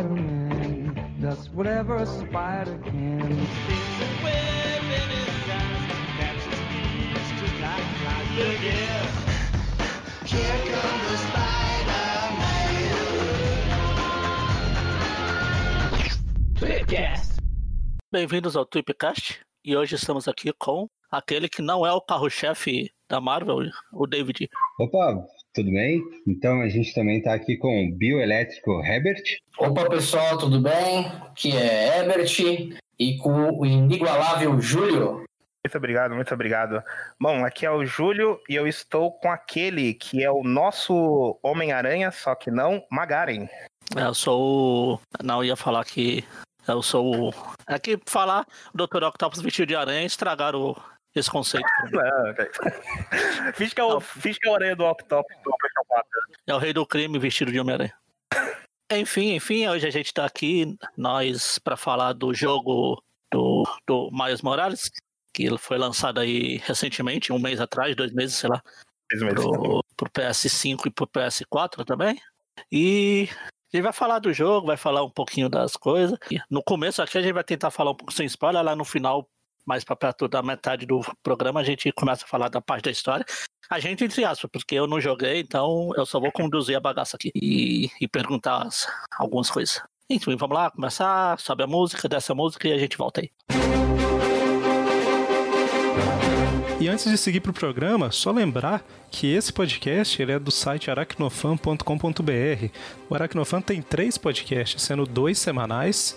Spider-Man does whatever a spider can. Spins a web in his eyes, catches thieves just like flies. Look out! Here comes the Spider-Man. Tweepcast. Bem-vindos ao Tweepcast e hoje estamos aqui com aquele que não é o carro-chefe da Marvel, o David. Opa, tudo bem? Então a gente também está aqui com o bioelétrico Herbert. Opa pessoal, tudo bem? Aqui é Herbert e com o inigualável Júlio. Muito obrigado, muito obrigado. Bom, aqui é o Júlio e eu estou com aquele que é o nosso Homem-Aranha, só que não Magaren. É, Eu sou o. Não, ia falar que. Eu sou o. É que falar o Dr. Octopus vestido de aranha estragaram esse conceito. Não, que é o, finge que é o aranha do Octopus do Pessoal Quatro. É o rei do crime vestido de Homem-Aranha. Enfim, enfim, hoje a gente tá aqui, nós, para falar do jogo do, do Miles Morales, que foi lançado aí recentemente, um mês atrás, dois meses, sei lá, meses. pro, pro PS5 e pro PS4 também. E a gente vai falar do jogo, vai falar um pouquinho das coisas. No começo aqui a gente vai tentar falar um pouco sem spoiler, lá no final, mais pra perto da metade do programa, a gente começa a falar da parte da história. A gente, entre aspas, porque eu não joguei, então eu só vou conduzir a bagaça aqui e, e perguntar as- algumas coisas. Enfim, vamos lá, começar, sobe a música, desce a música e a gente volta aí. E antes de seguir para o programa, só lembrar que esse podcast ele é do site aracnofan.com.br. O Aracnofan tem três podcasts, sendo dois semanais.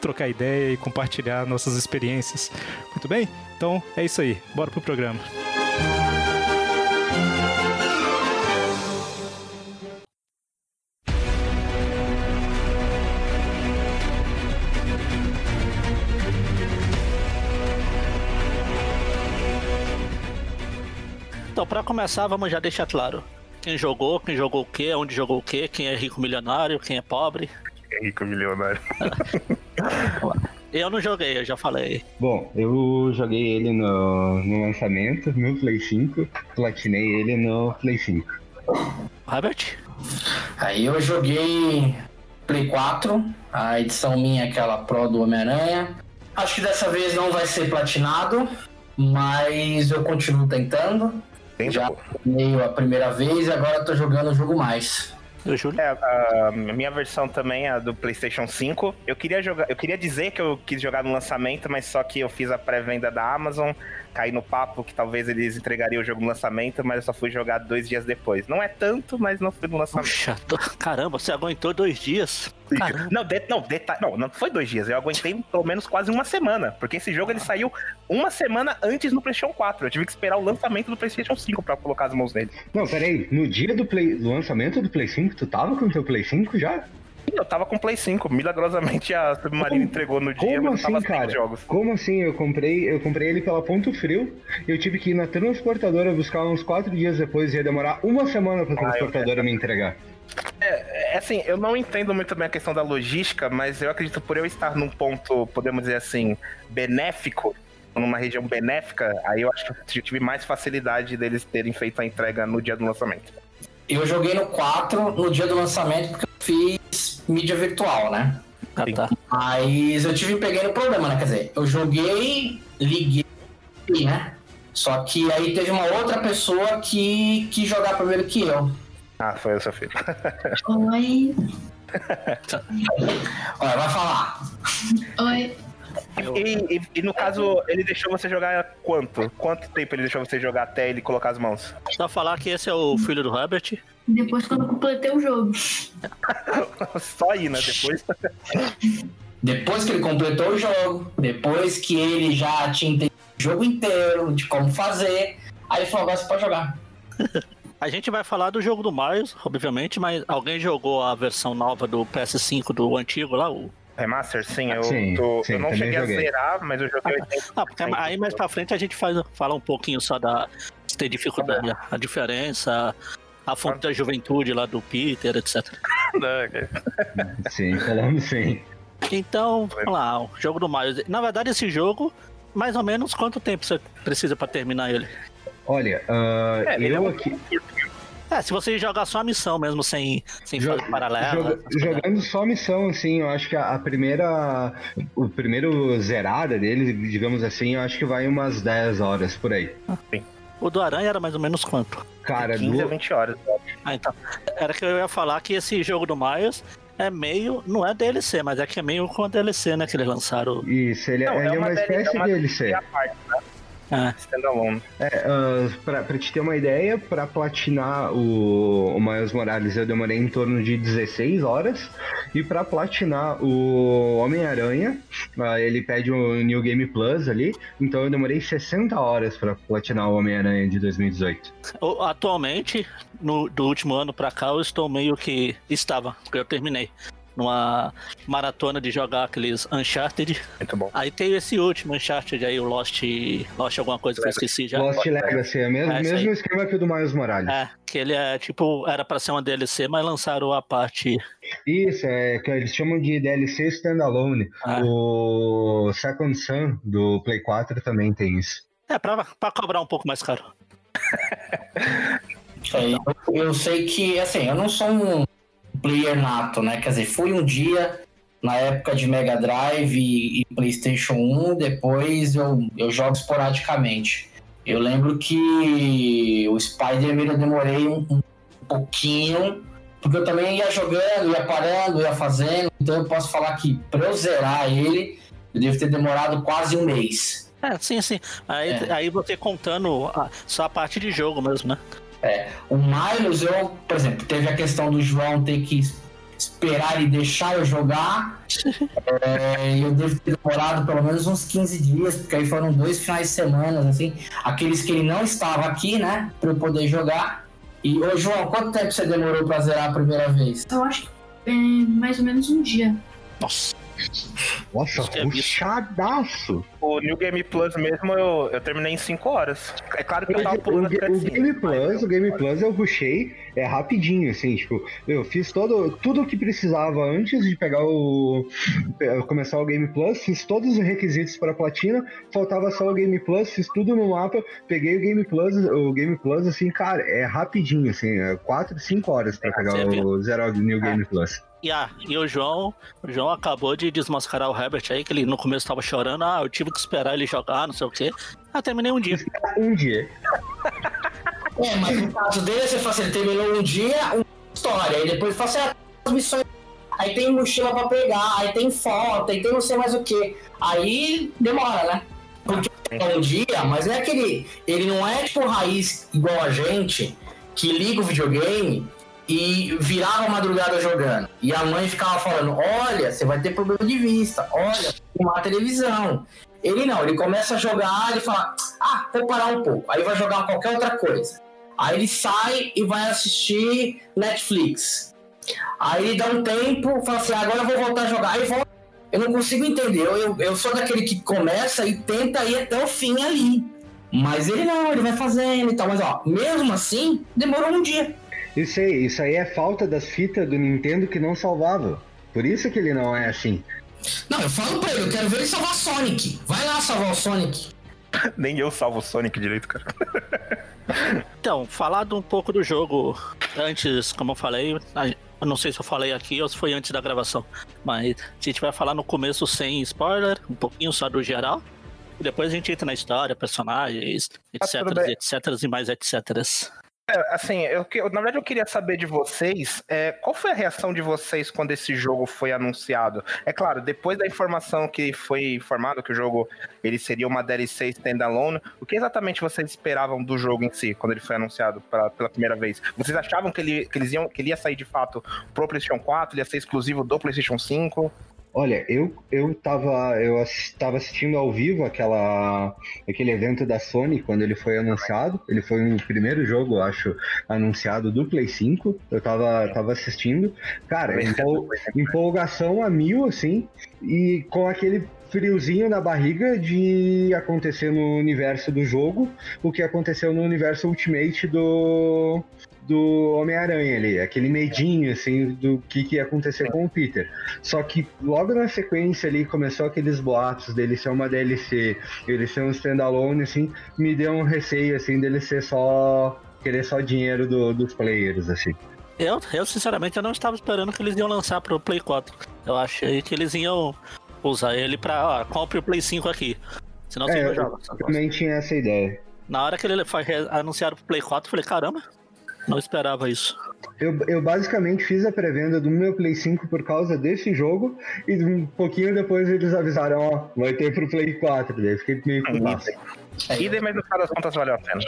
trocar ideia e compartilhar nossas experiências. Muito bem? Então é isso aí. Bora pro programa. Então, pra começar, vamos já deixar claro. Quem jogou, quem jogou o quê, onde jogou o quê, quem é rico milionário, quem é pobre. É rico milionário. Eu não joguei, eu já falei. Bom, eu joguei ele no, no lançamento, no Play 5, platinei ele no Play 5. Herbert? Aí eu joguei Play 4, a edição minha, aquela Pro do Homem-Aranha. Acho que dessa vez não vai ser platinado, mas eu continuo tentando. Já terminei a primeira vez e agora tô jogando o jogo mais. O Júlio? É, a minha versão também é a do PlayStation 5. Eu queria jogar, eu queria dizer que eu quis jogar no lançamento, mas só que eu fiz a pré-venda da Amazon, caí no papo que talvez eles entregariam o jogo no lançamento, mas eu só fui jogar dois dias depois. Não é tanto, mas não fui no lançamento. Puxa, tô- caramba, você aguentou dois dias. Caramba. Não, de, não, deta- não, não foi dois dias. Eu aguentei pelo menos quase uma semana. Porque esse jogo ele saiu uma semana antes no PlayStation 4. Eu tive que esperar o lançamento do PlayStation 5 pra colocar as mãos nele. Não, peraí, no dia do, play, do lançamento do Play 5, tu tava com o teu Play 5 já? Eu tava com o Play 5. Milagrosamente a Submarino entregou no dia, Como mas tava assim, sem cara? jogos. Como assim? Eu comprei, eu comprei ele pela Ponto Frio. Eu tive que ir na transportadora buscar uns quatro dias depois. Ia demorar uma semana pra Ah, transportadora me entregar. É assim, eu não entendo muito bem a questão da logística, mas eu acredito por eu estar num ponto, podemos dizer assim, benéfico, numa região benéfica, aí eu acho que eu tive mais facilidade deles terem feito a entrega no dia do lançamento. Eu joguei no 4 no dia do lançamento porque eu fiz mídia virtual, né? Ah, tá. Mas eu tive um pequeno problema, né? Quer dizer, eu joguei, liguei, né? Só que aí teve uma outra pessoa que quis jogar primeiro que eu. Ah, foi o seu filho. Oi. Olha, vai falar. Oi. E, e- e no caso, ele deixou você jogar quanto? Quanto tempo ele deixou você jogar até ele colocar as mãos? Só falar que esse é o filho do Herbert. Depois quando eu completei o jogo. Só aí, né? Depois. Depois que ele completou o jogo, depois que ele já tinha entendido o jogo inteiro, de como fazer, aí ele falou, agora você pode jogar. A gente vai falar do jogo do Miles, obviamente, mas alguém jogou a versão nova do PS5 do antigo lá? O... Remaster, sim, eu, Sim, tô- sim, eu não cheguei joguei. a zerar, mas eu joguei 80. Ah, porque aí mais pra frente a gente faz, fala um pouquinho só da se tem dificuldade, a diferença, a fonte da juventude lá do Peter, etc. Sim, falando sim. Então, vamos lá, o jogo do Miles. Na verdade, esse jogo, mais ou menos quanto tempo você precisa pra terminar ele? Olha, ah, É, ele é eu um- aqui. É, se você jogar só a missão mesmo, sem, sem Jo- fazer paralela. joga- jogando só missão, assim, eu acho que a, a primeira. O primeiro zerada dele, digamos assim, eu acho que vai umas 10 horas por aí. O do Aranha era mais ou menos quanto? Cara, 15 a do, 20 horas. Ah, então. Era que eu ia falar que esse jogo do Miles é meio. Não é DLC, mas é que é meio com a DLC, né? Que eles lançaram. isso, ele, Não, ele é uma, DL espécie é uma de DLC. à parte, né? Standalone. É, ah, pra, pra te ter uma ideia, pra platinar o, o Miles Morales eu demorei em torno de 16 horas. E pra platinar o Homem-Aranha, ah, ele pede o New Game Plus ali. Então eu demorei 60 horas pra platinar o Homem-Aranha de 2018. O- Atualmente, no, do último ano pra cá, eu estou meio que. Estava, porque eu terminei. Numa maratona de jogar aqueles Uncharted. Muito bom. Aí tem esse último Uncharted aí, o Lost. Lost alguma coisa que eu esqueci já. Lost Legacy é o mesmo, É, mesmo esquema que o do Miles Morales. É, que ele é tipo, era pra ser uma DLC, mas lançaram a parte. Isso, é que eles chamam de DLC Standalone. Ah. O Second Sun do Play 4 também tem isso. É, pra, pra cobrar um pouco mais caro. É, eu, eu sei que, assim, eu não sou um player nato, né? Quer dizer, fui um dia na época de Mega Drive e, e PlayStation 1, depois eu, eu jogo esporadicamente. Eu lembro que o Spider-Man eu demorei um, um pouquinho, porque eu também ia jogando, ia parando, ia fazendo, então eu posso falar que pra eu zerar ele, eu devo ter demorado quase um mês. É, sim, sim. Aí, É. aí você contando só a parte de jogo mesmo, né? O Miles, eu, por exemplo, teve a questão do João ter que esperar e deixar eu jogar. É, eu devo ter demorado pelo menos uns 15 dias, porque aí foram dois finais de semana, assim, aqueles que ele não estava aqui, né, pra eu poder jogar. E, ô João, quanto tempo você demorou pra zerar a primeira vez? Eu acho que é mais ou menos um dia. Nossa. Nossa, é puxadaço! O New Game Plus mesmo eu, eu terminei em 5 horas. É claro que eu tava O, pulando Ga- o cutscene, Game mas Plus, o Game Plus eu puxei é rapidinho, assim, tipo, eu fiz todo, tudo o que precisava antes de pegar o. pe- começar o Game Plus, fiz todos os requisitos para platina, faltava só o Game Plus, fiz tudo no mapa, peguei o Game Plus, o Game Plus, assim, cara, é rapidinho, assim, é 4, 5 horas para pegar Você viu? o Zero New Game Plus. E, ah, e o João, o João acabou de desmascarar o Herbert aí, que ele no começo tava chorando, ah, eu tive que esperar ele jogar, não sei o quê. Ah, terminei um dia. Um dia. É, mas no caso dele, você fala assim, ele terminou um dia, uma história, aí depois fala assim, ah, as missões. Aí tem mochila pra pegar, aí tem foto, aí tem não sei mais o que. Aí demora, né? Porque é um dia, mas não é aquele. Ele não é tipo raiz igual a gente, que liga o videogame e virava a madrugada jogando. E a mãe ficava falando: Olha, você vai ter problema de vista, olha, filmar a televisão. Ele não, ele começa a jogar e fala: Ah, vou parar um pouco. Aí vai jogar qualquer outra coisa. Aí ele sai e vai assistir Netflix. Aí ele dá um tempo, fala assim: Agora eu vou voltar a jogar. Aí volta. Eu não consigo entender. Eu, eu, eu sou daquele que começa e tenta ir até o fim ali. Mas ele não, ele vai fazendo e tal. Mas ó, mesmo assim, demorou um dia. Isso aí, isso aí é falta das fitas do Nintendo que não salvava. Por isso que ele não é assim. Não, eu falo pra ele, eu quero ver ele salvar Sonic. Vai lá salvar o Sonic. Nem eu salvo o Sonic direito, cara. Então, falado um pouco do jogo antes, como eu falei, eu não sei se eu falei aqui ou se foi antes da gravação, mas a gente vai falar no começo sem spoiler, um pouquinho só do geral, e depois a gente entra na história, personagens, etc, bem. etc e mais etc. É, assim, eu, na verdade eu queria saber de vocês, é, qual foi a reação de vocês quando esse jogo foi anunciado? É claro, depois da informação que foi informado que o jogo ele seria uma DLC standalone, o que exatamente vocês esperavam do jogo em si, quando ele foi anunciado pela, pela primeira vez? Vocês achavam que ele, que, eles iam, que ele ia sair de fato pro PlayStation 4, ele ia ser exclusivo do PlayStation 5? Olha, eu, eu tava eu ass- tava assistindo ao vivo aquela aquele evento da Sony quando ele foi anunciado. Ele foi o primeiro jogo, eu acho, anunciado do Play 5. Eu tava, tava assistindo. Cara, empol- empolgação a mil, assim, e com aquele friozinho na barriga de acontecer no universo do jogo o que aconteceu no universo Ultimate do do Homem-Aranha ali, aquele medinho assim do que, que ia acontecer com o Peter. Só que logo na sequência ali começou aqueles boatos dele ser uma DLC, ele ser um standalone, assim, me deu um receio assim dele ser só. querer só dinheiro do- dos players, assim. Eu, eu, sinceramente, eu não estava esperando que eles iam lançar pro Play 4. Eu achei que eles iam usar ele pra, ó, compre o Play 5 aqui. Senão você É, não joga. eu também tinha essa ideia. Na hora que ele foi anunciado pro Play 4, eu falei, caramba, não esperava isso. Eu, eu basicamente fiz a pré-venda do meu Play 5 por causa desse jogo, e um pouquinho depois eles avisaram, ó, vai ter pro Play 4, daí eu fiquei meio com putaço. É, E daí, mas no final das contas valeu a pena.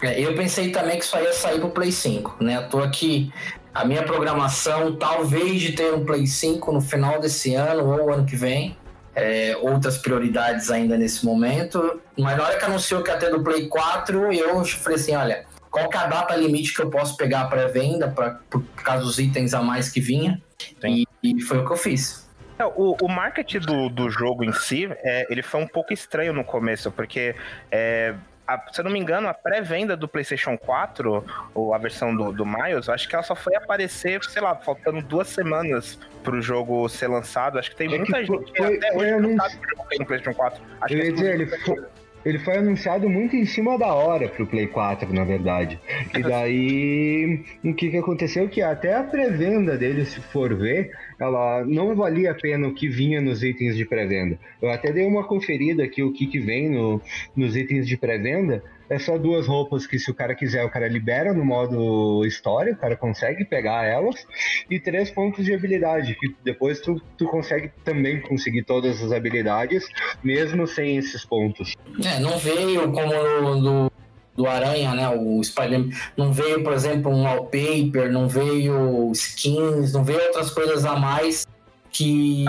É, eu pensei também que isso aí ia sair pro Play 5, né? À toa que a minha programação, talvez de ter um Play 5 no final desse ano ou ano que vem. É, outras prioridades ainda nesse momento. Mas na hora que anunciou que ia ter do Play 4, eu falei assim: olha, qual que é a data limite que eu posso pegar para venda, pra, por causa dos itens a mais que vinha? E, e foi o que eu fiz. É, O, o marketing do, do jogo em si, é, ele foi um pouco estranho no começo, porque, é, a- se eu não me engano, a pré-venda do PlayStation 4, ou a versão do, do Miles, acho que ela só foi aparecer, sei lá, faltando duas semanas pro jogo ser lançado. Acho que tem É que muita gente que foi- até foi hoje não sabe que o jogo tem no PlayStation 4. Acho Eu que ia dizer, ele foi, ele foi anunciado muito em cima da hora pro Play 4, na verdade. E daí, o que que aconteceu? Que até a pré-venda dele, se for ver, ela não valia a pena o que vinha nos itens de pré-venda. Eu até dei uma conferida aqui, o que que vem no, nos itens de pré-venda. É só duas roupas que, se o cara quiser, o cara libera no modo história, o cara consegue pegar elas, e três pontos de habilidade, que depois tu, tu consegue também conseguir todas as habilidades, mesmo sem esses pontos. É, não veio como no, do, do Aranha, né? O Spider-Man. Não veio, por exemplo, um wallpaper, não veio skins, não veio outras coisas a mais que.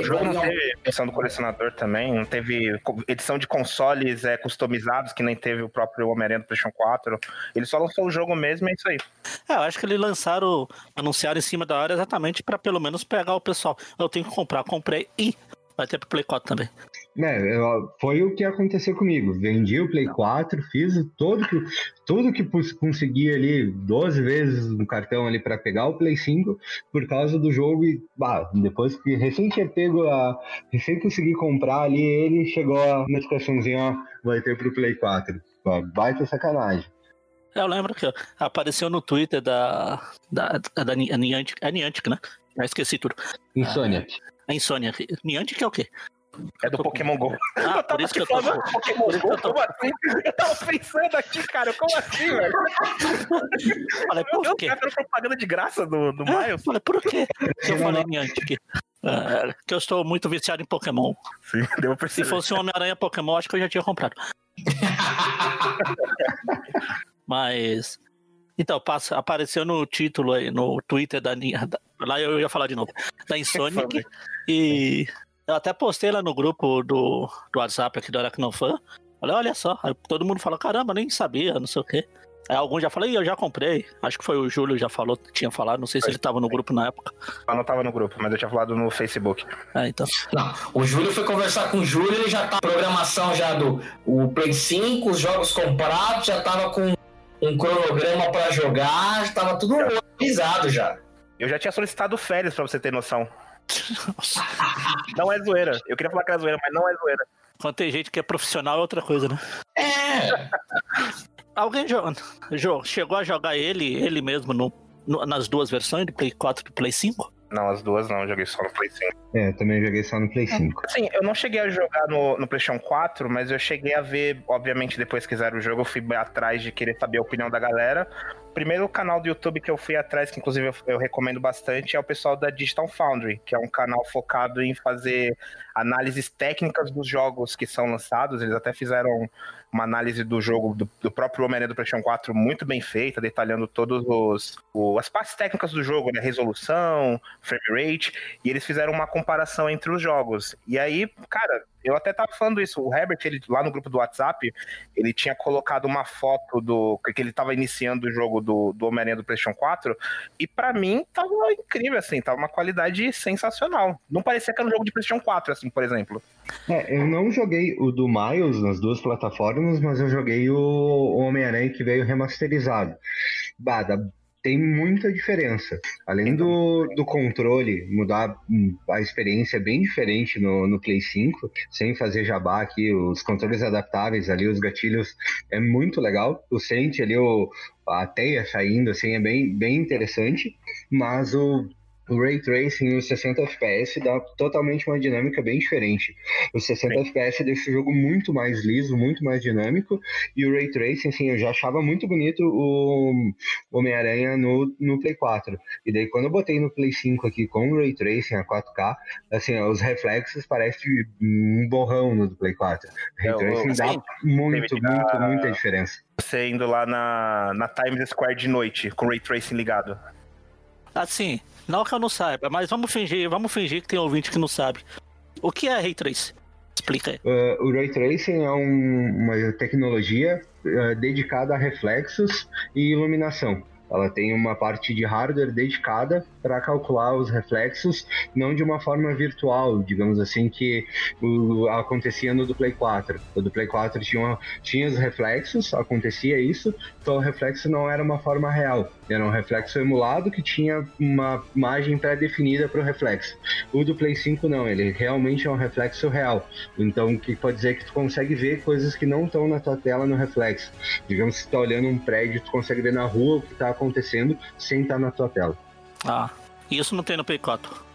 O jogo não não- teve edição do colecionador também, não teve edição de consoles é, customizados, que nem teve o próprio Homem-Aranha do PlayStation 4. Ele só lançou o jogo mesmo e é isso aí. É, eu acho que eles lançaram, anunciaram em cima da hora exatamente pra pelo menos pegar o pessoal. Eu tenho que comprar, comprei e vai ter pro Play 4 também. É, eu- foi o que aconteceu comigo. Vendi o Play 4, fiz todo que, tudo que consegui ali 12 vezes no cartão ali para pegar o Play 5 por causa do jogo e bah, depois que recém tinha pego a. Recém consegui comprar ali, ele chegou a notificaçãozinha, ó, vai ter pro Play 4. Ó, Baita sacanagem. Eu lembro que apareceu no Twitter da. da, da Ni- a Niantic, é Niantic, né? Já esqueci tudo. Insônia. A Insônia. Niantic é o quê? É do Pokémon GO. Ah, Eu por tava isso que eu aqui tô. falando Pokémon GO, eu tô- como assim? Eu tava pensando aqui, cara, como assim, velho? Falei, por Deus, quê? fazendo propaganda de graça do, do É, Miles. falei, por quê que eu falei. Niantic? É, que eu estou muito viciado em Pokémon. Sim, deu pra Se fosse um Homem-Aranha Pokémon, acho que eu já tinha comprado. Mas. Então, passa, apareceu no título aí, no Twitter da, da- Lá eu ia falar de novo. Da Insonic. e eu até postei lá no grupo do, do WhatsApp aqui do Aracnofan. Falei, olha só. Aí todo mundo falou, caramba, nem sabia, não sei o quê. Aí algum já falou, "Ih, eu já comprei. Acho que foi o Júlio já falou, tinha falado. Não sei se ele tava no grupo na época. Eu não tava no grupo, mas eu tinha falado no Facebook. É, então. Não, o Júlio foi conversar com o Júlio, ele já tá programação já do o Play 5, os jogos comprados, já tava com um cronograma pra jogar, já tava tudo organizado já. Eu já tinha solicitado férias pra você ter noção. Não é zoeira. Eu queria falar que era zoeira, mas não é zoeira. Quando tem gente que é profissional é outra coisa, né? É, Alguém jo- jo- chegou a jogar ele, ele mesmo, no, no- nas duas versões, do Play 4 e do Play 5? Não, as duas não, eu joguei só no Play 5. É, também joguei só no Play 5. Sim, eu não cheguei a jogar no, no PlayStation 4, mas eu cheguei a ver, obviamente, depois que fizeram o jogo, eu fui atrás de querer saber a opinião da galera. O primeiro canal do YouTube que eu fui atrás, que inclusive eu, eu recomendo bastante, é o pessoal da Digital Foundry, que é um canal focado em fazer análises técnicas dos jogos que são lançados. Eles até fizeram uma análise do jogo do, do próprio Homem-Aranha do PlayStation 4 muito bem feita, detalhando todos os, o- as partes técnicas do jogo, né? Resolução, frame rate, e eles fizeram uma comparação entre os jogos. E aí, cara, eu até tava falando isso, o Herbert, ele, lá no grupo do WhatsApp, ele tinha colocado uma foto do que ele tava iniciando o jogo do, do Homem-Aranha do PlayStation 4, e pra mim tava incrível, assim, tava uma qualidade sensacional. Não parecia que era um jogo de PlayStation 4, assim, por exemplo. É, eu não joguei o do Miles nas duas plataformas, mas eu joguei o Homem-Aranha que veio remasterizado. Bah, dá- tem muita diferença. Além do, do controle mudar, a experiência é bem diferente no, no Play 5, sem fazer jabá aqui, os controles adaptáveis ali, os gatilhos, é muito legal. Tu sente ali o, a teia saindo, assim, é bem, bem interessante, mas o o Ray Tracing e os 60 FPS dá totalmente uma dinâmica bem diferente. Os 60 FPS deixa o jogo muito mais liso, muito mais dinâmico, e o Ray Tracing, assim, eu já achava muito bonito o Homem-Aranha no, no Play 4. E daí quando eu botei no Play 5 aqui com o Ray Tracing a 4K, assim, ó, os reflexos parecem um borrão no do Play 4. Ray É, o- Tracing dá sim, muito, muito, muita diferença. Você indo lá na, na Times Square de noite, com o Ray Tracing ligado. Assim, não que eu não saiba, mas vamos fingir, vamos fingir que tem ouvinte que não sabe. O que é Ray Trace? Explica aí. Uh, o Ray Tracing é um- uma tecnologia uh, dedicada a reflexos e iluminação. Ela tem uma parte de hardware dedicada para calcular os reflexos, não de uma forma virtual, digamos assim, que o, acontecia no do Play 4. O do Play 4 tinha, uma- tinha os reflexos, acontecia isso, então o reflexo não era uma forma real, era um reflexo emulado que tinha uma imagem pré-definida para o reflexo. O do Play 5 não, ele realmente é um reflexo real. Então, o que pode dizer que tu consegue ver coisas que não estão na tua tela no reflexo. Digamos que tu tá olhando um prédio, tu consegue ver na rua o que tá acontecendo sem estar na tua tela. Ah, isso não tem no Play 4.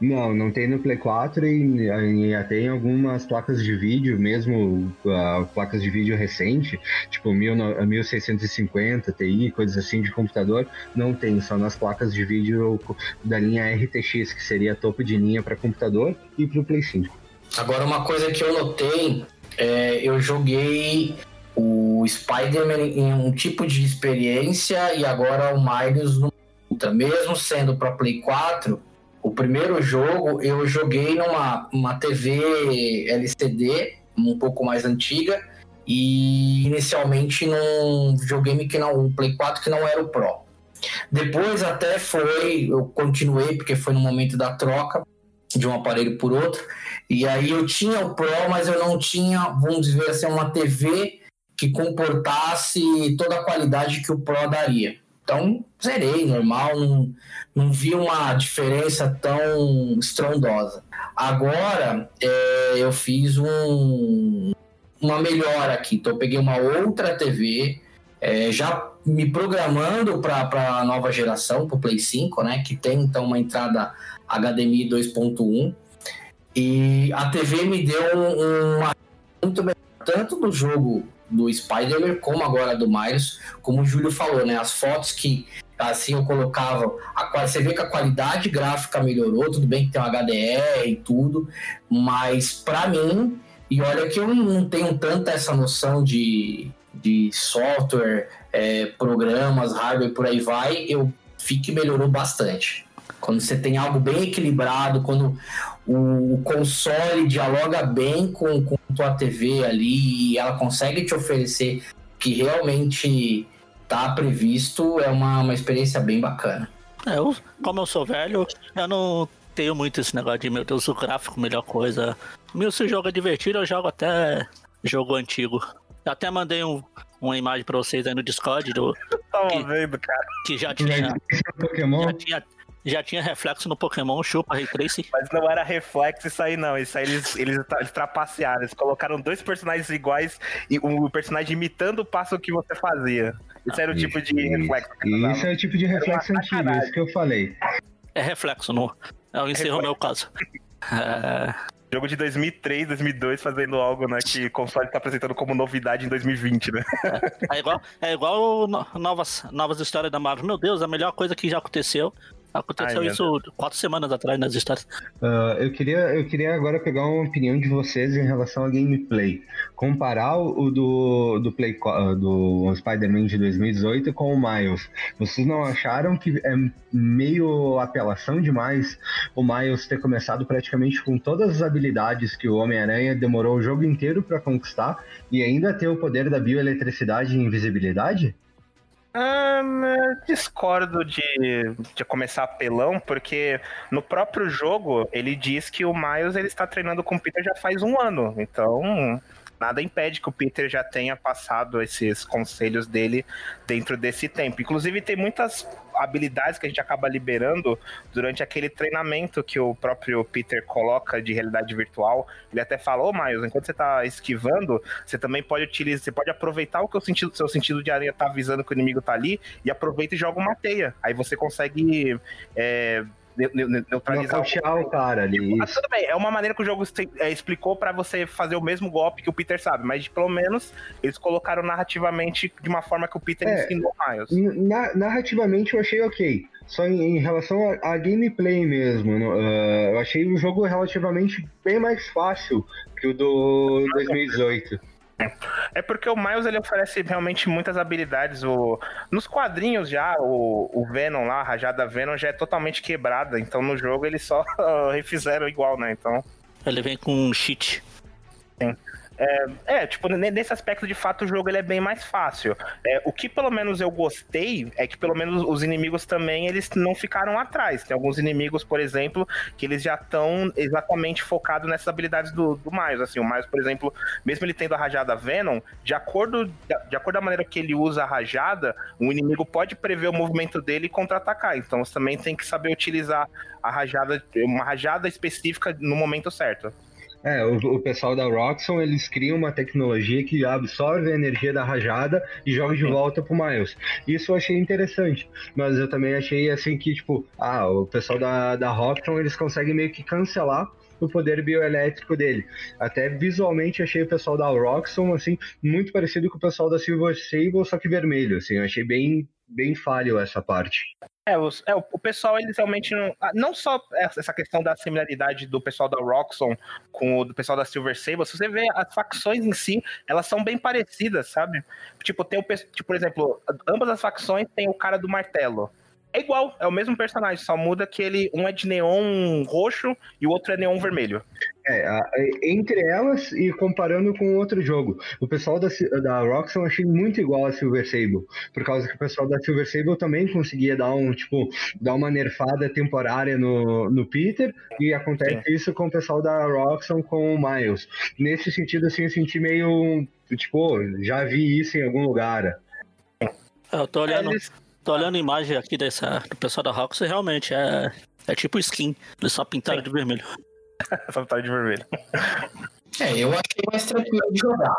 Não, não tem no Play 4 e, e até em algumas placas de vídeo, mesmo ah, placas de vídeo recente, tipo 19- 1650 Ti, coisas assim de computador, não tem, só nas placas de vídeo da linha RTX, que seria topo de linha para computador e para o Play 5. Agora, uma coisa que eu notei, é, eu joguei o Spider-Man em um tipo de experiência e agora o Miles no Ultra. Mesmo sendo para Play 4, o primeiro jogo eu joguei numa uma TV LCD um pouco mais antiga e inicialmente num videogame que não, um Play 4 que não era o Pro. Depois até foi, eu continuei porque foi no momento da troca de um aparelho por outro. E aí eu tinha o Pro, mas eu não tinha, vamos dizer assim, uma TV que comportasse toda a qualidade que o Pro daria. Então, zerei, normal, não, não vi uma diferença tão estrondosa. Agora, é, eu fiz um, uma melhora aqui. Então, peguei uma outra TV, é, já me programando para a nova geração, para o Play 5, né? Que tem, então, uma entrada HDMI 2.1. E a TV me deu um- uma muito melhor, tanto do jogo do Spider-Man como agora do Miles, como o Júlio falou, né? As fotos que assim eu colocava, a, você vê que a qualidade gráfica melhorou, tudo bem que tem um HDR e tudo, mas para mim, e olha que eu não tenho tanta essa noção de, de software, é, programas, hardware, por aí vai, eu vi que melhorou bastante. Quando você tem algo bem equilibrado, quando o console dialoga bem com, com tua TV ali e ela consegue te oferecer que realmente tá previsto, é uma, uma experiência bem bacana. É, eu, como eu sou velho, eu não tenho muito esse negócio de, meu Deus, o gráfico, melhor coisa. Meu, se o jogo é divertido, eu jogo até jogo antigo. Eu até mandei um, uma imagem pra vocês aí no Discord do, Tava Que- vendo, cara. que já tinha, já tinha, já tinha reflexo no Pokémon Chupa Ray Tracing. Mas não era reflexo isso aí, não. Isso aí eles, eles, eles trapacearam. Eles colocaram dois personagens iguais e o personagem imitando o passo que você fazia. Isso era o tipo de Isso, reflexo Isso é o tipo de reflexo antigo, sacanagem. isso que eu falei. É reflexo, no, eu encerro o meu caso. É, Jogo de 2003, 2002, fazendo algo, né, que o console tá apresentando como novidade em 2020, né? é igual, é igual no- novas, novas histórias da Marvel. Meu Deus, a melhor coisa que já aconteceu. Aconteceu Ai, isso quatro semanas atrás nas histórias. Ah, eu, queria, eu queria agora pegar uma opinião de vocês em relação ao gameplay. Comparar o do, do, Play, ah, do Spider-Man de 2018 com o Miles. Vocês não acharam que é meio apelação demais o Miles ter começado praticamente com todas as habilidades que o Homem-Aranha demorou o jogo inteiro para conquistar e ainda ter o poder da bioeletricidade e invisibilidade? Eu discordo de, de começar apelão, porque no próprio jogo ele diz que o Miles ele está treinando com o Peter já faz um ano. Então, nada impede que o Peter já tenha passado esses conselhos dele dentro desse tempo. Inclusive, tem muitas habilidades que a gente acaba liberando durante aquele treinamento que o próprio Peter coloca de realidade virtual. Ele até fala, ô Miles, enquanto você tá esquivando, você também pode utilizar, você pode aproveitar o que o sentido, seu sentido de aranha tá avisando que o inimigo tá ali e aproveita e joga uma teia. Aí você consegue é, neutralizar Nocautear o cara ali. mas Isso. tudo bem, é uma maneira que o jogo é, explicou pra você fazer o mesmo golpe que o Peter sabe, mas pelo menos eles colocaram narrativamente de uma forma que o Peter É. ensinou Miles. Na- narrativamente eu achei ok. Só em, em relação a, gameplay mesmo, no- ah, eu achei o jogo relativamente bem mais fácil que o do 2018. É porque o Miles ele oferece realmente muitas habilidades. O... Nos quadrinhos já, o, o Venom lá, a rajada Venom já é totalmente quebrada. Então no jogo eles só refizeram igual, né? Então. Ele vem com um cheat. É, tipo, ne- nesse aspecto, de fato, o jogo ele é bem mais fácil. É, o que pelo menos eu gostei é que pelo menos os inimigos também eles não ficaram atrás. Tem alguns inimigos, por exemplo, que eles já estão exatamente focados nessas habilidades do, do Miles. Assim, o Miles, por exemplo, mesmo ele tendo a rajada Venom, de acordo, de acordo com a maneira que ele usa a rajada, o inimigo pode prever o movimento dele e contra-atacar. Então você também tem que saber utilizar a rajada, uma rajada específica no momento certo. É, o, o pessoal da Roxxon, eles criam uma tecnologia que absorve a energia da rajada e joga de volta pro Miles. Isso eu achei interessante, mas eu também achei assim que, tipo, ah, o pessoal da, da Roxxon, eles conseguem meio que cancelar o poder bioelétrico dele. Até visualmente achei o pessoal da Roxxon, assim, muito parecido com o pessoal da Silver Sable, só que vermelho, assim, eu achei bem, bem falho essa parte. É, os- é, o, pessoal, eles realmente não. ah, Não só essa questão da similaridade do pessoal da Roxxon com o do pessoal da Silver Sable, se você vê as facções em si, elas são bem parecidas, sabe? Tipo, tem o. Tipo, por exemplo, ambas as facções têm o cara do martelo. É igual, é o mesmo personagem, só muda que ele um é de neon roxo e o outro é neon vermelho. É, é, entre elas e comparando com outro jogo. O pessoal da, da Roxxon eu achei muito igual a Silver Sable, por causa que o pessoal da Silver Sable também conseguia dar um, tipo, dar uma nerfada temporária no, no Peter, e acontece isso com o pessoal da Roxxon com o Miles. Nesse sentido, assim, eu senti meio, tipo, já vi isso em algum lugar. Eu tô olhando, Eles- tô olhando a imagem aqui dessa, do pessoal da Rox e realmente é, é tipo skin. Eles só pintaram de vermelho. Só tá de vermelho. É, eu achei mais tranquilo de jogar.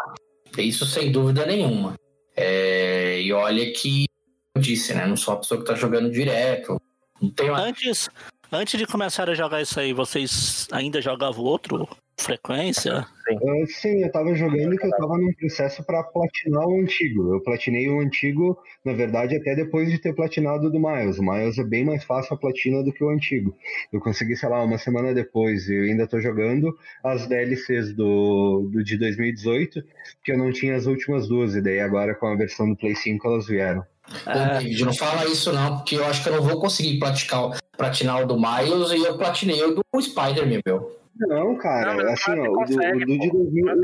Isso sem dúvida nenhuma. É, e olha que eu disse, né? Não sou uma pessoa que tá jogando direto. Não tenho. Antes, antes de começar a jogar isso aí, vocês ainda jogavam outro? Frequência. Uh, sim, eu tava jogando que eu tava num processo pra platinar o antigo. Eu platinei o antigo, na verdade, até depois de ter platinado o do Miles. O Miles é bem mais fácil a platina do que o antigo. Eu consegui, sei lá, uma semana depois. E eu ainda tô jogando as DLCs do, do de 2018, que eu não tinha as últimas duas, e daí agora com a versão do Play 5 elas vieram. Ô, David, não fala isso não, porque eu acho que eu não vou conseguir platicar, platinar o do Miles e eu platinei o do Spider-Man, meu. Não, cara, Não, assim, ó, o do, o do de pô. 2000, Mas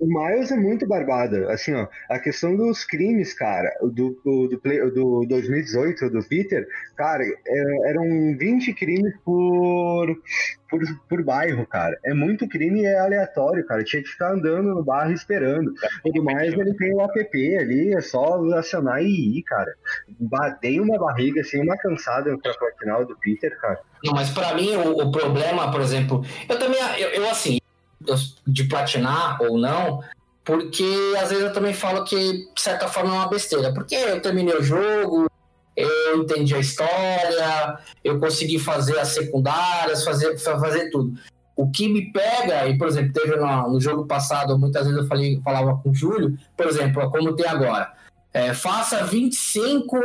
o Miles é muito barbada. Assim, ó, a questão dos crimes, cara, do, do, do, play- do 2018, do Peter, cara, é- eram 20 crimes por, por, por bairro, cara. É muito crime e é aleatório, cara. Tinha que ficar andando no bairro esperando. O do Miles, ele tem o app ali, é só acionar e ir, cara. Batei uma barriga, assim, uma cansada pra platinar o do Peter, cara. Não, mas pra mim o, o problema, por exemplo, eu também, eu, eu, assim, de platinar ou não, porque às vezes eu também falo que de certa forma é uma besteira, porque eu terminei o jogo, eu entendi a história, eu consegui fazer as secundárias, fazer, fa- fazer tudo. O que me pega, e por exemplo, teve no, no jogo passado, muitas vezes eu falei, falava com o Júlio, por exemplo, como tem agora, é, faça 25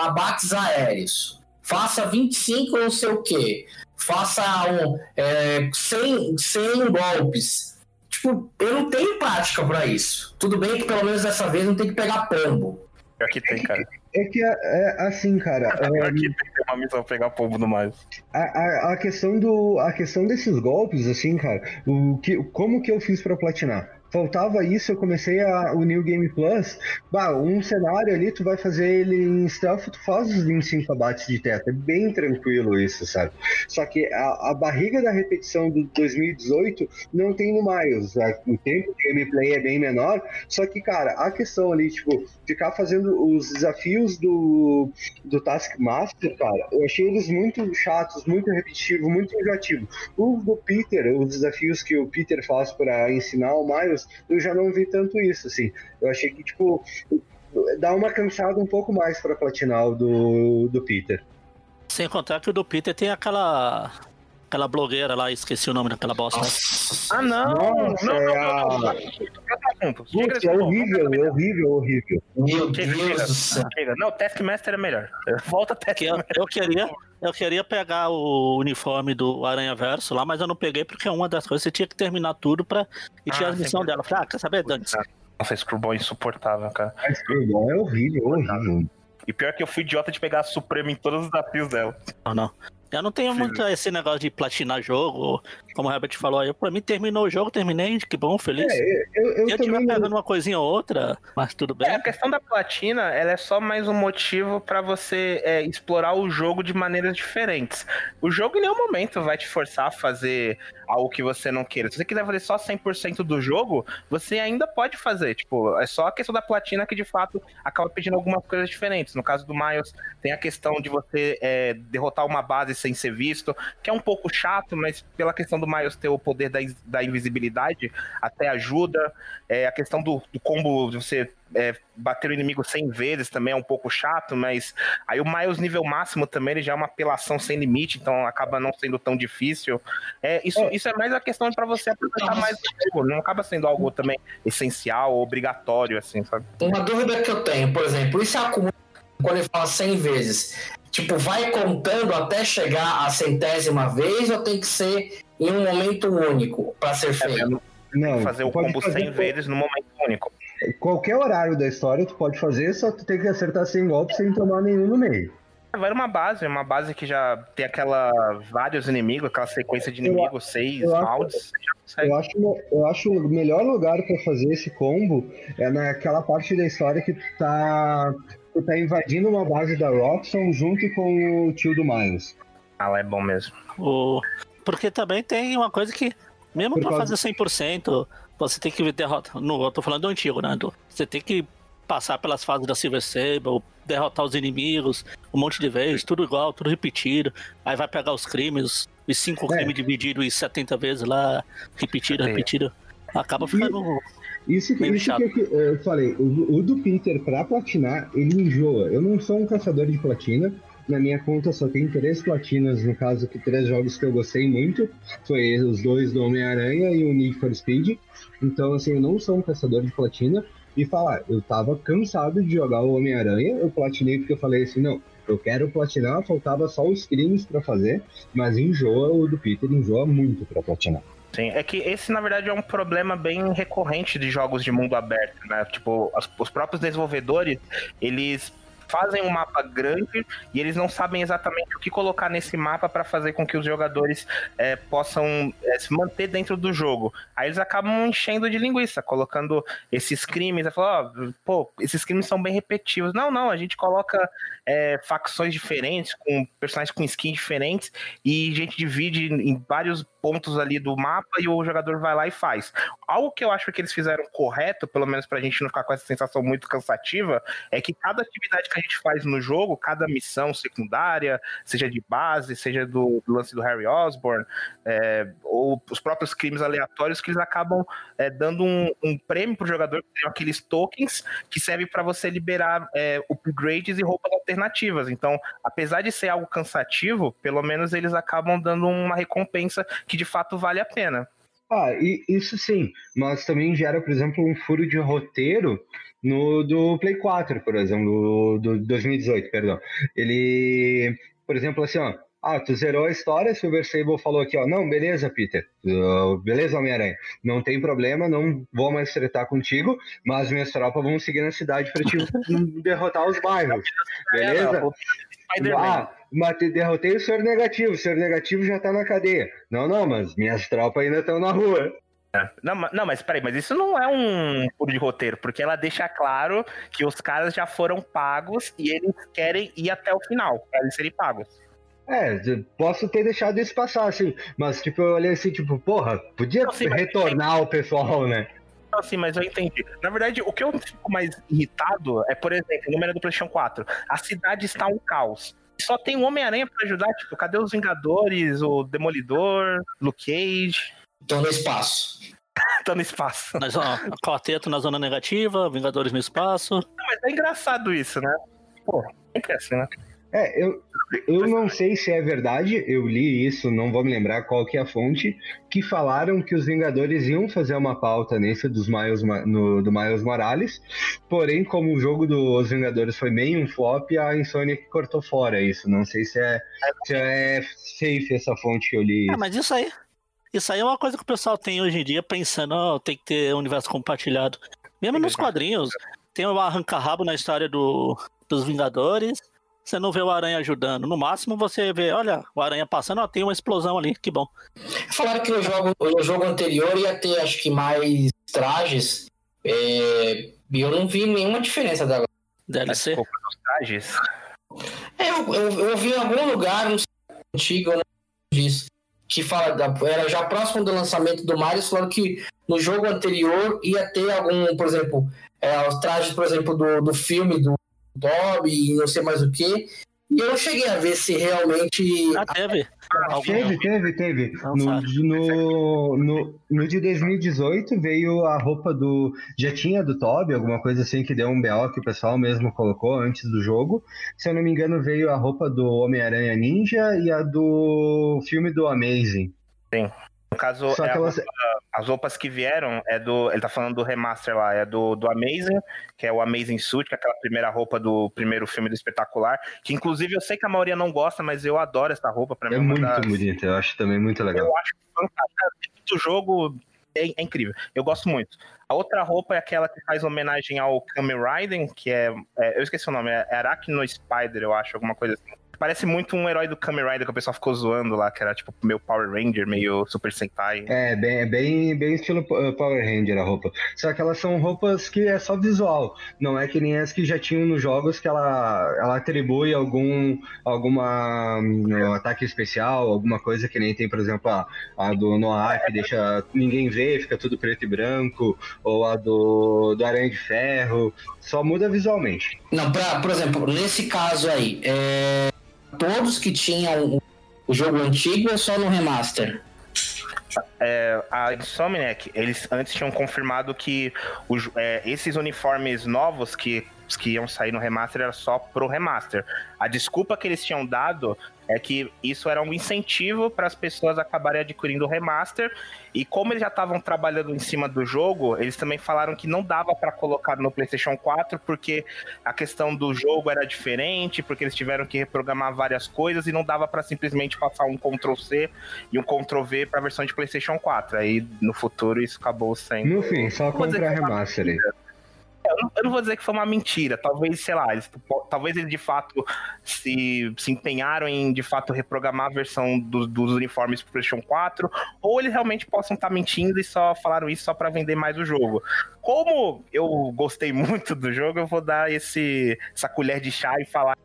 abates aéreos, faça 25 não sei o quê, faça um, é, 100, 100 golpes. Tipo, eu não tenho prática pra isso. Tudo bem que pelo menos dessa vez não tem que pegar pombo. Pior que tem, cara. É que, é, é assim, cara. Pior é, que tem uma missão pegar pombo no mais. A, a, a questão do a questão desses golpes assim cara o que como que eu fiz pra platinar faltava isso eu comecei a, o New Game Plus bah, um cenário ali tu vai fazer ele em stealth tu faz os 25 abates de teto. É bem tranquilo isso sabe? Só que a, a barriga da repetição do 2018 não tem no Miles a- o tempo de gameplay é bem menor só que cara a questão ali tipo ficar fazendo os desafios do do Taskmaster, cara, eu achei eles muito chatos, muito repetitivos, muito enjoativos. O do Peter, os desafios que o Peter faz para ensinar o Miles, eu já não vi tanto isso, assim. Eu achei que, tipo, dá uma cansada um pouco mais para platinar o do, do Peter. Sem contar que o do Peter tem aquela. Aquela blogueira lá, esqueci o nome daquela bosta. Ah, não! Nossa, não, é não, a- não, não. Putz, é horrível, é horrível, horrível. Meu Chega, Deus chega, do céu. chega. Não, Taskmaster é melhor. Volta Que eu, Taskmaster. eu queria, eu queria pegar o uniforme do Aranha Verso lá, mas eu não peguei porque uma das coisas você tinha que terminar tudo pra. E tinha Ah, a missão dela. Eu Falei, ah, quer saber, Dani? Nossa, Screwball é insuportável, cara. A Screwball é horrível, horrível. E pior que eu fui idiota de pegar a Suprema em todos os desafios dela. Não, não. Eu não tenho Sim. muito esse negócio de platinar jogo, como o Herbert falou aí. Pra mim, terminou o jogo, terminei, que bom, feliz. É, eu, eu eu também pegando uma coisinha ou outra, mas tudo bem. É, a questão da platina, ela é só mais um motivo pra você é, explorar o jogo de maneiras diferentes. O jogo em nenhum momento vai te forçar a fazer algo que você não queira. Se você quiser fazer só 100% do jogo, você ainda pode fazer. Tipo, é só a questão da platina que de fato acaba pedindo algumas coisas diferentes. No caso do Miles, tem a questão de você é, derrotar uma base sem ser visto, que é um pouco chato, mas pela questão do Miles ter o poder da, da invisibilidade, até ajuda. É, a questão do, do combo de você é, bater o inimigo 100 vezes também é um pouco chato, mas aí o Miles nível máximo também ele já é uma apelação sem limite, então acaba não sendo tão difícil. É, isso, isso é mais a questão para você aproveitar mais o jogo, não acaba sendo algo também essencial ou obrigatório, assim, sabe? Uma dúvida que eu tenho, por exemplo, isso acumula quando ele fala 100 vezes? Tipo, vai contando até chegar a centésima vez ou tem que ser em um momento único para ser feito? Não, fazer o combo fazer 100 vezes no momento único. Qualquer horário da história tu pode fazer, só tu tem que acertar 100 golpes sem tomar nenhum no meio. Vai numa base, uma base que já tem aquela vários inimigos, aquela sequência de Eu- inimigos, seis eu rounds. Eu acho, eu acho o melhor lugar pra fazer esse combo é naquela parte da história que tu tá, tu tá invadindo uma base da Roxxon junto com o tio do Miles. Ah, lá é bom mesmo. O... Porque também tem uma coisa que, mesmo Por pra causa- fazer 100%, você tem que derrotar. No, eu tô falando do antigo, né? Do- Você tem que passar pelas fases da Silver Sable, derrotar os inimigos, um monte de vezes, tudo igual, tudo repetido. Aí vai pegar os crimes, os cinco É. crimes divididos em 70 vezes lá, repetido, É. repetido. Acaba ficando. Isso, que- isso que eu falei, o, o do Peter pra platinar, ele enjoa. Eu não sou um caçador de platina, na minha conta só tem três platinas, no caso que três jogos que eu gostei muito, foi os dois do Homem-Aranha e o Need for Speed. Então, assim, eu não sou um caçador de platina. E falar, eu tava cansado de jogar o Homem-Aranha, eu platinei porque eu falei assim, não, eu quero platinar, faltava só os crimes para fazer, mas enjoa o do Peter, enjoa muito para platinar. Sim, é que esse, na verdade, é um problema bem recorrente de jogos de mundo aberto, né? Tipo, as- os próprios desenvolvedores, eles fazem um mapa grande e eles não sabem exatamente o que colocar nesse mapa para fazer com que os jogadores é, possam é, se manter dentro do jogo. Aí eles acabam enchendo de linguiça, colocando esses crimes. Fala, ó, pô, esses crimes são bem repetitivos. Não, não, a gente coloca é, facções diferentes, com personagens com skins diferentes, e a gente divide em vários pontos ali do mapa e o jogador vai lá e faz. Algo que eu acho que eles fizeram correto, pelo menos pra gente não ficar com essa sensação muito cansativa, é que cada atividade que a gente faz no jogo, cada missão secundária, seja de base, seja do, do lance do Harry Osborn, é, ou os próprios crimes aleatórios, que eles acabam é, dando um, um prêmio pro jogador, que são aqueles tokens que servem para você liberar é, upgrades e roupas alternativas. Então, apesar de ser algo cansativo, pelo menos eles acabam dando uma recompensa que de fato vale a pena. Ah, e isso sim, mas também gera, por exemplo, um furo de roteiro no do Play 4, por exemplo, do 2018, perdão. Ele, por exemplo, assim, ó, ah, tu zerou a história, Silver Sable falou aqui, ó, não, beleza, Peter, uh, beleza, Homem-Aranha, não tem problema, não vou mais tretar contigo, mas minhas tropas vão seguir na cidade pra te derrotar os bairros, beleza? Ah, mas te- derrotei o senhor negativo, o senhor negativo já tá na cadeia. Não, não, mas minhas tropas ainda estão na rua. Não, ma- não, mas peraí, mas isso não é um furo de roteiro, porque ela deixa claro que os caras já foram pagos e eles querem ir até o final, pra eles serem pagos. É, posso ter deixado isso passar, assim, mas tipo, eu olhei assim, tipo, porra, podia Não, sim, retornar o pessoal, né? Não, Assim, mas eu entendi. Na verdade, o que eu fico mais irritado é, por exemplo, no número do PlayStation 4, a cidade está um caos. Só tem o Homem-Aranha pra ajudar, tipo, cadê os Vingadores, o Demolidor, Luke Cage? Estão no espaço. Tá no espaço. Mas, ó, quarteto na zona negativa, Vingadores no espaço. Não, mas é engraçado isso, né? Pô, sempre é assim, né? É, eu, eu não sei se é verdade, eu li isso, não vou me lembrar qual que é a fonte, que falaram que os Vingadores iam fazer uma pauta nesse dos Miles, no, do Miles Morales, porém, como o jogo dos Vingadores foi meio um flop, a Insomnia que cortou fora isso. Não sei se é, se é safe essa fonte que eu li. É, mas isso aí. Isso aí é uma coisa que o pessoal tem hoje em dia, pensando, ó, tem que ter universo compartilhado. Mesmo nos quadrinhos, tem o arranca-rabo na história do, dos Vingadores. Você não vê o Aranha ajudando. No máximo você vê, olha, o Aranha passando, ó, tem uma explosão ali, que bom. Falaram que no jogo, no jogo anterior ia ter, acho que, mais trajes. é, E eu não vi nenhuma diferença da. DLC. Trajes. É, eu, eu, eu ouvi em algum lugar, não sei se é antigo ou não disso, que fala, da- era já próximo do lançamento do Mario, falaram que no jogo anterior ia ter algum, por exemplo, é, os trajes, por exemplo, do, do filme do Bob e não sei mais o que. E eu não cheguei a ver se realmente. Ah, teve. Algum- Teve, teve, teve. No, no, no, no de 2018 veio a roupa do. Já tinha do Toby, alguma coisa assim que deu um BO que o pessoal mesmo colocou antes do jogo. Se eu não me engano, veio a roupa do Homem-Aranha Ninja e a do filme do Amazing. No caso, Só é que a elas. As roupas que vieram é do. Ele tá falando do remaster lá, é do, do Amazing, que é o Amazing Suit, que é aquela primeira roupa do primeiro filme do espetacular. Que inclusive eu sei que a maioria não gosta, mas eu adoro essa roupa. Pra mim É muito das- bonita, eu acho também muito legal. Eu acho fantástica. Do jogo é, é incrível. Eu gosto muito. A outra roupa é aquela que faz homenagem ao Kamen Rider, que é, é- Eu esqueci o nome, é Arachno Spider, eu acho, alguma coisa assim. Parece muito um herói do Kamen Rider que o pessoal ficou zoando lá, que era tipo meio Power Ranger, meio Super Sentai. É, bem, é bem, bem estilo uh, Power Ranger a roupa. Só que elas são roupas que é só visual. Não é que nem as que já tinham nos jogos que ela, ela atribui algum alguma um, ataque especial, alguma coisa que nem tem, por exemplo, a, a do Noah que deixa ninguém ver, fica tudo preto e branco, ou a do, do Aranha de Ferro. Só muda visualmente. Não, pra, por exemplo, nesse caso aí, é, todos que tinham o- jogo antigo ou só no remaster? É, a Insomniac, eles antes tinham confirmado que os- é, esses uniformes novos que que iam sair no remaster era só pro remaster. A desculpa que eles tinham dado é que isso era um incentivo para as pessoas acabarem adquirindo o remaster. E como eles já estavam trabalhando em cima do jogo, eles também falaram que não dava para colocar no PlayStation 4 porque a questão do jogo era diferente, porque eles tiveram que reprogramar várias coisas e não dava para simplesmente passar um Ctrl C e um Ctrl V para a versão de PlayStation 4. Aí no futuro isso acabou sendo. No fim, só dizer comprar é uma remaster. Eu não, eu não vou dizer que foi uma mentira. Talvez, sei lá, eles, talvez eles de fato se, se empenharam em de fato reprogramar a versão do- dos uniformes pro PlayStation 4, ou eles realmente possam estar mentindo e só falaram isso só para vender mais o jogo. Como eu gostei muito do jogo, eu vou dar esse, essa colher de chá e falar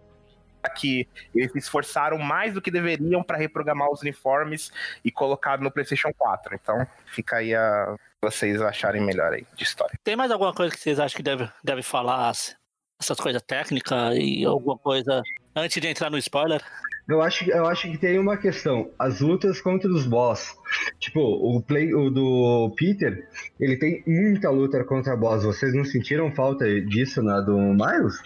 que eles se esforçaram mais do que deveriam para reprogramar os uniformes e colocar no PlayStation 4. Então, fica aí a vocês acharem melhor aí de história. Tem mais alguma coisa que vocês acham que deve, deve falar? Essas coisas técnicas e alguma coisa antes de entrar no spoiler? Eu acho, eu acho que tem uma questão. As lutas contra os boss. Tipo, o play o do Peter, ele tem muita luta contra boss. Vocês não sentiram falta disso na do Miles?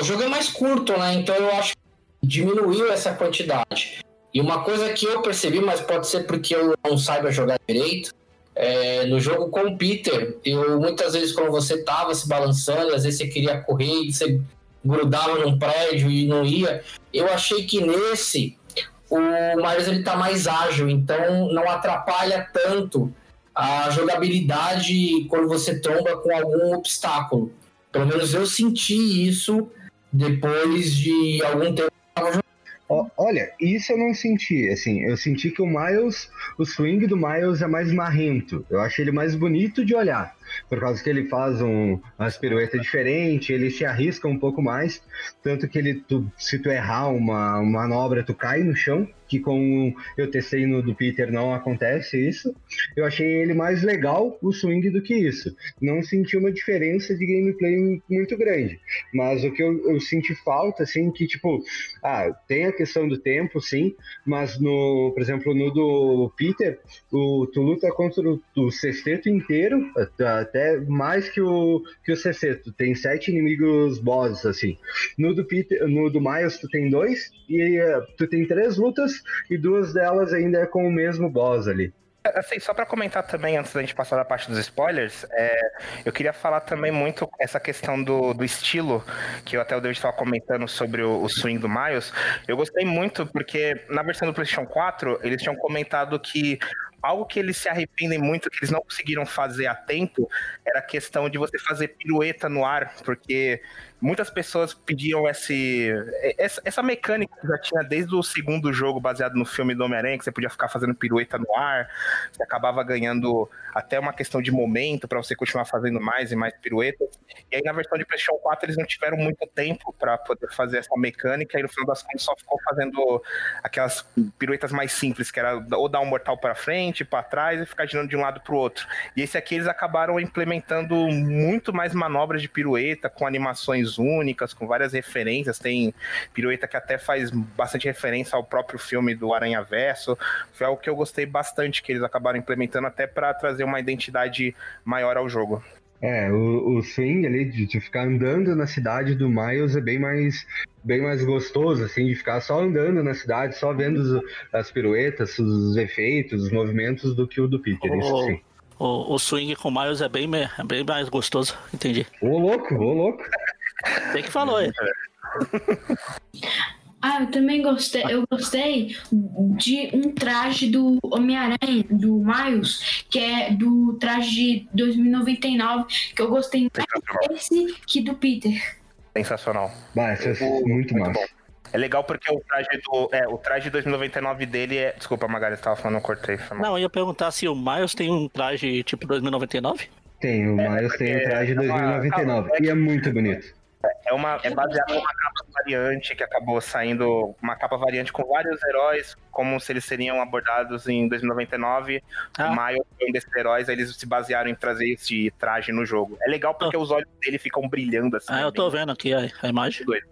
O jogo é mais curto, né? Então eu acho que diminuiu essa quantidade. E uma coisa que eu percebi, mas pode ser porque eu não saiba jogar direito, é, no jogo com o Peter, eu muitas vezes quando você tava se balançando, às vezes você queria correr você grudava num prédio e não ia. Eu achei que nesse o Miles ele tá mais ágil, então não atrapalha tanto a jogabilidade quando você tromba com algum obstáculo. Pelo menos eu senti isso depois de algum tempo. Olha, isso eu não senti, assim, eu senti que o Miles, o swing do Miles é mais marrento. Eu acho ele mais bonito de olhar, por causa que ele faz um, umas piruetas diferentes, ele se arrisca um pouco mais, tanto que ele, tu- se tu errar uma manobra, tu cai no chão, que com eu testei no do Peter não acontece isso. Eu achei ele mais legal o swing do que isso. Não senti uma diferença de gameplay muito grande, mas o que eu, eu senti falta, assim, que tipo, ah, tem a questão do tempo, sim, mas no, por exemplo, no do Peter, o, tu luta contra o, o sexteto inteiro, até- até mais que o, que o sexteto. Tem sete inimigos bosses, assim. No do Peter, no do Miles, tu tem dois, e eh, tu tem três lutas, e duas delas ainda é com o mesmo boss ali. Assim, só pra comentar também, antes da gente passar da parte dos spoilers, é, eu queria falar também muito essa questão do, do estilo, que eu até o David estava comentando sobre o, o swing do Miles. Eu gostei muito porque na versão do PlayStation 4, eles tinham comentado que algo que eles se arrependem muito, que eles não conseguiram fazer a tempo, era a questão de você fazer pirueta no ar, porque muitas pessoas pediam esse, essa, essa mecânica que já tinha desde o segundo jogo baseado no filme do Homem-Aranha, que você podia ficar fazendo pirueta no ar, você acabava ganhando até uma questão de momento para você continuar fazendo mais e mais piruetas. E aí na versão de PlayStation 4 eles não tiveram muito tempo para poder fazer essa mecânica e no final das contas só ficou fazendo aquelas piruetas mais simples, que era ou dar um mortal para frente, para trás e ficar girando de um lado para o outro. E esse aqui eles acabaram implementando muito mais manobras de pirueta com animações únicas, com várias referências. Tem pirueta que até faz bastante referência ao próprio filme do Aranha Verso. Foi algo que eu gostei bastante que eles acabaram implementando até para trazer uma identidade maior ao jogo. É, o, o swing ali de, de ficar andando na cidade do Miles é bem mais, bem mais gostoso, assim, de ficar só andando na cidade, só vendo os- as piruetas, os efeitos, os movimentos do que o do Peter, isso O, sim. o, o swing com o Miles é bem, é bem mais gostoso, entendi. Ô louco, ô louco. Tem que falou aí. Ah, eu também gostei. Eu gostei de um traje do Homem-Aranha, do Miles, que é do traje de 2099, que eu gostei mais desse que do Peter. Sensacional. Vai, isso é muito massa. bom. É legal porque o traje do. É, o traje de 2099 dele é. Desculpa, Magali, você tava falando, eu cortei. Mal. Não, eu ia perguntar se o Miles tem um traje tipo 2099? Tem, o Miles tem o traje é uma- 2099 e é muito bonito. É, uma, é baseado numa capa variante que acabou saindo. Uma capa variante com vários heróis, como se eles seriam abordados em 2099. Ah. O Miles foi um desses heróis, eles se basearam em trazer esse traje no jogo. É legal porque os olhos dele ficam brilhando assim. Ah, é eu tô bem vendo aqui a, a imagem. doido.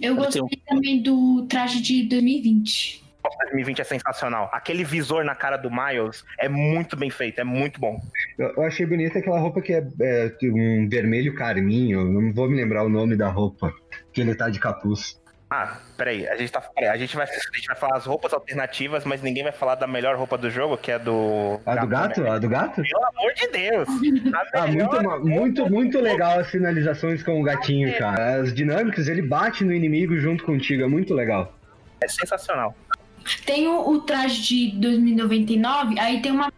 Eu gostei também do traje de 2020. Nossa, 2020 é sensacional. Aquele visor na cara do Miles é muito bem feito, é muito bom. Eu, achei bonita aquela roupa que é, é um vermelho carminho, não vou me lembrar o nome da roupa, que ele tá de capuz. Ah, peraí, a gente tá. Peraí, a gente vai, a gente vai falar as roupas alternativas, mas ninguém vai falar da melhor roupa do jogo, que é do. A do gato? né? A do gato? Pelo amor de Deus! Ah, muito, muito, muito legal as finalizações com o gatinho, cara. As dinâmicas, ele bate no inimigo junto contigo, é muito legal. É sensacional. Tem o, o traje de 2099, aí tem uma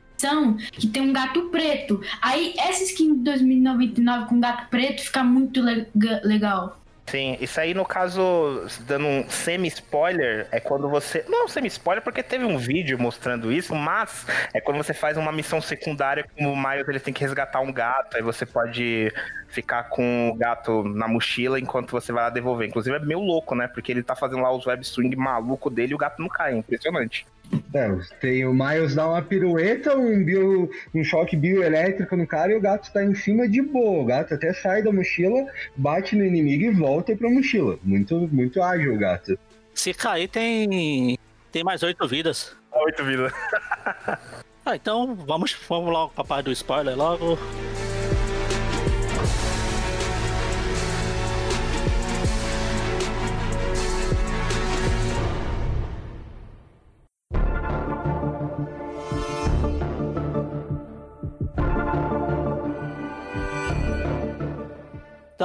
que tem um gato preto. Aí essa skin de 2099 com gato preto fica muito lega- legal. Sim, isso aí no caso, dando um semi-spoiler, é quando você. Não semi-spoiler, porque teve um vídeo mostrando isso, mas é quando você faz uma missão secundária como o Miles ele tem que resgatar um gato, aí você pode ficar com o gato na mochila enquanto você vai lá devolver. Inclusive é meio louco, né? Porque ele tá fazendo lá os web swing maluco dele e o gato não cai. é Impressionante. É, tem o Miles dá uma pirueta, um, bio, um choque bioelétrico no cara e o gato tá em cima de boa. O gato até sai da mochila, bate no inimigo e volta pra mochila. Muito, muito ágil o gato. Se cair, tem. Tem mais oito vidas. Oito vidas. Ah, então vamos, vamos logo pra parte do spoiler logo.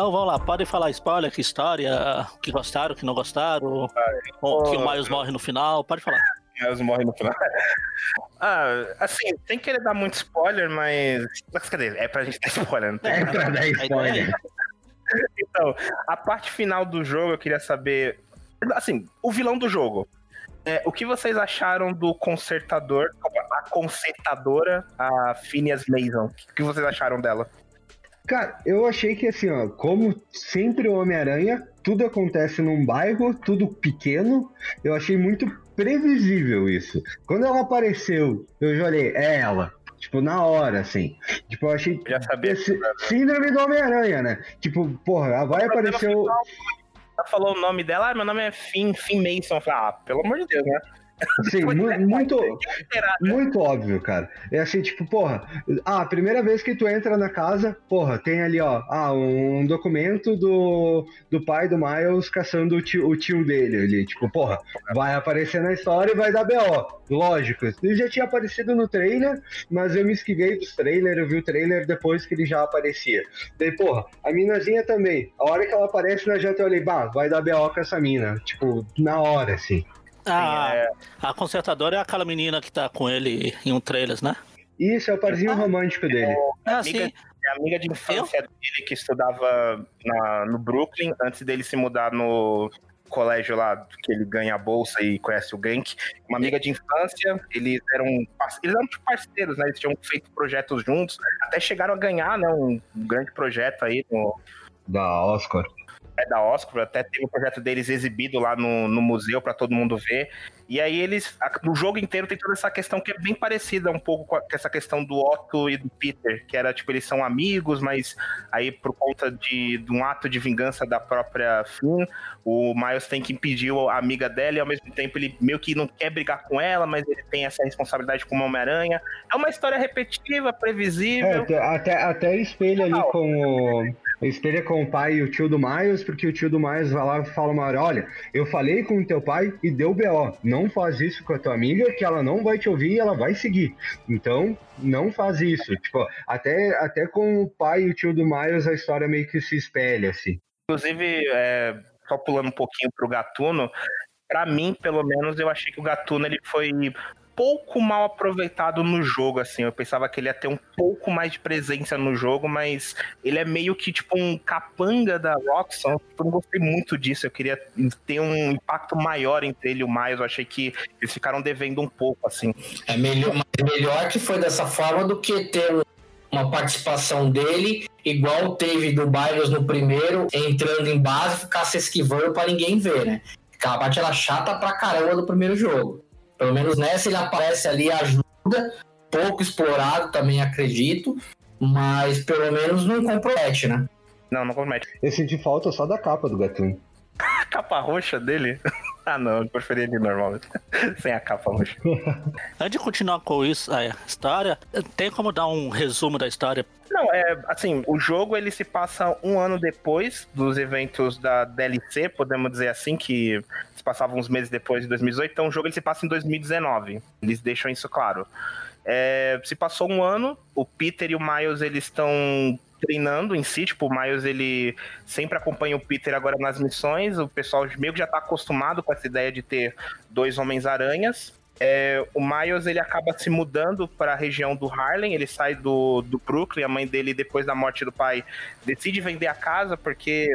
Então vamos lá, podem falar spoiler, que história, que gostaram, que não gostaram, ou que o Miles morre no final, pode falar. Miles morre no final. Ah, assim, sem querer dar muito spoiler, mas. Mas cadê? É pra gente dar spoiler, não tem É pra dar spoiler. Então, a parte final do jogo eu queria saber. Assim, o vilão do jogo. É, o que vocês acharam do consertador, a consertadora, a Phineas Mason? O que vocês acharam dela? Cara, eu achei que assim, ó, como sempre o Homem-Aranha, tudo acontece num bairro, tudo pequeno. Eu achei muito previsível isso. Quando ela apareceu, eu já olhei, é ela. Tipo, na hora, assim. Tipo, eu achei. Já sabia. Esse síndrome do Homem-Aranha, né? Tipo, porra, vai aparecer. Ela falou o nome dela, ah, meu nome é Finn, Finn Mason. Eu falei, ah, pelo amor de Deus, né? Sim, mu- muito, Será? muito óbvio, cara. É assim, tipo, porra, ah, a primeira vez que tu entra na casa, porra, tem ali, ó, ah, um documento do, do pai do Miles caçando o tio, o tio dele ali. Tipo, porra, vai aparecer na história e vai dar BO. Lógico. Ele já tinha aparecido no trailer, mas eu me esquivei dos trailers, eu vi o trailer depois que ele já aparecia. Daí, porra, a minazinha também. A hora que ela aparece na janta, eu olhei, bah, vai dar BO com essa mina. Tipo, na hora, assim. Ah, é. a consertadora é aquela menina que tá com ele em um trailer, né? Isso é o parzinho romântico dele. Ah, amiga, sim. é amiga de infância dele que estudava na- no Brooklyn antes dele se mudar no colégio lá que ele ganha a bolsa e conhece o Gank. Uma amiga de infância, eles eram, eles eram tipo parceiros, né? Eles tinham feito projetos juntos, até chegaram a ganhar, né? Um grande projeto aí no, Da Oscar. É da Oscar, até teve o projeto deles exibido lá no, no museu para todo mundo ver. E aí eles, no jogo inteiro tem toda essa questão que é bem parecida um pouco com, a- com essa questão do Otto e do Peter, que era tipo, eles são amigos, mas aí por conta de, de um ato de vingança da própria Finn, o Miles tem que impedir a amiga dela e ao mesmo tempo ele meio que não quer brigar com ela, mas ele tem essa responsabilidade como Homem-Aranha. É uma história repetitiva, É, previsível. até- até, até espelha ali com o. Espelha com o pai e o tio do Miles, porque o tio do Miles vai lá e fala uma hora: olha, eu falei com o teu pai e deu BO. Não faz isso com a tua amiga, que ela não vai te ouvir e ela vai seguir. Então, não faz isso. Tipo, até, até com o pai e o tio do Miles, a história meio que se espelha, assim. Inclusive, é, só pulando um pouquinho pro Gatuno, pra mim, pelo menos, eu achei que o Gatuno ele foi pouco mal aproveitado no jogo, assim. Eu pensava que ele ia ter um pouco mais de presença no jogo, mas ele é meio que tipo um capanga da Roxxon. Eu não gostei muito disso. Eu queria ter um impacto maior entre ele e o Miles. Eu achei que eles ficaram devendo um pouco, assim. É melhor, mas melhor que foi dessa forma do que ter um- uma participação dele, igual teve do Byros no primeiro, entrando em base ficar se esquivando pra ninguém ver, né? Aquela parte era chata pra caramba do primeiro jogo. Pelo menos nessa ele aparece ali, ajuda, pouco explorado também acredito, mas pelo menos não compromete, né? Não, não comete. Eu senti falta só da capa do Gatuno. A capa roxa dele. Ah, não, eu preferia ele normal. Sem a capa roxa. Antes de continuar com isso, a história, tem como dar um resumo da história? Não, é assim, o jogo ele se passa um ano depois dos eventos da DLC, podemos dizer assim, que passavam uns meses depois de 2018, então o jogo ele se passa em 2019. Eles deixam isso claro. É, se passou um ano, o Peter e o Miles eles estão treinando em si, tipo, o Miles ele sempre acompanha o Peter agora nas missões, o pessoal meio que já tá acostumado com essa ideia de ter dois Homens-Aranhas. É, o Miles ele acaba se mudando para a região do Harlem, ele sai do, do Brooklyn, a mãe dele, depois da morte do pai, decide vender a casa porque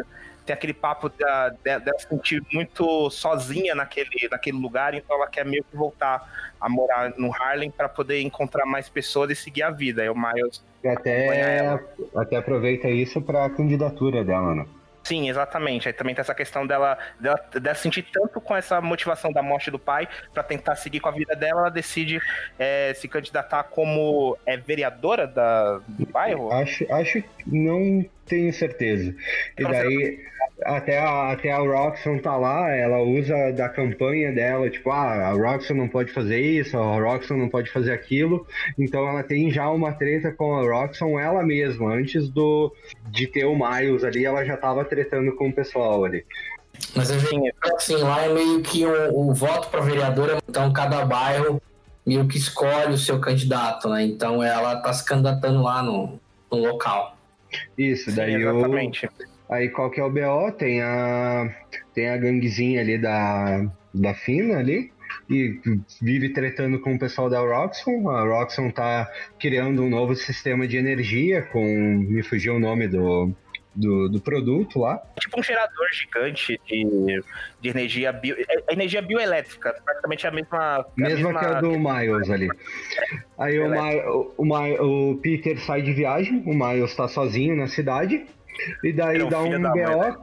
tem aquele papo da, dela se sentir muito sozinha naquele, naquele lugar, então ela quer meio que voltar a morar no Harlem para poder encontrar mais pessoas e seguir a vida. Aí o Miles. E até, até aproveita isso para a candidatura dela, né? Sim, exatamente. Aí também tem essa questão dela, dela, dela sentir tanto com essa motivação da morte do pai para tentar seguir com a vida dela, ela decide é, se candidatar como é, vereadora da, do bairro? Acho, acho que não tenho certeza. E daí até a, até a Roxxon tá lá, ela usa da campanha dela, tipo, ah, a Roxxon não pode fazer isso, a Roxxon não pode fazer aquilo. Então ela tem já uma treta com a Roxxon ela mesma. Antes do de ter o Miles ali, ela já tava tretando com o pessoal ali. Mas assim, assim lá é meio que o, o voto para vereadora, então cada bairro meio que escolhe o seu candidato, né? Então ela tá se candidatando lá no, no local. Isso, daí Sim, exatamente. O Aí qual que é o BO? Tem a, tem a ganguezinha ali da, da Fina ali, e vive tretando com o pessoal da Roxxon. A Roxxon tá criando um novo sistema de energia com. Me fugiu o nome do, do, do produto lá. Tipo um gerador gigante de, de energia bio, é, energia bioelétrica, praticamente a mesma. A mesma, mesma que a do Miles ali. Aí o, o, o, o Peter sai de viagem, o Miles tá sozinho na cidade. E daí dá um BO.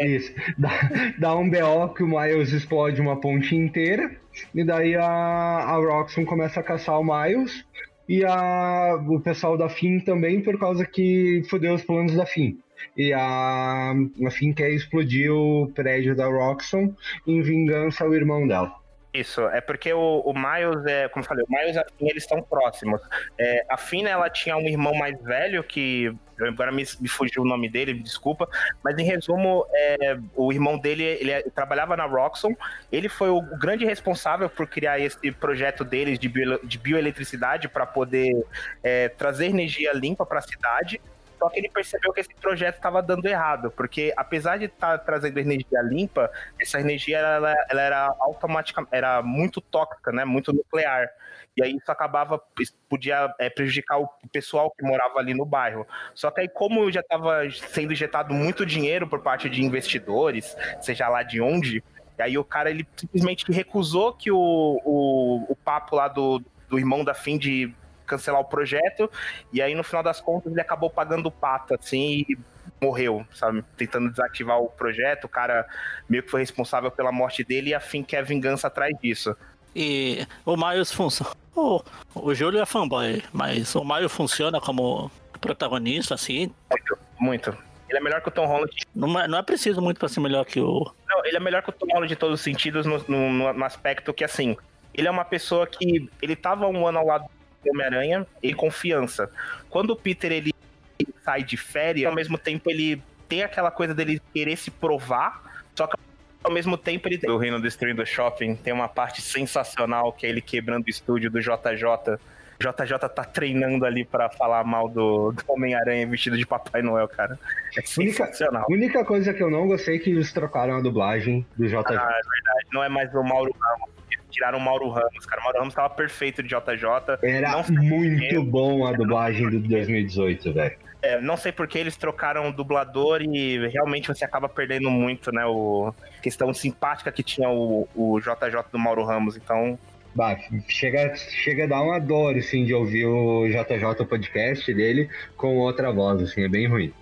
Isso. Dá, dá um BO que o Miles explode uma ponte inteira. E daí a, a Roxxon começa a caçar o Miles. E a, o pessoal da FIM também, por causa que fodeu os planos da FIM. E a, a FIM quer explodir o prédio da Roxxon em vingança ao irmão dela. Isso, é porque o, o Miles, é, como eu falei, o Miles e a Finn, eles estão próximos. É, a Finn, ela tinha um irmão mais velho, que agora me, me fugiu o nome dele, desculpa, mas em resumo, é, o irmão dele, ele, ele, trabalhava na Roxxon, ele foi o grande responsável por criar esse projeto deles de, bio, de bioeletricidade para poder é, trazer energia limpa para a cidade, só que ele percebeu que esse projeto estava dando errado, porque apesar de estar tá trazendo energia limpa, essa energia ela, ela era automática, era muito tóxica, né? Muito nuclear. E aí isso acabava, podia é, prejudicar o pessoal que morava ali no bairro. Só que aí, como já estava sendo injetado muito dinheiro por parte de investidores, seja lá de onde, e aí o cara ele simplesmente recusou que o, o, o papo lá do, do irmão da fim de cancelar o projeto, e aí no final das contas ele acabou pagando o pato, assim, e morreu, sabe? Tentando desativar o projeto, o cara meio que foi responsável pela morte dele e a fim quer vingança atrás disso. E o Miles funciona. O, o Júlio é fanboy, mas o Miles funciona como protagonista, assim. Muito, muito. Ele é melhor que o Tom Holland. Não é, não é preciso muito para ser melhor que o. Não, ele é melhor que o Tom Holland de todos os sentidos, no, no, no aspecto que, assim, ele é uma pessoa que. Ele tava um ano ao lado Homem-Aranha e confiança. Quando o Peter ele sai de férias, ao mesmo tempo ele tem aquela coisa dele querer se provar, só que ao mesmo tempo ele tem... O Reino Destruindo Shopping tem uma parte sensacional que é ele quebrando o estúdio do JJ. JJ tá treinando ali para falar mal do, do Homem-Aranha vestido de Papai Noel, cara. É sensacional. A única, única coisa que eu não gostei é que eles trocaram a dublagem do JJ. Ah, é verdade. Não é mais o Mauro Ramos tiraram o Mauro Ramos, cara. O Mauro Ramos tava perfeito de JJ. Era muito bom a dublagem do 2018, velho. É, não sei porque eles trocaram o dublador e realmente você acaba perdendo muito, né? O questão simpática que tinha o, o JJ do Mauro Ramos. Então, Bah, chega, chega a dar uma dor, assim, de ouvir o JJ podcast dele com outra voz, assim, é bem ruim.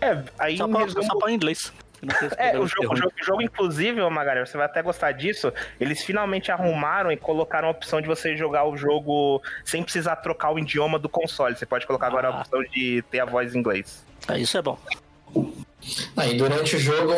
É, aí só, pra, resumo... só pra inglês. É, o jogo, o jogo, o jogo, inclusive, Magalhães, você vai até gostar disso. Eles finalmente arrumaram e colocaram a opção de você jogar o jogo sem precisar trocar o idioma do console. Você pode colocar agora ah. a opção de ter a voz em inglês. Ah, isso é bom. Aí durante o jogo,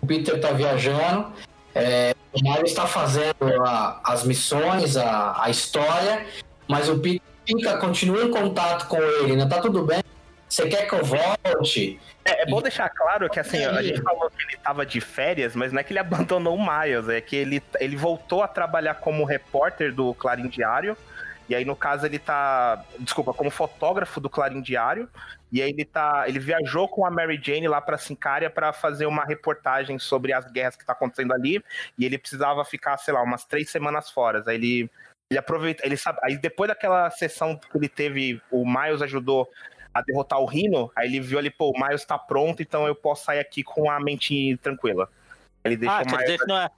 o Peter tá viajando. É, O Miles está fazendo a- as missões, a, a história, mas o Peter fica, continua em contato com ele, né? Tá tudo bem? Você quer que eu volte? É, é bom deixar claro que assim, a gente falou que ele tava de férias, mas não é que ele abandonou o Miles, é que ele, ele voltou a trabalhar como repórter do Clarim Diário. E aí, no caso, ele tá. Desculpa, como fotógrafo do Clarim Diário. E aí ele tá. Ele viajou com a Mary Jane lá pra Sincária para fazer uma reportagem sobre as guerras que tá acontecendo ali. E ele precisava ficar, sei lá, umas três semanas fora. Aí ele. Ele aproveita, ele sabe, aí depois daquela sessão que ele teve, o Miles ajudou a derrotar o Rino, aí ele viu ali, pô, o Miles tá pronto, então eu posso sair aqui com a mente tranquila. Ele deixa Ah, o Miles. dizer não é.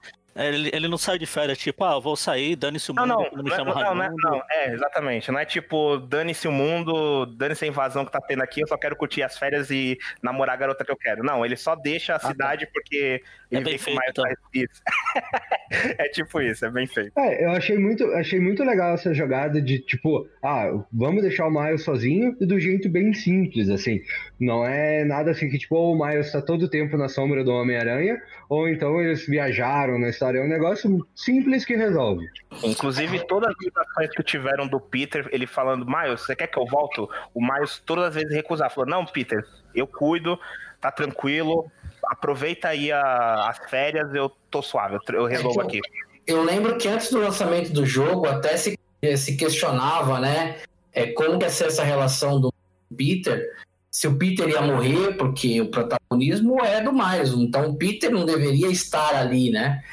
Ele, ele não sai de férias, tipo, ah, vou sair, dane-se o Não, mundo, não, não não, me é- chama não, não, é- não, é, exatamente. Não é tipo, dane-se o mundo, dane-se a invasão que tá tendo aqui, eu só quero curtir as férias e namorar a garota que eu quero. Não, ele só deixa a tá. cidade porque ele É bem feito, Miles então. isso. é tipo isso, é bem feito. É, eu achei muito, achei muito legal essa jogada de tipo, ah, vamos deixar o Miles sozinho e do jeito bem simples, assim. Não é nada assim que, tipo, ou o Miles tá todo o tempo na sombra do Homem-Aranha, ou então eles viajaram na história. É um negócio simples que resolve. Inclusive, todas as ligações que tiveram do Peter, ele falando, Miles, você quer que eu volto? O Miles todas as vezes recusar. Falou, não, Peter, eu cuido, tá tranquilo, aproveita aí a- as férias, eu tô suave, eu, eu resolvo aqui. Eu lembro que antes do lançamento do jogo até se, se questionava, né? É, como que ia ser essa relação do Peter. Se o Peter ia morrer, porque o protagonismo é do Miles, então o Peter não deveria estar ali, né?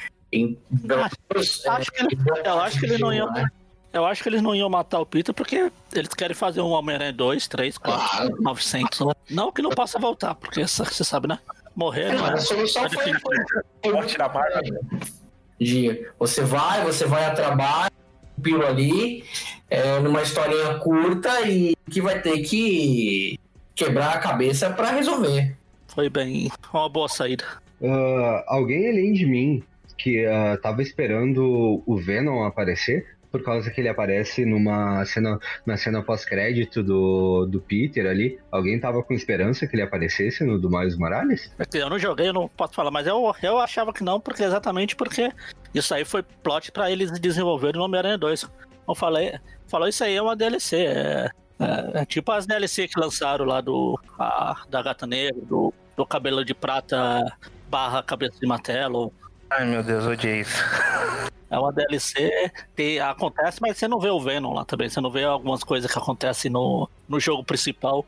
Acho- acho que ele- em- eu acho que ele não ia- né? Eu acho que eles não iam matar o Peter porque eles querem fazer um Homem-Aranha 2, 3, 4, Claro. 900. né? Não que não possa voltar, porque essa- você sabe, né? Morrer não A é. solução é foi, definitivo. foi, foi Morte da Marvel. de você vai, você vai a trabalho, piro ali, é, numa historinha curta e que vai ter que quebrar a cabeça pra resolver. Foi bem. Uma boa saída. Ah, alguém além de mim que ah, tava esperando o Venom aparecer, por causa que ele aparece numa cena, na cena pós-crédito do, do Peter ali. Alguém tava com esperança que ele aparecesse no do Miles Morales? Eu não joguei, eu não posso falar, mas eu, eu achava que não, porque exatamente porque isso aí foi plot pra eles desenvolverem no Homem-Aranha 2. Eu falei, falou isso aí é uma DLC. É, é- é tipo as DLC que lançaram lá do a- da Gata Negra, do, do cabelo de prata barra cabeça de martelo. Ai, meu Deus, odiei isso. É uma DLC que acontece, mas você não vê o Venom lá também. Você não vê algumas coisas que acontecem no, no jogo principal.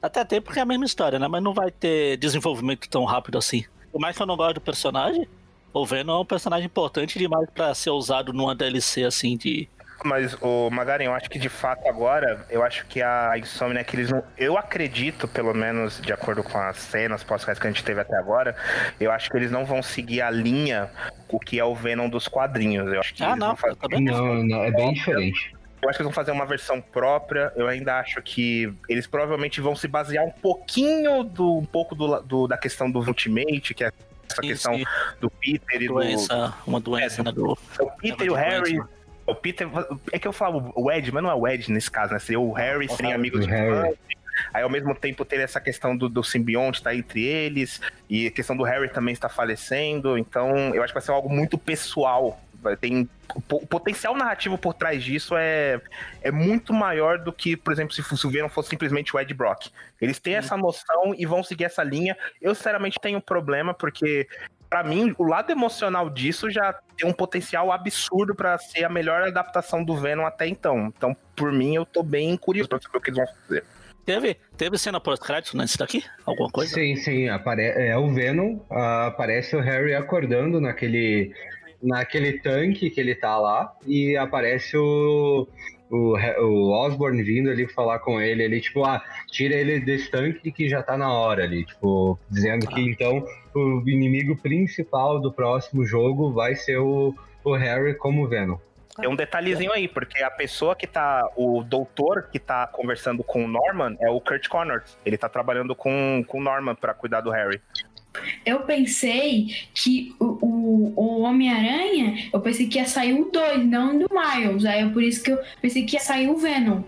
Até tem porque é a mesma história, né? Mas não vai ter desenvolvimento tão rápido assim. Por mais que eu não goste do personagem, o Venom é um personagem importante demais pra ser usado numa DLC assim de. Mas, o Magaren, eu acho que de fato agora, eu acho que a Insomniac, eles não. Eu acredito, pelo menos de acordo com as cenas pós que a gente teve até agora, eu acho que eles não vão seguir a linha o que é o Venom dos quadrinhos. Eu acho que Ah, não, fazer. tá bem. Não, não, é bem diferente. Eu acho que eles vão fazer uma versão própria. Eu ainda acho que eles provavelmente vão se basear um pouquinho do um pouco do, do- da questão do Ultimate, que é essa Sim, questão sim, do Peter e do. doença, uma doença, É, né? Do, O Peter e o Harry. O Peter. É que eu falo o Ed, mas não é o Ed nesse caso, né? Seria o Harry, O seriam Harry. amigos de Harry. Aí ao mesmo tempo ter essa questão do, do simbionte tá entre eles. E a questão do Harry também está falecendo. Então, eu acho que vai ser algo muito pessoal. Tem, o po- o potencial narrativo por trás disso é, é muito maior do que, por exemplo, se, fosse- o Venom fosse simplesmente o Ed Brock. Eles têm essa noção e vão seguir essa linha. Eu, sinceramente, tenho um problema, porque Pra mim, o lado emocional disso já tem um potencial absurdo pra ser a melhor adaptação do Venom até então. Então, por mim, eu tô bem curioso pra saber o que eles vão fazer. Teve, teve cena pós-crédito nesse daqui? Alguma coisa? Sim, sim, apare... é o Venom, ah, aparece o Harry acordando naquele, naquele tanque que ele tá lá, e aparece o, o, o Osborn vindo ali falar com ele, ele, tipo, ah, tira ele desse tanque que já tá na hora ali, tipo, dizendo que então o inimigo principal do próximo jogo vai ser o, o Harry como Venom. Tem um detalhezinho aí, porque a pessoa que tá. O doutor que tá conversando com o Norman é o Kurt Connors. Ele tá trabalhando com, com o Norman pra cuidar do Harry. Eu pensei que o, o, o Homem-Aranha, eu pensei que ia sair o 2, não do Miles. Aí é por isso que eu pensei que ia sair o Venom.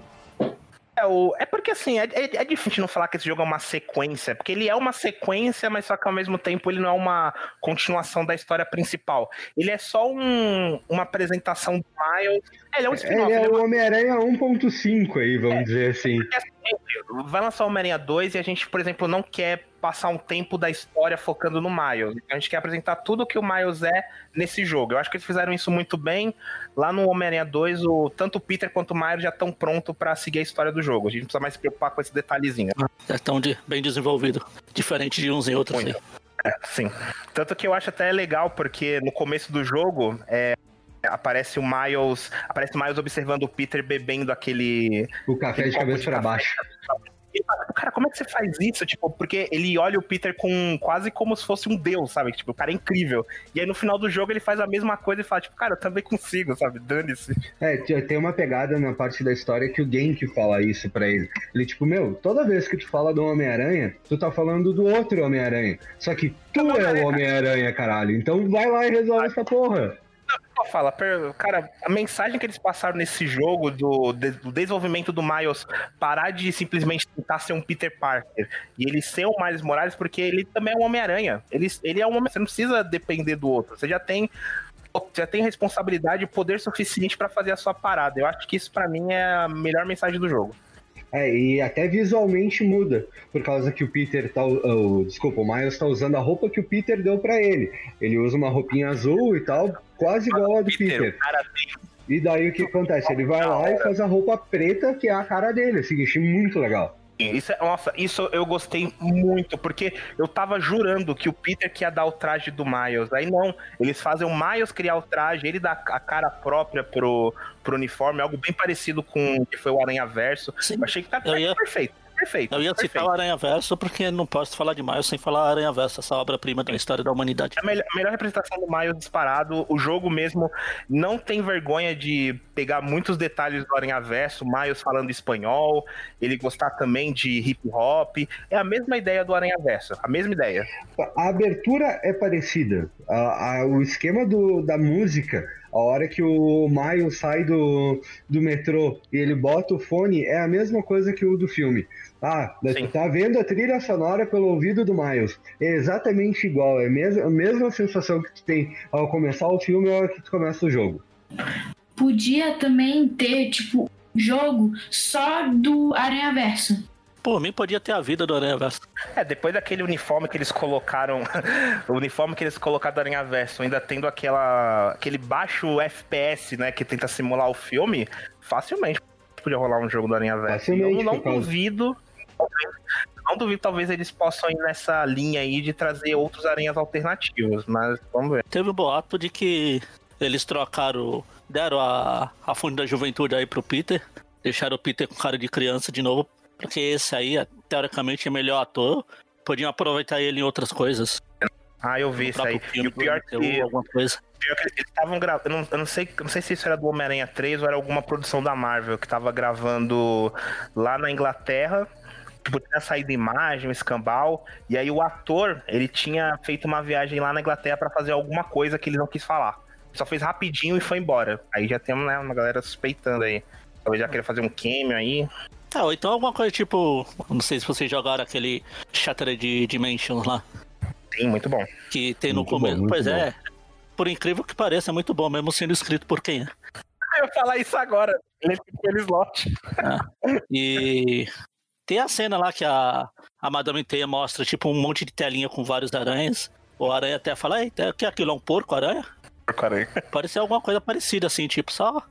É, o, é porque assim, é, é, é difícil não falar que esse jogo é uma sequência, porque ele é uma sequência, mas só que ao mesmo tempo ele não é uma continuação da história principal. Ele é só um, uma apresentação do Miles. Ele é um spin-off. Ele é ele é o Homem-Aranha 1.5 aí, vamos dizer assim. Assim, vai lançar o Homem-Aranha 2 e a gente, por exemplo, não quer passar um tempo da história focando no Miles. A gente quer apresentar tudo que o Miles é nesse jogo. Eu acho que eles fizeram isso muito bem. Lá no Homem-Aranha 2, o, tanto o Peter quanto o Miles já estão prontos pra seguir a história do jogo. A gente não precisa mais se preocupar com esse detalhezinho. Já estão de, bem desenvolvido. Diferente de uns e outros aí. É, sim. Tanto que eu acho até legal, porque no começo do jogo. é, Aparece o Miles. Aparece o Miles observando o Peter bebendo aquele. O café de copo cabeça pra café. baixo. Fala, Cara, como é que você faz isso? Tipo, porque ele olha o Peter com quase como se fosse um deus, sabe? Tipo, o cara é incrível. E aí no final do jogo ele faz a mesma coisa e fala, tipo, cara, eu também consigo, sabe? Dane-se. É, tem uma pegada na parte da história que o Genki fala isso pra ele. Ele, tipo, meu, toda vez que tu fala do Homem-Aranha, tu tá falando do outro Homem-Aranha. Só que tu é o Homem-Aranha, caralho. Então vai lá e resolve essa porra. Fala, cara, a mensagem que eles passaram nesse jogo do, do desenvolvimento do Miles parar de simplesmente tentar ser um Peter Parker e ele ser o Miles Morales, porque ele também é um Homem-Aranha. Ele, ele é um homem, você não precisa depender do outro. Você já tem já tem responsabilidade e poder suficiente pra fazer a sua parada. Eu acho que isso pra mim é a melhor mensagem do jogo. É, e até visualmente muda, por causa que o Peter tá. o- desculpa, o Miles tá usando a roupa que o Peter deu pra ele. Ele usa uma roupinha azul e tal, quase igual a do Peter. E daí o que acontece? Ele vai lá e faz a roupa preta, que é a cara dele. Assim, achei muito legal. Isso, é- nossa, isso eu gostei muito, porque eu tava jurando que o Peter que ia dar o traje do Miles. Aí não, eles fazem o Miles criar o traje, ele dá a cara própria pro, pro uniforme, algo bem parecido com o que foi o Aranha Verso. Sim. Eu achei que tá Eu ia- perfeito, perfeito. Eu ia perfeito. citar o Aranha Verso porque não posso falar de Miles sem falar Aranha Verso, essa obra-prima da história da humanidade. A melhor, a melhor representação do Miles disparado. O jogo mesmo não tem vergonha de pegar muitos detalhes do Aranha Verso, Miles falando espanhol, ele gostar também de hip hop. É a mesma ideia do Aranha Verso, a mesma ideia. A abertura é parecida. A- a- o esquema do, da música, a hora que o Miles sai do, do metrô e ele bota o fone, é a mesma coisa que o do filme. Ah, Sim. tu tá vendo a trilha sonora pelo ouvido do Miles. É exatamente igual. É a mesma, sensação que tu tem ao começar o filme e a hora que tu começa o jogo. Podia também ter, tipo, jogo só do Aranha Verso. Por mim, podia ter a vida do Aranha Verso. É, depois daquele uniforme que eles colocaram, o uniforme que eles colocaram do Aranha Verso, ainda tendo aquela, aquele baixo FPS, né, que tenta simular o filme, facilmente podia rolar um jogo do Aranha Verso. Eu não duvido, não duvido, talvez eles possam ir nessa linha aí de trazer outros aranhas alternativos, mas vamos ver. Teve o boato de que eles trocaram, deram a, a fonte da juventude aí pro Peter, deixaram o Peter com cara de criança de novo, porque esse aí, teoricamente, é melhor ator. Podiam aproveitar ele em outras coisas. Ah, eu vi No isso aí. próprio E filme, o pior que alguma coisa. Pior que eles estavam gravando. Eu, não, eu não sei, não sei se isso era do Homem-Aranha 3 ou era alguma produção da Marvel que tava gravando lá na Inglaterra. Tipo, tinha saído imagem, um escambau. E aí o ator, ele tinha feito uma viagem lá na Inglaterra pra fazer alguma coisa que ele não quis falar. Só fez rapidinho e foi embora. Aí já temos, né, uma galera suspeitando aí. Talvez já queria fazer um cameo aí. Ah, ou então alguma coisa tipo. Não sei se vocês jogaram aquele Shattered Dimensions lá. Sim, muito bom. Que tem no Muito bom, começo. pois bom. é. Por incrível que pareça, é muito bom, mesmo sendo escrito por quem é. Eu ia falar isso agora. Ele ficou no slot. E tem a cena lá que a, a Madame Teia mostra, tipo, um monte de telinha com vários aranhas. O aranha até fala, eita, o que é aquilo? É um porco aranha? Cara, Parecia alguma coisa parecida, assim, tipo, só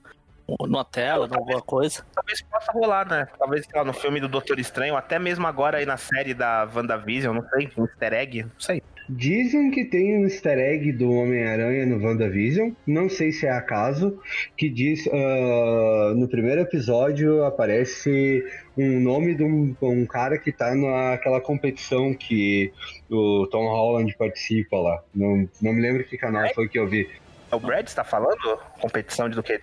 numa tela, alguma coisa. Talvez possa rolar, né? Talvez lá no filme do Doutor Estranho, até mesmo agora aí na série da WandaVision, não sei, um easter egg, não sei. Dizem que tem um easter egg do Homem-Aranha no WandaVision, não sei se é acaso, que diz ah, no primeiro episódio aparece um nome de um, um cara que tá naquela competição que o Tom Holland participa lá. Não, não me lembro que canal foi que eu vi. É o Brad está falando? Competição de do que?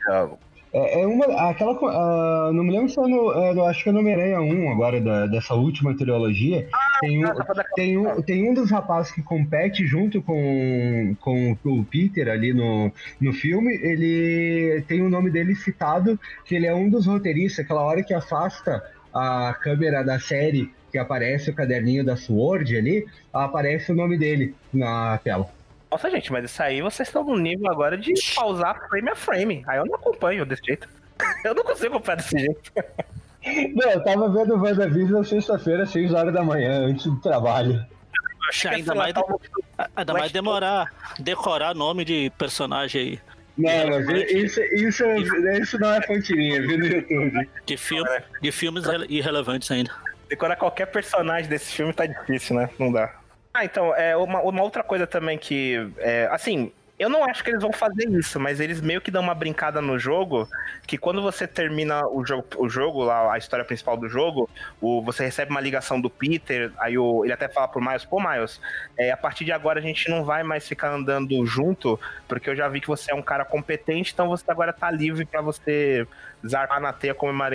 É, é uma. Aquela. ah, não me lembro se é no. é no- acho que é no Homem-Aranha 1 agora, da- dessa última trilogia. tem, um, tem, um, tem um dos rapazes que compete junto com, com o Peter ali no, no filme. Ele tem o nome dele citado, que ele é um dos roteiristas, aquela hora que afasta a câmera da série que aparece o caderninho da Sword ali, aparece o nome dele na tela. Nossa, gente, mas isso aí vocês estão no nível agora de pausar frame a frame. Aí eu não acompanho desse jeito. Eu não consigo acompanhar desse jeito. Não, eu tava vendo o WandaVision sexta-feira, 6 horas da manhã, antes do trabalho. Acho que ainda mais, ainda mais demorar, decorar nome de personagem aí. Não, mas isso, isso, isso não é fonte minha, viu no YouTube. De, filme, de filmes irrelevantes ainda. Decorar qualquer personagem desse filme tá difícil, né? Não dá. Ah, então, é uma, uma outra coisa também que. É, assim, eu não acho que eles vão fazer isso, mas eles meio que dão uma brincada no jogo, que quando você termina o jogo, o jogo lá, a história principal do jogo, o, você recebe uma ligação do Peter, aí o, ele até fala pro Miles, pô, Miles, é, a partir de agora a gente não vai mais ficar andando junto, porque eu já vi que você é um cara competente, então você agora tá livre para você zarpar na teia como uma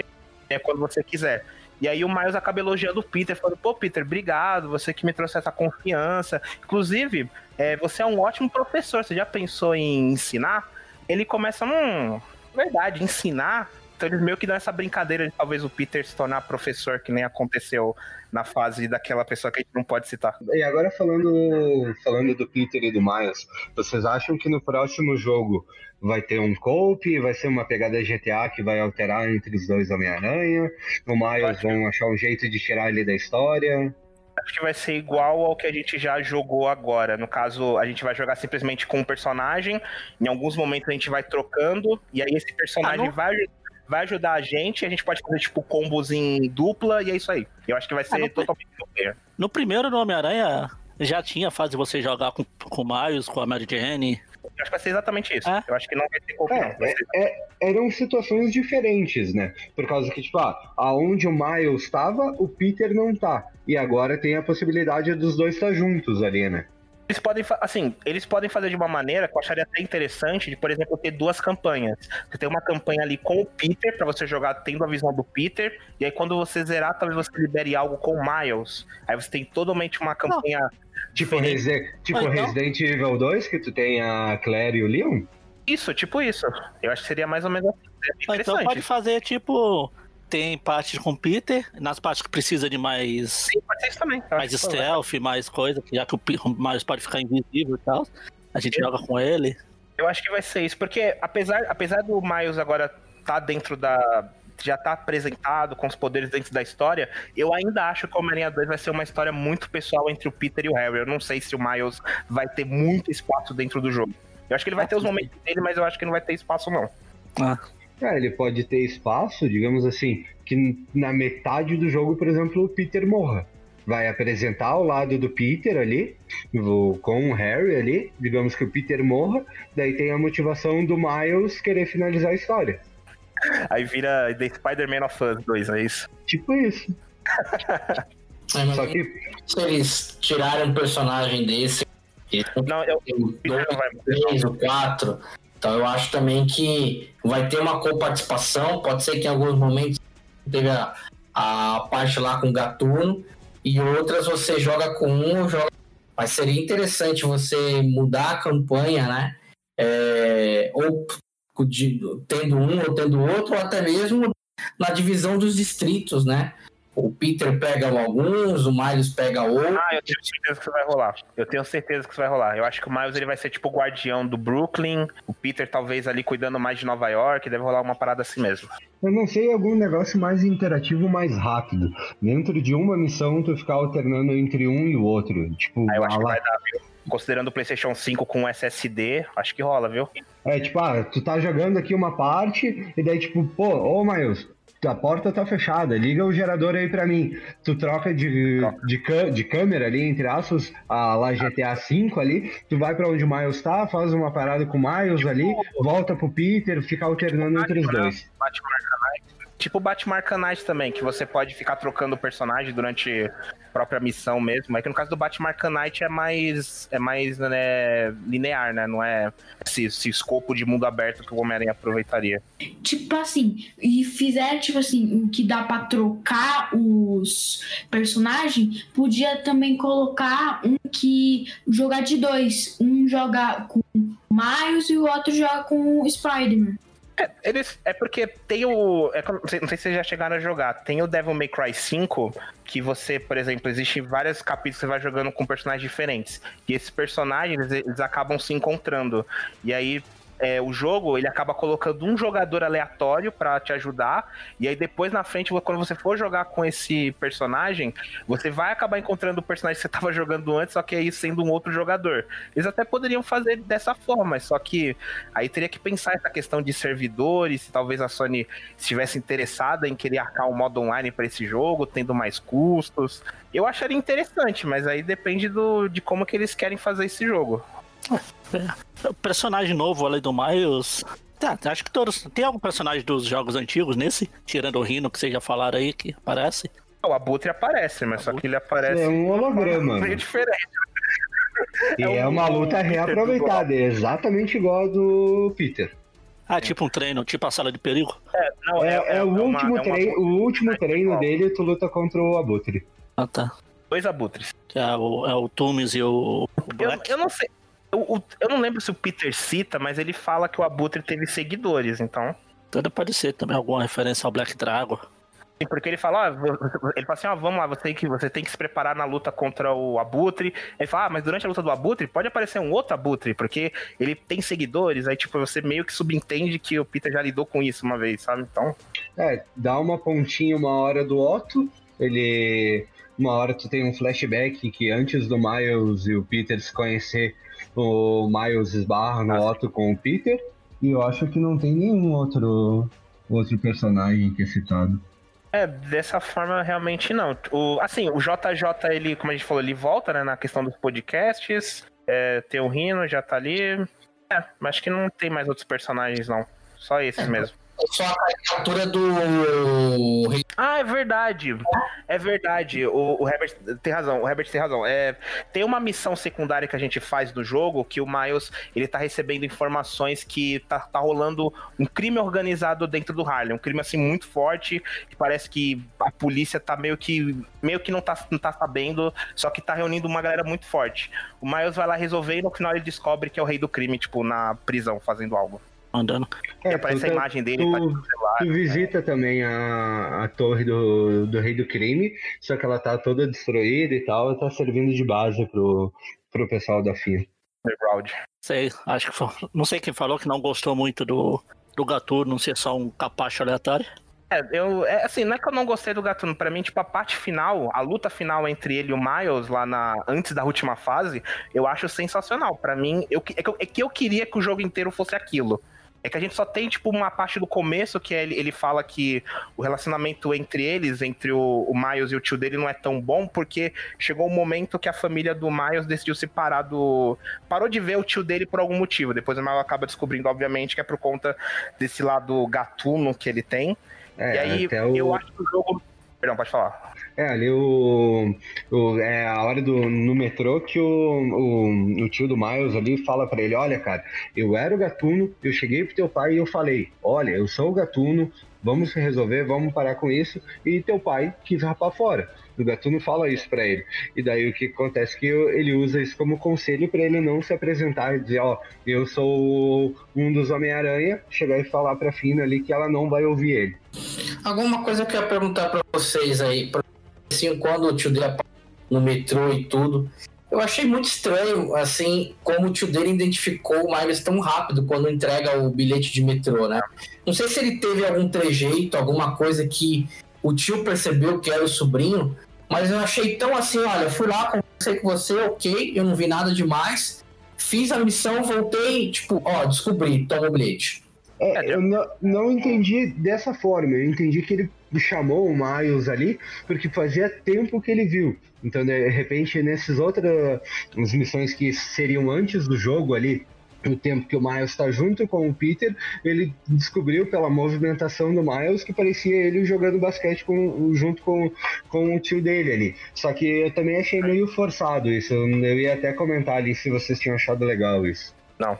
quando você quiser. E aí o Miles acaba elogiando o Peter, falando, pô, Peter, obrigado, você que me trouxe essa confiança. Inclusive, é, você é um ótimo professor, você já pensou em ensinar? Ele começa, hum, verdade, ensinar? Então eles meio que dão essa brincadeira de talvez o Peter se tornar professor, que nem aconteceu na fase daquela pessoa que a gente não pode citar. E agora falando, falando do Peter e do Miles, vocês acham que no próximo jogo vai ter um cope, vai ser uma pegada GTA que vai alterar entre os dois Homem-Aranha? O Miles vão achar um jeito de tirar ele da história? acho que vai ser igual ao que a gente já jogou agora. No caso, a gente vai jogar simplesmente com um personagem. Em alguns momentos a gente vai trocando. E aí esse personagem ah, vai, vai ajudar a gente. A gente pode fazer, tipo, combos em dupla. E é isso aí. Eu acho que vai ah, ser ah, totalmente no, no primeiro no Homem-Aranha já tinha a fase de você jogar com, com o Miles, com a Mary Jane. Eu acho que vai ser exatamente isso. É? Eu acho que não vai ter como. É, é, é, eram situações diferentes, né? Por causa que, tipo, ah, aonde o Miles estava, o Peter não tá. E agora tem a possibilidade dos dois estar juntos ali, né? Eles podem, assim, eles podem fazer de uma maneira que eu acharia até interessante de, por exemplo, ter duas campanhas. Você tem uma campanha ali com o Peter, para você jogar tendo a visão do Peter, e aí quando você zerar, talvez você libere algo com o Miles. Aí você tem totalmente uma campanha Não. Tipo, Resi tipo então... Resident Evil 2, que tu tem a Claire e o Leon? Isso, tipo isso. Eu acho que seria mais ou menos assim. É então pode fazer, tipo, tem parte com Peter, nas partes que precisa de mais. Sim, pode isso também. mais stealth, mais coisa, já que o Miles pode ficar invisível e tal. A gente Eu... joga com ele. Eu acho que vai ser isso, porque apesar, apesar do Miles agora estar tá dentro da, já tá apresentado com os poderes dentro da história, eu ainda acho que o Homem-Aranha 2 vai ser uma história muito pessoal entre o Peter e o Harry. Eu não sei se o Miles vai ter muito espaço dentro do jogo. Eu acho que ele vai ter os momentos dele, mas eu acho que não vai ter espaço, não. Ah. É, ele pode ter espaço, digamos assim, que na metade do jogo, por exemplo, o Peter morra. Vai apresentar ao lado do Peter ali, com o Harry ali, digamos que o Peter morra, daí tem a motivação do Miles querer finalizar a história. Aí vira The Spider-Man of Us 2, é isso? Tipo isso. É, Só que... Se eles tirarem um personagem desse, não, eu, dois, três ou quatro, então eu acho também que vai ter uma coparticipação, pode ser que em alguns momentos teve a, a parte lá com o Gatuno, e outras você joga com um, joga... mas seria interessante você mudar a campanha, né? É, ou tendo um ou tendo outro, ou até mesmo na divisão dos distritos, né? O Peter pega alguns, o Miles pega outros. Ah, eu tenho certeza que isso vai rolar. Eu tenho certeza que isso vai rolar. Eu acho que o Miles ele vai ser tipo o guardião do Brooklyn, o Peter talvez ali cuidando mais de Nova York, deve rolar uma parada assim mesmo. Eu não sei algum negócio mais interativo, mais rápido. Dentro de uma missão, tu ficar alternando entre um e o outro. Tipo, ah, eu acho que vai dar, viu? Considerando o PlayStation 5 com SSD, acho que rola, viu? É, tipo, ah, tu tá jogando aqui uma parte, e daí, tipo, pô, ô Miles, a porta tá fechada, liga o gerador aí pra mim. Tu troca de, de, de câmera ali, entre aspas, a lá GTA V ali, tu vai pra onde o Miles tá, faz uma parada com o Miles ali, volta pro Peter, fica alternando entre os dois. Batman Tipo Batman Arcanite também, que você pode ficar trocando o personagem durante a própria missão mesmo. É que no caso do Batman Arcanite é mais, é mais né, linear, né? Não é esse, esse escopo de mundo aberto que o Homem-Aranha aproveitaria. Tipo assim, e fizer, tipo assim, o que dá pra trocar os personagens, podia também colocar um que jogar de dois. Um joga com Miles e o outro joga com o Spider-Man. É, eles, é porque tem o. É, não sei se vocês já chegaram a jogar. Tem o Devil May Cry 5, que você, por exemplo, existe vários capítulos que você vai jogando com personagens diferentes. E esses personagens, eles acabam se encontrando. E aí, é, o jogo ele acaba colocando um jogador aleatório para te ajudar e aí depois na frente quando você for jogar com esse personagem você vai acabar encontrando o personagem que você estava jogando antes só que aí sendo um outro jogador. Eles até poderiam fazer dessa forma só que aí teria que pensar essa questão de servidores se talvez a Sony estivesse interessada em querer arcar um modo online para esse jogo tendo mais custos. Eu acharia interessante mas aí depende do, de como que eles querem fazer esse jogo personagem novo além do Miles. Tá, acho que todos. Tem algum personagem dos jogos antigos nesse? Tirando o Rino, que vocês já falaram aí, que aparece? O Abutre aparece, mas só que ele aparece. É um holograma. É diferente. E é, é uma luta reaproveitada, é exatamente igual a do Peter. Ah, tipo um treino, tipo a sala de perigo? É, não, é, é, é o, último uma, treino, o último treino dele, tu luta contra o Abutre. Ah, tá. Dois Abutres. É o, é o Tumis e o, o eu, eu não sei. Eu, eu não lembro se o Peter cita, mas ele fala que o Abutre teve seguidores, então. Tudo pode ser também alguma referência ao Black Dragon. Porque ele fala, ó, ele fala assim, ó, vamos lá, você tem, que, você tem que se preparar na luta contra o Abutre. Ele fala, ah, mas durante a luta do Abutre pode aparecer um outro Abutre, porque ele tem seguidores, aí tipo, você meio que subentende que o Peter já lidou com isso uma vez, sabe? Então. É, dá uma pontinha uma hora do Otto, ele. Uma hora tu tem um flashback que antes do Miles e o Peter se conhecer, o Miles esbarra no Otto com o Peter. E eu acho que não tem nenhum outro, outro personagem que é citado. É, dessa forma realmente não. O, assim, o JJ, ele, como a gente falou, ele volta né, na questão dos podcasts. É, tem o Rino, já tá ali. É, mas acho que não tem mais outros personagens, não. Só esses é, mesmo só a caricatura do. Ah, é verdade. É verdade. O, o, Herbert tem razão. O Herbert tem razão. É, tem uma missão secundária que a gente faz no jogo que o Miles ele tá recebendo informações que tá, tá rolando um crime organizado dentro do Harlem. Um crime assim muito forte. Que parece que a polícia tá meio que. meio que não tá, não tá sabendo. Só que tá reunindo uma galera muito forte. O Miles vai lá resolver e no final ele descobre que é o rei do crime, tipo, na prisão, fazendo algo andando. É, aparece a tá- imagem dele. Tu, tá celular, tu né? visita também a, a torre do, do Rei do Crime, só que ela tá toda destruída e tal, e tá servindo de base pro, pro pessoal da FIA. Sei, acho que foi, não sei quem falou que não gostou muito do, do Gatuno ser só um capacho aleatório. É, eu, é, assim, não é que eu não gostei do Gatuno, pra mim, tipo, a parte final, a luta final entre ele e o Miles, lá na, antes da última fase, eu acho sensacional. Para mim, eu, é, que eu, é que eu queria que o jogo inteiro fosse aquilo. É que a gente só tem, tipo, uma parte do começo que ele, ele fala que o relacionamento entre eles, entre o, o Miles e o tio dele, não é tão bom, porque chegou um momento que a família do Miles decidiu se parar do. parou de ver o tio dele por algum motivo. Depois o Miles acaba descobrindo, obviamente, que é por conta desse lado gatuno que ele tem. É, e aí eu o... acho que o jogo. Perdão, pode falar. É, ali o, o, é a hora do, no metrô que o, o, o tio do Miles ali fala para ele, olha, cara, eu era o gatuno, eu cheguei pro teu pai e eu falei, olha, eu sou o gatuno, vamos resolver, vamos parar com isso, e teu pai quis rapar fora. O Gatuno fala isso para ele. E daí o que acontece é que ele usa isso como conselho para ele não se apresentar e dizer, ó, eu sou um dos Homem-Aranha, chegar e falar pra Fina ali que ela não vai ouvir ele. Alguma coisa que eu ia perguntar para vocês aí, assim, quando o tio dele no metrô e tudo. Eu achei muito estranho, assim, como o tio dele identificou o Miles tão rápido quando entrega o bilhete de metrô, né? Não sei se ele teve algum trejeito, alguma coisa que o tio percebeu que era o sobrinho, mas eu achei tão assim, olha, fui lá, conversei com você, ok, eu não vi nada demais, fiz a missão, voltei, tipo, ó, descobri, toma o bilhete. É, eu não, não entendi dessa forma, eu entendi que ele chamou o Miles ali, porque fazia tempo que ele viu. Então, de repente, nessas outras missões que seriam antes do jogo ali, o tempo que o Miles está junto com o Peter, ele descobriu pela movimentação do Miles que parecia ele jogando basquete com, junto com, com o tio dele ali. Só que eu também achei meio forçado isso. Eu ia até comentar ali se vocês tinham achado legal isso. Não,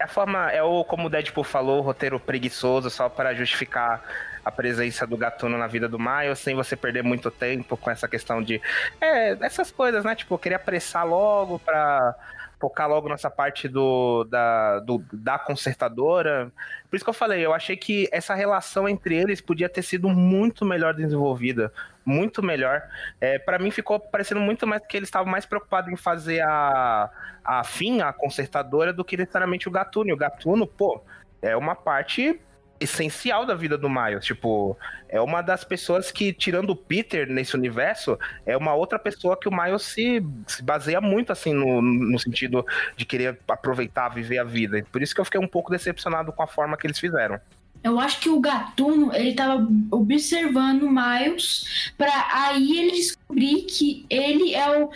é a forma, é o, como o Deadpool falou, o roteiro preguiçoso só para justificar a presença do gatuno na vida do Miles, sem você perder muito tempo com essa questão de. É, essas coisas, né? Tipo, querer apressar logo pra, focar logo nessa parte do da, do, da consertadora. Por isso que eu falei, eu achei que essa relação entre eles podia ter sido muito melhor desenvolvida, muito melhor. É, para mim ficou parecendo muito mais que eles estavam mais preocupados em fazer a, a fim, a consertadora, do que necessariamente o Gatuno. O Gatuno, pô, é uma parte essencial da vida do Miles. Tipo, é uma das pessoas que, tirando o Peter nesse universo, é uma outra pessoa que o Miles se, se baseia muito, assim, no, no sentido de querer aproveitar, viver a vida. Por isso que eu fiquei um pouco decepcionado com a forma que eles fizeram. Eu acho que o Gatuno, ele tava observando o Miles pra aí ele descobrir que ele é o,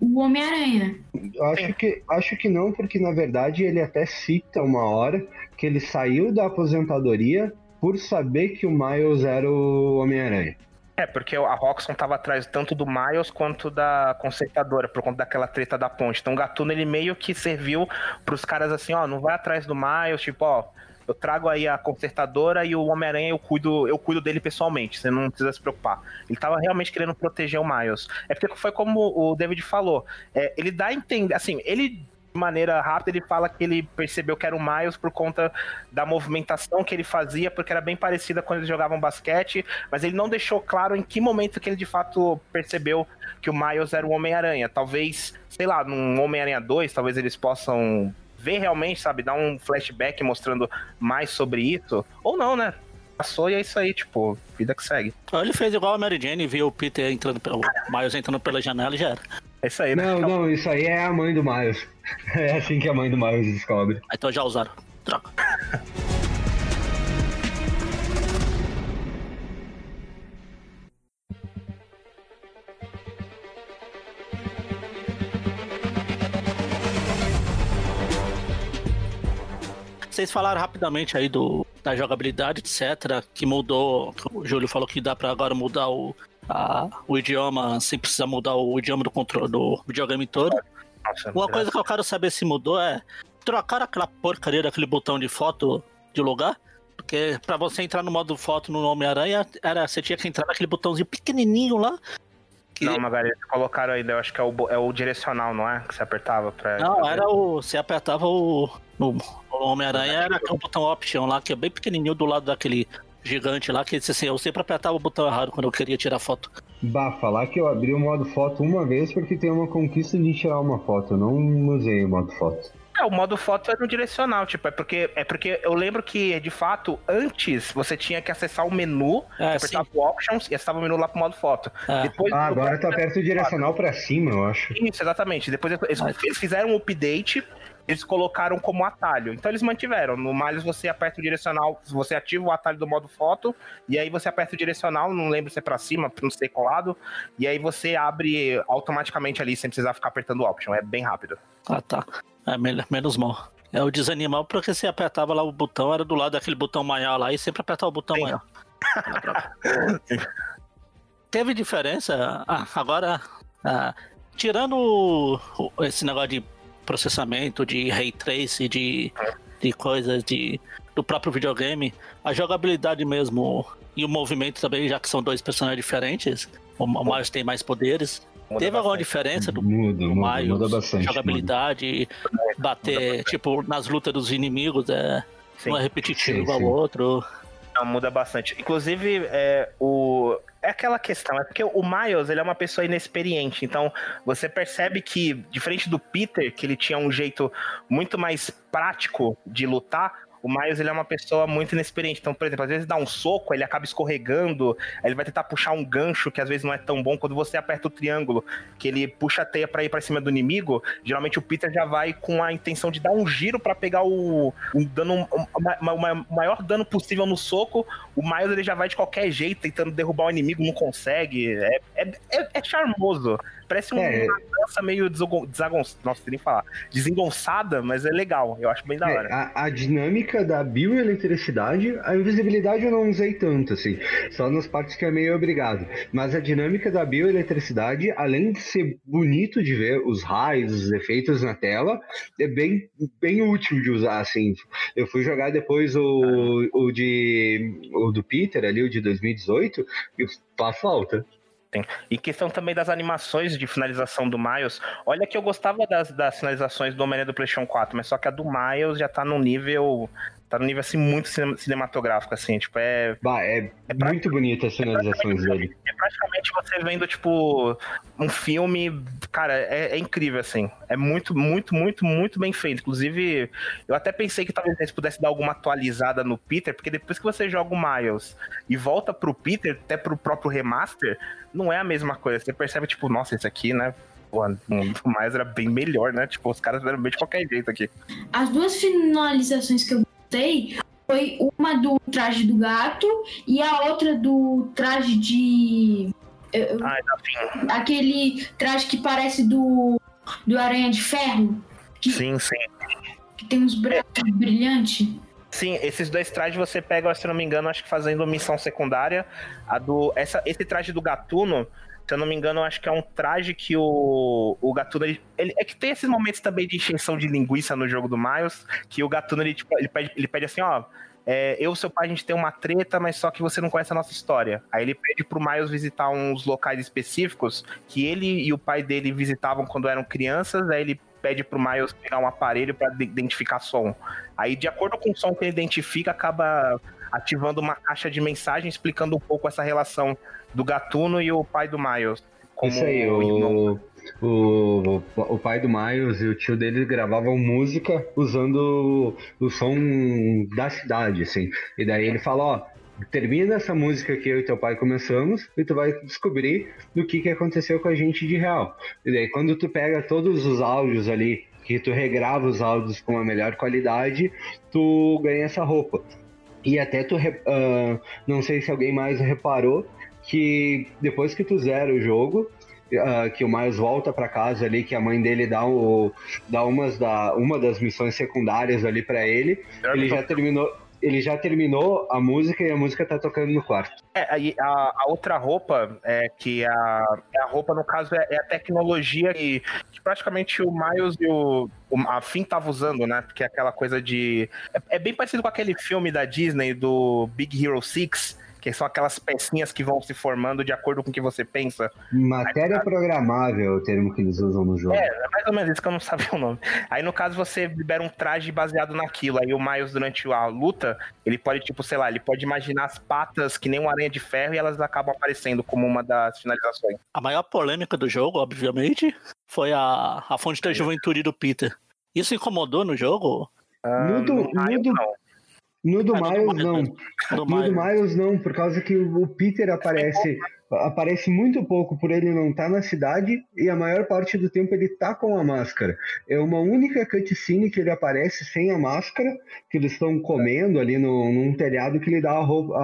o Homem-Aranha. Acho que, acho que não, porque na verdade ele até cita uma hora que ele saiu da aposentadoria por saber que o Miles era o Homem-Aranha. É, porque a Roxxon tava atrás tanto do Miles quanto da consertadora, por conta daquela treta da ponte. Então o Gatuno, ele meio que serviu pros caras assim, ó, não vai atrás do Miles, tipo, ó, eu trago aí a consertadora e o Homem-Aranha eu cuido, eu cuido dele pessoalmente, você não precisa se preocupar. Ele tava realmente querendo proteger o Miles. É porque foi como o David falou, é, ele dá a entender, assim, ele maneira rápida, ele fala que ele percebeu que era o Miles por conta da movimentação que ele fazia, porque era bem parecida quando eles jogavam basquete, mas ele não deixou claro em que momento que ele de fato percebeu que o Miles era o Homem-Aranha. Talvez, sei lá, num Homem-Aranha 2, talvez eles possam ver realmente, sabe, dar um flashback mostrando mais sobre isso, ou não, né? Passou e é isso aí, tipo, vida que segue. Ele fez igual a Mary Jane, viu o Peter entrando pelo. O Miles entrando pela janela e já era. É isso aí, né? Não, não, isso aí é a mãe do Miles. É assim que a mãe do Miles descobre. Ah, Então já usaram. Troca. Vocês falaram rapidamente aí do, da jogabilidade, etc., que mudou. O Júlio falou que dá pra agora mudar o, a- o idioma sem precisar mudar o idioma do controle do videogame todo. Nossa, Uma coisa que eu quero saber se mudou é trocar aquela porcaria daquele botão de foto de lugar. Porque pra você entrar no modo foto no Homem-Aranha, era, você tinha que entrar naquele botãozinho pequenininho lá. que- Não, Magari, eles colocaram ainda, eu acho que é o, é o direcional, não é? Que você apertava pra. Não, era o. Você apertava o. No Homem-Aranha era aquele botão option lá, que é bem pequenininho do lado daquele gigante lá, que assim, eu sempre apertava o botão errado quando eu queria tirar foto. Bah, falar que eu abri o modo foto uma vez porque tem uma conquista de tirar uma foto. Eu não usei o modo foto. É, o modo foto é no direcional, tipo, é porque, é porque eu lembro que, de fato, antes você tinha que acessar o menu, É, apertava o options e acessava o menu lá pro modo foto. É. Depois Ah, agora tu aperta o direcional pra cima, eu acho. Isso, exatamente. Depois eles Ah. eles fizeram um update, eles colocaram como atalho. Então eles mantiveram. No Miles você aperta o direcional, você ativa o atalho do modo foto, e aí você aperta o direcional, não lembro se é pra cima, não sei qual lado, e aí você abre automaticamente ali sem precisar ficar apertando o option. É bem rápido. Ah, tá. É men- menos mal. É o desanimal porque você apertava lá o botão, era do lado daquele botão maior lá e sempre apertava o botão Sim. maior. Teve diferença? Ah, agora, ah, tirando esse negócio de processamento, de ray trace, de, de coisas de, do próprio videogame, a jogabilidade mesmo e o movimento também, já que são dois personagens diferentes, o Miles tem mais poderes. Muda Teve alguma bastante. diferença do Muda, muda, Miles, muda bastante. muda. jogabilidade, bater, tipo, nas lutas dos inimigos, é, Sim. um é repetitivo Sim, sim. o outro. Não, muda bastante. Inclusive, é, o... é aquela questão, é porque o Miles ele é uma pessoa inexperiente, então você percebe que, diferente do Peter, que ele tinha um jeito muito mais prático de lutar, o Miles ele é uma pessoa muito inexperiente. Então, por exemplo, às vezes dá um soco, ele acaba escorregando, ele vai tentar puxar um gancho que às vezes não é tão bom. Quando você aperta o triângulo, que ele puxa a teia pra ir pra cima do inimigo, geralmente o Peter já vai com a intenção de dar um giro pra pegar o, o dano, o maior dano possível no soco. O Miles ele já vai de qualquer jeito, tentando derrubar o inimigo, não consegue. É, é, é, é charmoso. Parece uma É. dança meio desagon... desagon- Nossa, nem falar. Desengonçada, mas é legal. Eu acho bem da hora. É, a, a dinâmica da bioeletricidade, a invisibilidade eu não usei tanto, assim, só nas partes que é meio obrigado. Mas a dinâmica da bioeletricidade, além de ser bonito de ver os raios, os efeitos na tela, é bem, bem útil de usar, assim. Eu fui jogar depois o, o de o do Peter ali, o de 2018, e faz falta. E questão também das animações de finalização do Miles. Olha que eu gostava das, das finalizações do Homem-Aranha do PlayStation 4, mas só que a do Miles já tá num nível. Tá num nível assim muito cinematográfico, assim, tipo, é. Bah, é, é muito bonita as finalizações é dele. É praticamente você vendo, tipo, um filme. Cara, é, é, incrível, assim. É muito, muito, muito, muito bem feito. Inclusive, eu até pensei que talvez eles pudessem dar alguma atualizada no Peter, porque depois que você joga o Miles e volta pro Peter, até pro próprio remaster, não é a mesma coisa. Você percebe, tipo, nossa, esse aqui, né? O mais era bem melhor, né? Tipo, os caras eram bem de qualquer jeito aqui. As duas finalizações que eu gostei foi uma do traje do gato e a outra do traje de. Ai, tá aquele traje que parece do. do Aranha de Ferro. Que, sim, sim. Que tem uns brancos brilhantes. Sim, esses dois trajes você pega, se não me engano, acho que fazendo missão secundária. A do, essa, esse traje do gatuno, se eu não me engano, acho que é um traje que o, o Gatuno. Ele, é que tem esses momentos também de encheção de linguiça no jogo do Miles, que o Gatuno ele, tipo, ele, pede, ele pede assim: ó, é, eu e seu pai a gente tem uma treta, mas só que você não conhece a nossa história. Aí ele pede pro Miles visitar uns locais específicos que ele e o pai dele visitavam quando eram crianças, aí ele pede pro Miles pegar um aparelho para identificar som. Aí, de acordo com o som que ele identifica, acaba ativando uma caixa de mensagem explicando um pouco essa relação do Gatuno e o pai do Miles. Isso aí, o, o, o pai do Miles e o tio dele gravavam música usando o, o som da cidade, assim. E daí ele fala, ó, termina essa música que eu e teu pai começamos e tu vai descobrir do que, que aconteceu com a gente de real. E daí quando tu pega todos os áudios ali, que tu regrava os áudios com a melhor qualidade, tu ganha essa roupa. E até tu, uh, não sei se alguém mais reparou, que depois que tu zera o jogo, uh, que o Miles volta para casa ali, que a mãe dele dá, o, dá umas da, uma das missões secundárias ali para ele, ele já terminou ele já terminou a música e a música tá tocando no quarto. É, a, a outra roupa, é que a, é a roupa, no caso, é, é a tecnologia que, que, praticamente o Miles e o, o a Finn tava usando, né? Porque é aquela coisa de. É, é bem parecido com aquele filme da Disney do Big Hero 6 que são aquelas pecinhas que vão se formando de acordo com o que você pensa. Matéria Aí, programável é o termo que eles usam no jogo. É, é mais ou menos isso que eu não sabia o nome. Aí no caso você libera um traje baseado naquilo. Aí o Miles, durante a luta, ele pode, tipo, sei lá, ele pode imaginar as patas que nem uma aranha de ferro e elas acabam aparecendo como uma das finalizações. A maior polêmica do jogo, obviamente, foi a, a fonte da juventude do Peter. Isso incomodou no jogo? Ah, no do, no do, não. No do ah, Miles, não. No, no do Miles, não, por causa que o Peter aparece aparece muito pouco por ele não estar tá na cidade e a maior parte do tempo ele tá com a máscara. É uma única cutscene que ele aparece sem a máscara, que eles estão comendo ali no, num telhado que ele dá a roupa,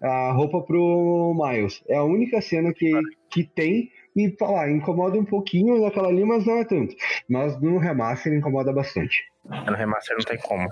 a, a roupa pro Miles. É a única cena que, que tem e falar, incomoda um pouquinho naquela ali, mas não é tanto. Mas no remaster incomoda bastante. No remaster não tem como.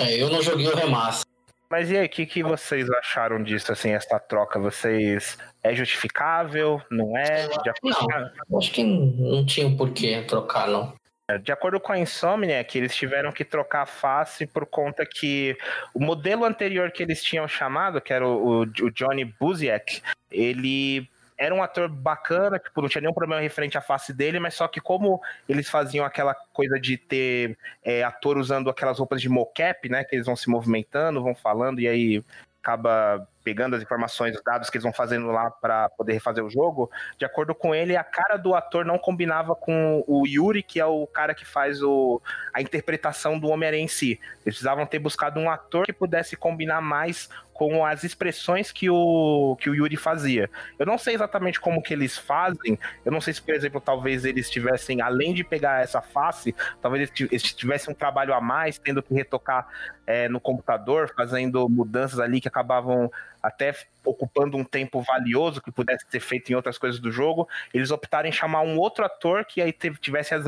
É, eu não joguei o remaster. Mas e aí, o que, que vocês acharam disso, assim, essa troca? Vocês. É justificável? Não é? Não, acho que não tinha por que trocar, não. É, de acordo com a Insomniac, eles tiveram que trocar a face por conta que o modelo anterior que eles tinham chamado, que era o, o Johnny Buziak, ele era um ator bacana, tipo, não tinha nenhum problema referente à face dele, mas só que como eles faziam aquela coisa de ter é, ator usando aquelas roupas de mocap, né, que eles vão se movimentando, vão falando, e aí acaba pegando as informações, os dados que eles vão fazendo lá para poder refazer o jogo, de acordo com ele, a cara do ator não combinava com o Yuri, que é o cara que faz o, a interpretação do Homem-Aranha em si. Eles precisavam ter buscado um ator que pudesse combinar mais com as expressões que o, que o Yuri fazia. Eu não sei exatamente como que eles fazem, eu não sei se, por exemplo, talvez eles tivessem, além de pegar essa face, talvez eles tivessem um trabalho a mais, tendo que retocar é, no computador, fazendo mudanças ali que acabavam até ocupando um tempo valioso que pudesse ser feito em outras coisas do jogo. Eles optaram em chamar um outro ator que aí tivesse as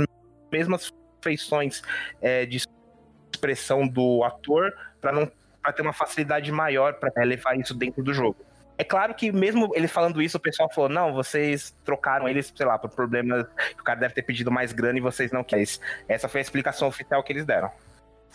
mesmas feições é, de expressão do ator, para não para ter uma facilidade maior para levar isso dentro do jogo. É claro que mesmo ele falando isso, o pessoal falou, não, vocês trocaram eles, sei lá, por problemas que o cara deve ter pedido mais grana e vocês não querem. Essa foi a explicação oficial que eles deram.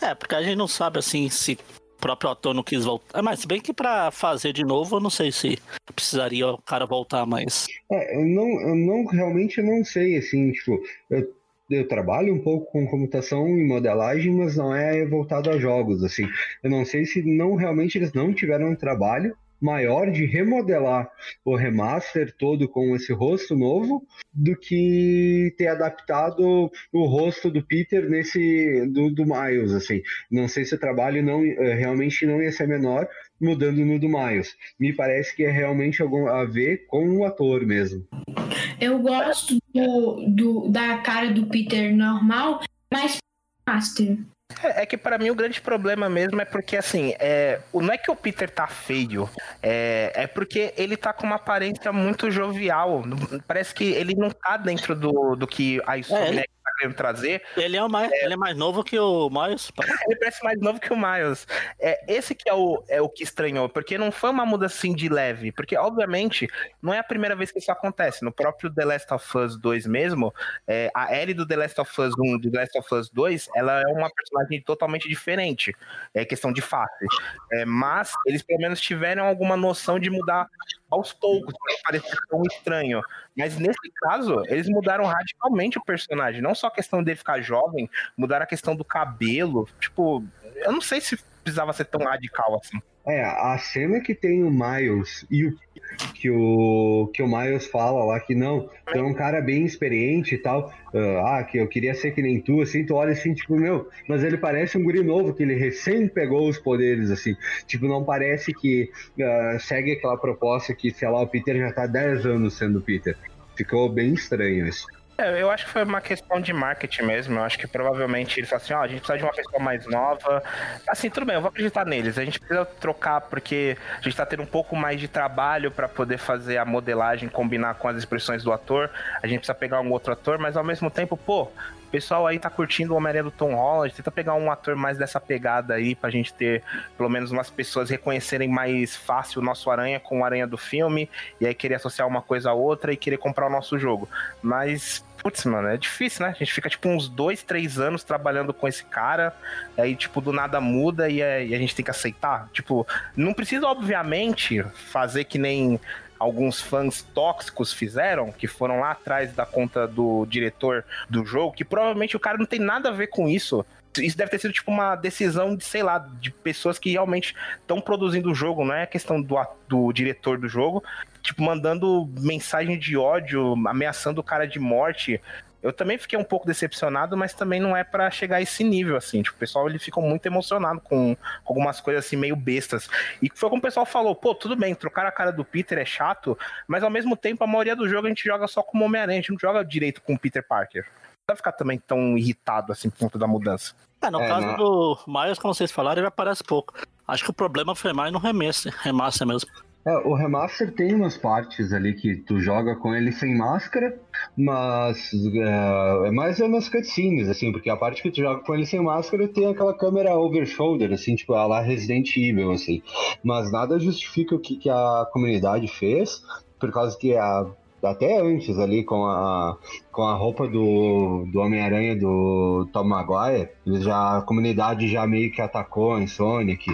É, porque a gente não sabe, assim, se próprio ator não quis voltar. É, mas bem que pra fazer de novo, eu não sei se precisaria o cara voltar mais. É, eu não, eu não realmente não sei, assim, tipo, eu, eu trabalho um pouco com computação e modelagem, mas não é voltado a jogos, assim. Eu não sei se não realmente eles não tiveram um trabalho maior de remodelar o remaster todo com esse rosto novo do que ter adaptado o rosto do Peter nesse do, do Miles assim. Não sei se o trabalho não eh, realmente não ia ser menor mudando no do Miles. Me parece que é realmente algum a ver com o ator mesmo. Eu gosto do, do- da cara do Peter normal, mas Master. É, é que pra mim o grande problema mesmo é porque, assim, é, o- não é que o Peter tá feio, é, é porque ele tá com uma aparência muito jovial. Parece que ele não tá dentro do, do que a ele- tá querendo trazer. Ele é, o mais, ele é mais novo que o Miles. Ele parece mais novo que o Miles. É, esse que é o, é o que estranhou, porque não foi uma mudança assim de leve. Porque, obviamente, não é a primeira vez que isso acontece. No próprio The Last of Us 2 mesmo, é, a Ellie do The Last of Us 1 e do The Last of Us 2, ela é uma personagem totalmente diferente. É questão de face. É, mas eles pelo menos tiveram alguma noção de mudar aos poucos, não parecer tão estranho. Mas nesse caso, eles mudaram radicalmente o personagem. Não só a questão dele ficar jovem, mudaram a questão do cabelo. Tipo, eu não sei se precisava ser tão radical assim. É, a cena que tem o Miles e o que o que o Miles fala lá que não, tu é um cara bem experiente e tal, ah, que eu queria ser que nem tu, assim, tu olha assim, tipo, meu, mas ele parece um guri novo, que ele recém pegou os poderes, assim, tipo, não parece que ah, segue aquela proposta que, sei lá, o Peter já tá 10 anos sendo Peter. Ficou bem estranho isso. É, eu acho que foi uma questão de marketing mesmo. Eu acho que provavelmente eles falaram assim: ó, a gente precisa de uma pessoa mais nova. Assim, tudo bem, eu vou acreditar neles. A gente precisa trocar porque a gente tá tendo um pouco mais de trabalho para poder fazer a modelagem combinar com as expressões do ator. A gente precisa pegar um outro ator, mas ao mesmo tempo, pô, o pessoal aí tá curtindo o Homem-Aranha do Tom Holland, tenta pegar um ator mais dessa pegada aí pra gente ter pelo menos umas pessoas reconhecerem mais fácil o nosso Aranha com o Aranha do filme, e aí querer associar uma coisa a outra e querer comprar o nosso jogo. Mas, putz, mano, é difícil, né? A gente fica tipo uns dois, três anos trabalhando com esse cara, aí, tipo, do nada muda e, é- e a gente tem que aceitar. Tipo, não precisa, obviamente, fazer que nem alguns fãs tóxicos fizeram, que foram lá atrás da conta do diretor do jogo, que provavelmente o cara não tem nada a ver com isso. Isso deve ter sido tipo uma decisão de, sei lá, de pessoas que realmente estão produzindo o jogo, não é questão do, do diretor do jogo, tipo, mandando mensagem de ódio, ameaçando o cara de morte. Eu também fiquei um pouco decepcionado, mas também não é pra chegar a esse nível, assim. Tipo, o pessoal ele ficou muito emocionado com, com algumas coisas assim meio bestas. E foi como o pessoal falou, pô, tudo bem, trocar a cara do Peter é chato, mas ao mesmo tempo a maioria do jogo a gente joga só como Homem-Aranha, a gente não joga direito com o Peter Parker. Não vai ficar também tão irritado assim por conta da mudança. É, no É, caso né? do Miles, como vocês falaram, ele aparece pouco. Acho que o problema foi mais no remaster, remaster mesmo. É, o remaster tem umas partes ali que tu joga com ele sem máscara, mas é, é mais umas cutscenes, assim, porque a parte que tu joga com ele sem máscara tem aquela câmera over shoulder, assim, tipo, a lá Resident Evil, assim. Mas nada justifica o que, que a comunidade fez, por causa que a até antes ali com a, com a roupa do, do Homem-Aranha do Tom Maguire, já, a comunidade já meio que atacou a Insomniac,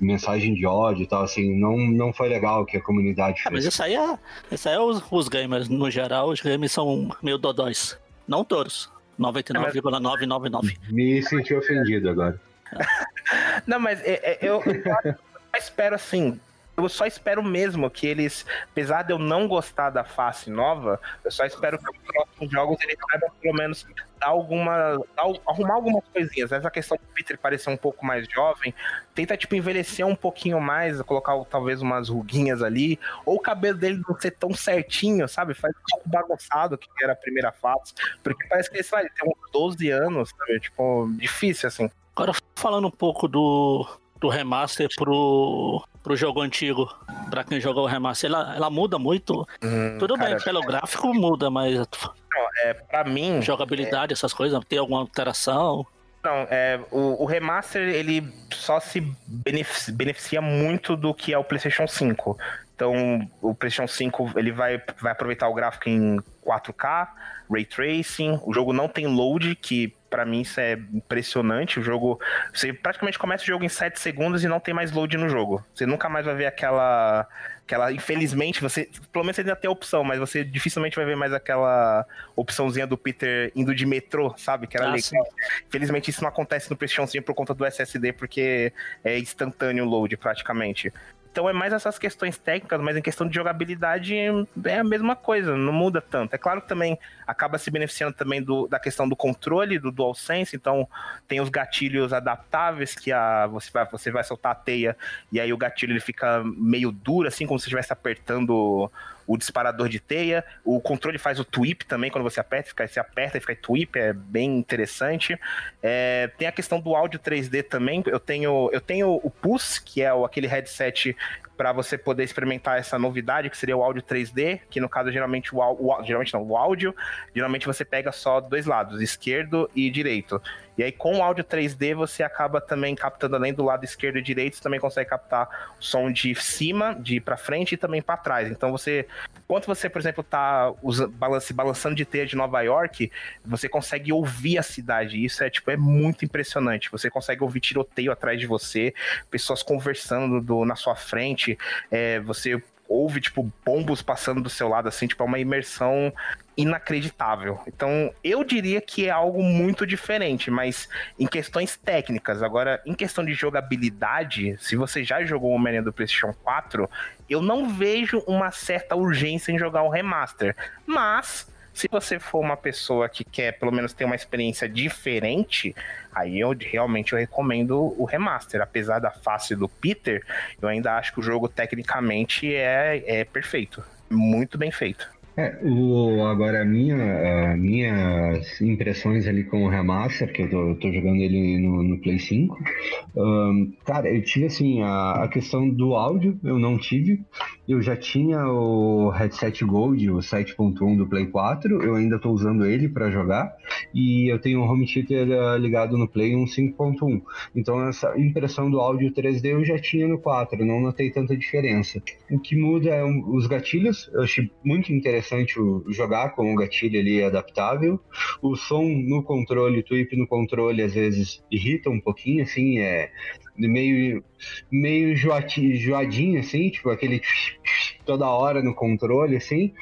mensagem de ódio e tal, assim, não, não foi legal o que a comunidade Ah, mas isso aí é, isso aí é os, os gamers, no geral, os gamers são meio dodóis. Não todos. 99,999. Me senti ofendido agora. Não, mas é- é- eu, eu só espero assim. Eu só espero mesmo que eles, apesar de eu não gostar da face nova, eu só espero que os próximos jogos eles saibam pelo menos dar alguma. dar arrumar algumas coisinhas. Essa questão do Peter parecer um pouco mais jovem, tenta, tipo, envelhecer um pouquinho mais, colocar talvez umas ruguinhas ali, ou o cabelo dele não ser tão certinho, sabe? Faz um pouco bagunçado que era a primeira face. Porque parece que, lá, ele tem uns 12 anos, sabe? Tipo, difícil, assim. Agora, falando um pouco do, do remaster pro, pro jogo antigo, pra quem jogou o remaster, ela, ela muda muito. Hum, Tudo cara, bem, pelo gráfico muda, mas É, pra mim, jogabilidade, essas coisas, tem alguma alteração? Não, é, o, o remaster ele só se beneficia, beneficia muito do que é o PlayStation 5. Então, o PlayStation 5 ele vai, vai aproveitar o gráfico em 4K, Ray Tracing. O jogo não tem load, que para mim isso é impressionante. O jogo. Você praticamente começa o jogo em 7 segundos e não tem mais load no jogo. Você nunca mais vai ver aquela. aquela infelizmente, você. Pelo menos você ainda tem a opção, mas você dificilmente vai ver mais aquela opçãozinha do Peter indo de metrô, sabe? Que era Ah, legal. Infelizmente isso não acontece no PlayStation 5 por conta do SSD, porque é instantâneo o load praticamente. Então é mais essas questões técnicas, mas em questão de jogabilidade é a mesma coisa, não muda tanto. É claro que também acaba se beneficiando também do, da questão do controle do DualSense, então tem os gatilhos adaptáveis que a, você, vai, você vai soltar a teia e aí o gatilho ele fica meio duro, assim como se estivesse apertando o disparador de teia. O controle faz o tweep também quando você aperta, fica, você aperta e fica tweep, é bem interessante. É, tem a questão do áudio 3D também. Eu tenho, eu tenho o Pulse, que é o, aquele headset para você poder experimentar essa novidade, que seria o áudio 3D, que no caso geralmente o, o geralmente não, o áudio, geralmente você pega só dois lados, esquerdo e direito. E aí com o áudio 3D você acaba também captando além do lado esquerdo e direito, você também consegue captar o som de cima, de para frente e também para trás. Então você, enquanto você, por exemplo, tá se balançando de teia de Nova York, você consegue ouvir a cidade. Isso é tipo é muito impressionante. Você consegue ouvir tiroteio atrás de você, pessoas conversando do- na sua frente, é, você ouve tipo bombos passando do seu lado assim, tipo é uma imersão inacreditável. Então, eu diria que é algo muito diferente, mas em questões técnicas, agora em questão de jogabilidade, se você já jogou o Homem-Aranha do PlayStation 4, eu não vejo uma certa urgência em jogar o remaster, mas se você for uma pessoa que quer pelo menos ter uma experiência diferente, aí eu realmente eu recomendo o remaster. Apesar da face do Peter, eu ainda acho que o jogo tecnicamente é, é perfeito. Muito bem feito. É, o, agora a minha, a minhas impressões ali com o remaster, que eu tô, tô jogando ele no, no Play 5. ahn, cara, eu tive assim, a, a questão do áudio, eu não tive. Eu já tinha o headset Gold, o 7.1 do Play 4, eu ainda tô usando ele para jogar. E eu tenho o home theater ah, ligado no Play um 5.1. Então essa impressão do áudio 3D eu já tinha no 4, não notei tanta diferença. O que muda é um- os gatilhos, eu achei muito interessante jogar com o gatilho ali adaptável. O som no controle, o tweep no controle às vezes irrita um pouquinho, assim, é meio, meio joadinho, assim, tipo aquele toda hora no controle, assim,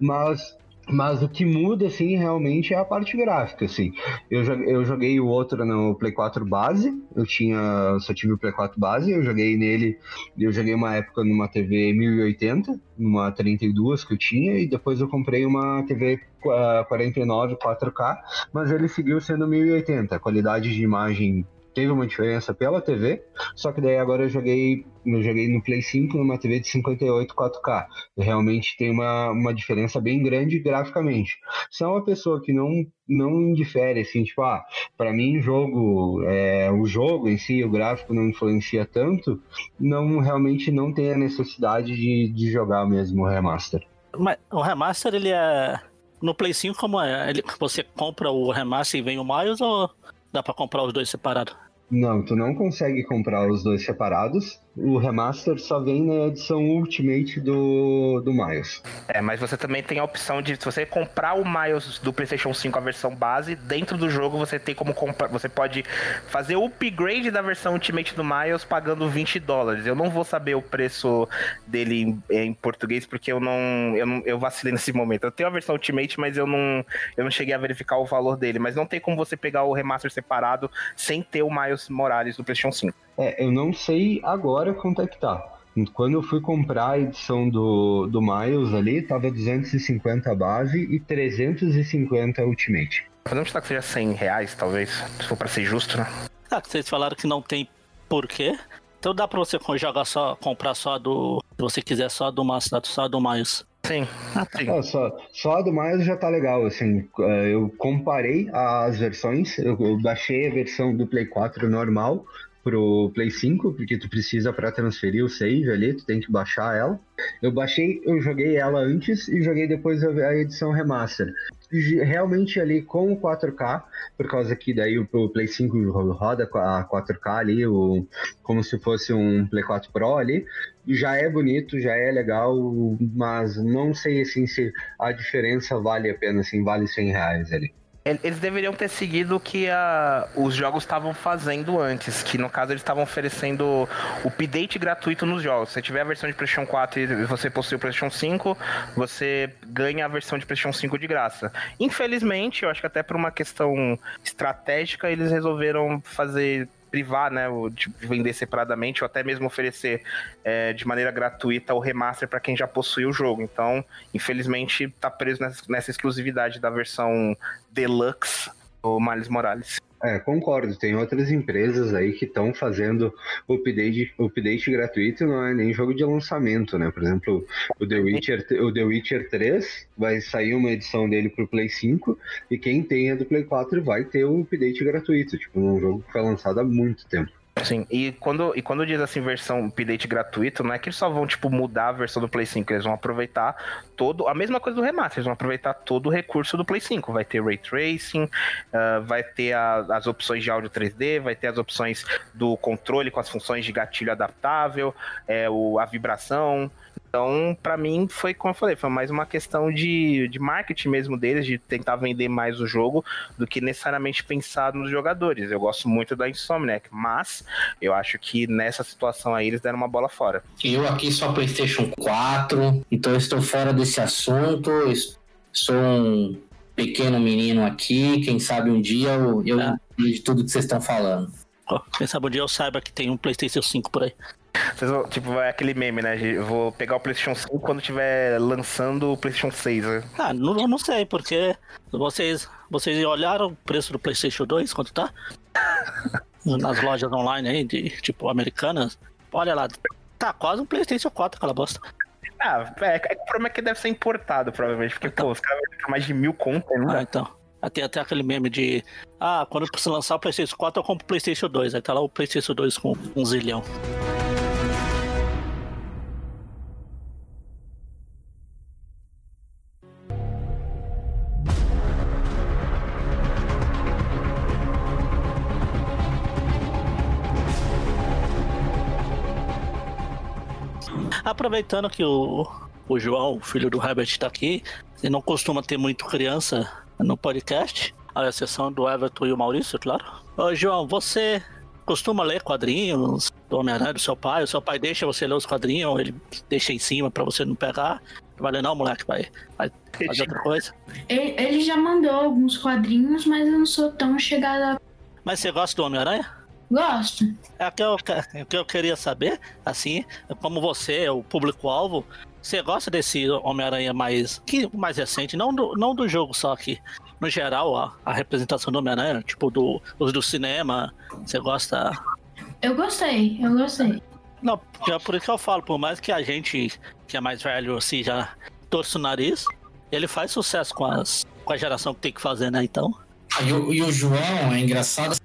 mas mas o que muda, assim, realmente é a parte gráfica, assim. Eu, eu joguei o outro no Play 4 base, eu tinha, só tive o Play 4 base, eu joguei nele, eu joguei uma época numa TV 1080, numa 32 que eu tinha, e depois eu comprei uma TV qua- 49 4K, mas ele seguiu sendo 1080, a qualidade de imagem teve uma diferença pela TV, só que daí agora eu joguei, eu joguei no Play 5 numa TV de 58 4K. Realmente tem uma, uma diferença bem grande graficamente. Se é uma pessoa que não não indifere assim, tipo, ah, para mim jogo, é, o jogo em si, o gráfico não influencia tanto, não realmente não tem a necessidade de, de jogar mesmo o remaster. Mas o remaster, ele é. No Play 5, como é? Ele- você compra o remaster e vem o Miles ou dá pra comprar os dois separados? Não, tu não consegue comprar os dois separados. O remaster só vem na edição Ultimate do, do Miles. É, mas você também tem a opção de, se você comprar o Miles do PlayStation 5, a versão base, dentro do jogo você tem como comprar, você pode fazer o upgrade da versão Ultimate do Miles pagando 20 dólares. Eu não vou saber o preço dele em, em português porque eu não, eu não, eu vacilei nesse momento. Eu tenho a versão Ultimate, mas eu não, eu não cheguei a verificar o valor dele. Mas não tem como você pegar o remaster separado sem ter o Miles Morales do PlayStation 5. É, eu não sei agora quanto é que tá. Quando eu fui comprar a edição do, do Miles ali, tava 250 base e 350 Ultimate. Podemos chutar que seja 100 reais, talvez, se for pra ser justo, né? Ah, que vocês falaram que não tem porquê. Então dá pra você jogar só, comprar só do. Se você quiser só do Master, só do Miles. Sim, sim. Ah, só, só a do Miles já tá legal, assim, eh, eu comparei as versões, eu, eu baixei a versão do Play 4 normal pro Play 5, porque tu precisa para transferir o save ali, tu tem que baixar ela. Eu baixei, eu joguei ela antes e joguei depois a edição remaster. Realmente ali com o 4K, por causa que daí o Play 5 roda a 4K ali, o, como se fosse um Play 4 Pro ali, já é bonito, já é legal, mas não sei assim se a diferença vale a pena, assim, vale 100 reais ali. Eles deveriam ter seguido o que a, os jogos estavam fazendo antes, que no caso eles estavam oferecendo update gratuito nos jogos. Se tiver a versão de PlayStation 4 e você possui o PlayStation 5, você ganha a versão de PlayStation 5 de graça. Infelizmente, eu acho que até por uma questão estratégica, eles resolveram fazer privar, né, de vender separadamente ou até mesmo oferecer é, de maneira gratuita o remaster para quem já possui o jogo. Então, infelizmente, está preso nessa, nessa exclusividade da versão Deluxe do Miles Morales. É, concordo. Tem outras empresas aí que estão fazendo update, update gratuito, não é nem jogo de lançamento, né? Por exemplo, o The Witcher, o The Witcher 3 vai sair uma edição dele pro Play 5 e quem tem a do Play 4 vai ter o update gratuito, tipo, um jogo que foi lançado há muito tempo. Sim, e quando, e quando diz assim versão update gratuito, não é que eles só vão, tipo, mudar a versão do Play 5, eles vão aproveitar todo, a mesma coisa do remaster, eles vão aproveitar todo o recurso do Play 5, vai ter Ray Tracing, uh, vai ter a, as opções de áudio 3D, vai ter as opções do controle com as funções de gatilho adaptável, é, o, a vibração, então, para mim, foi como eu falei, foi mais uma questão de, de marketing mesmo deles, de tentar vender mais o jogo, do que necessariamente pensar nos jogadores. Eu gosto muito da Insomniac, mas eu acho que nessa situação aí eles deram uma bola fora. Eu aqui só PlayStation 4, então eu estou fora desse assunto. Sou um pequeno menino aqui, quem sabe um dia eu, eu ah. de tudo que vocês estão falando. Quem sabe um dia eu saiba que tem um PlayStation 5 por aí. Vocês vão, tipo, é aquele meme, né? Eu vou pegar o PlayStation 5 quando tiver lançando o PlayStation 6, né? Ah, não, não sei, porque vocês, vocês olharam o preço do PlayStation 2, quanto tá? Nas lojas online aí, de, tipo, americanas. Olha lá, tá quase um PlayStation 4 aquela bosta. Ah, é, é, o problema é que deve ser importado, provavelmente, porque, então, pô, os caras vão ficar mais de mil contas, né? Ah, então. Tem até aquele meme de. Ah, quando você lançar o PlayStation 4, eu compro o PlayStation 2. Aí tá lá o PlayStation 2 com um zilhão. Aproveitando que o, o João, filho do Herbert, está aqui, e não costuma ter muito criança no podcast, a exceção do Everton e o Maurício, claro. Ô, João, você costuma ler quadrinhos do Homem-Aranha do seu pai? O seu pai deixa você ler os quadrinhos, ele deixa em cima para você não pegar? Vai ler, não, moleque, vai, vai fazer outra coisa? Ele, ele já mandou alguns quadrinhos, mas eu não sou tão chegada. Mas você gosta do Homem-Aranha? Gosto. É o que, eu, é o que eu queria saber, assim, como você é o público-alvo, você gosta desse Homem-Aranha mais, que, mais recente, não do, não do jogo só aqui, no geral, a, a representação do Homem-Aranha, tipo do, os do cinema, você gosta... Eu gostei, eu gostei. Não, é por isso que eu falo, por mais que a gente, que é mais velho, assim, já torce o nariz, ele faz sucesso com, as, com a geração que tem que fazer, né, então... E o, e o João é engraçado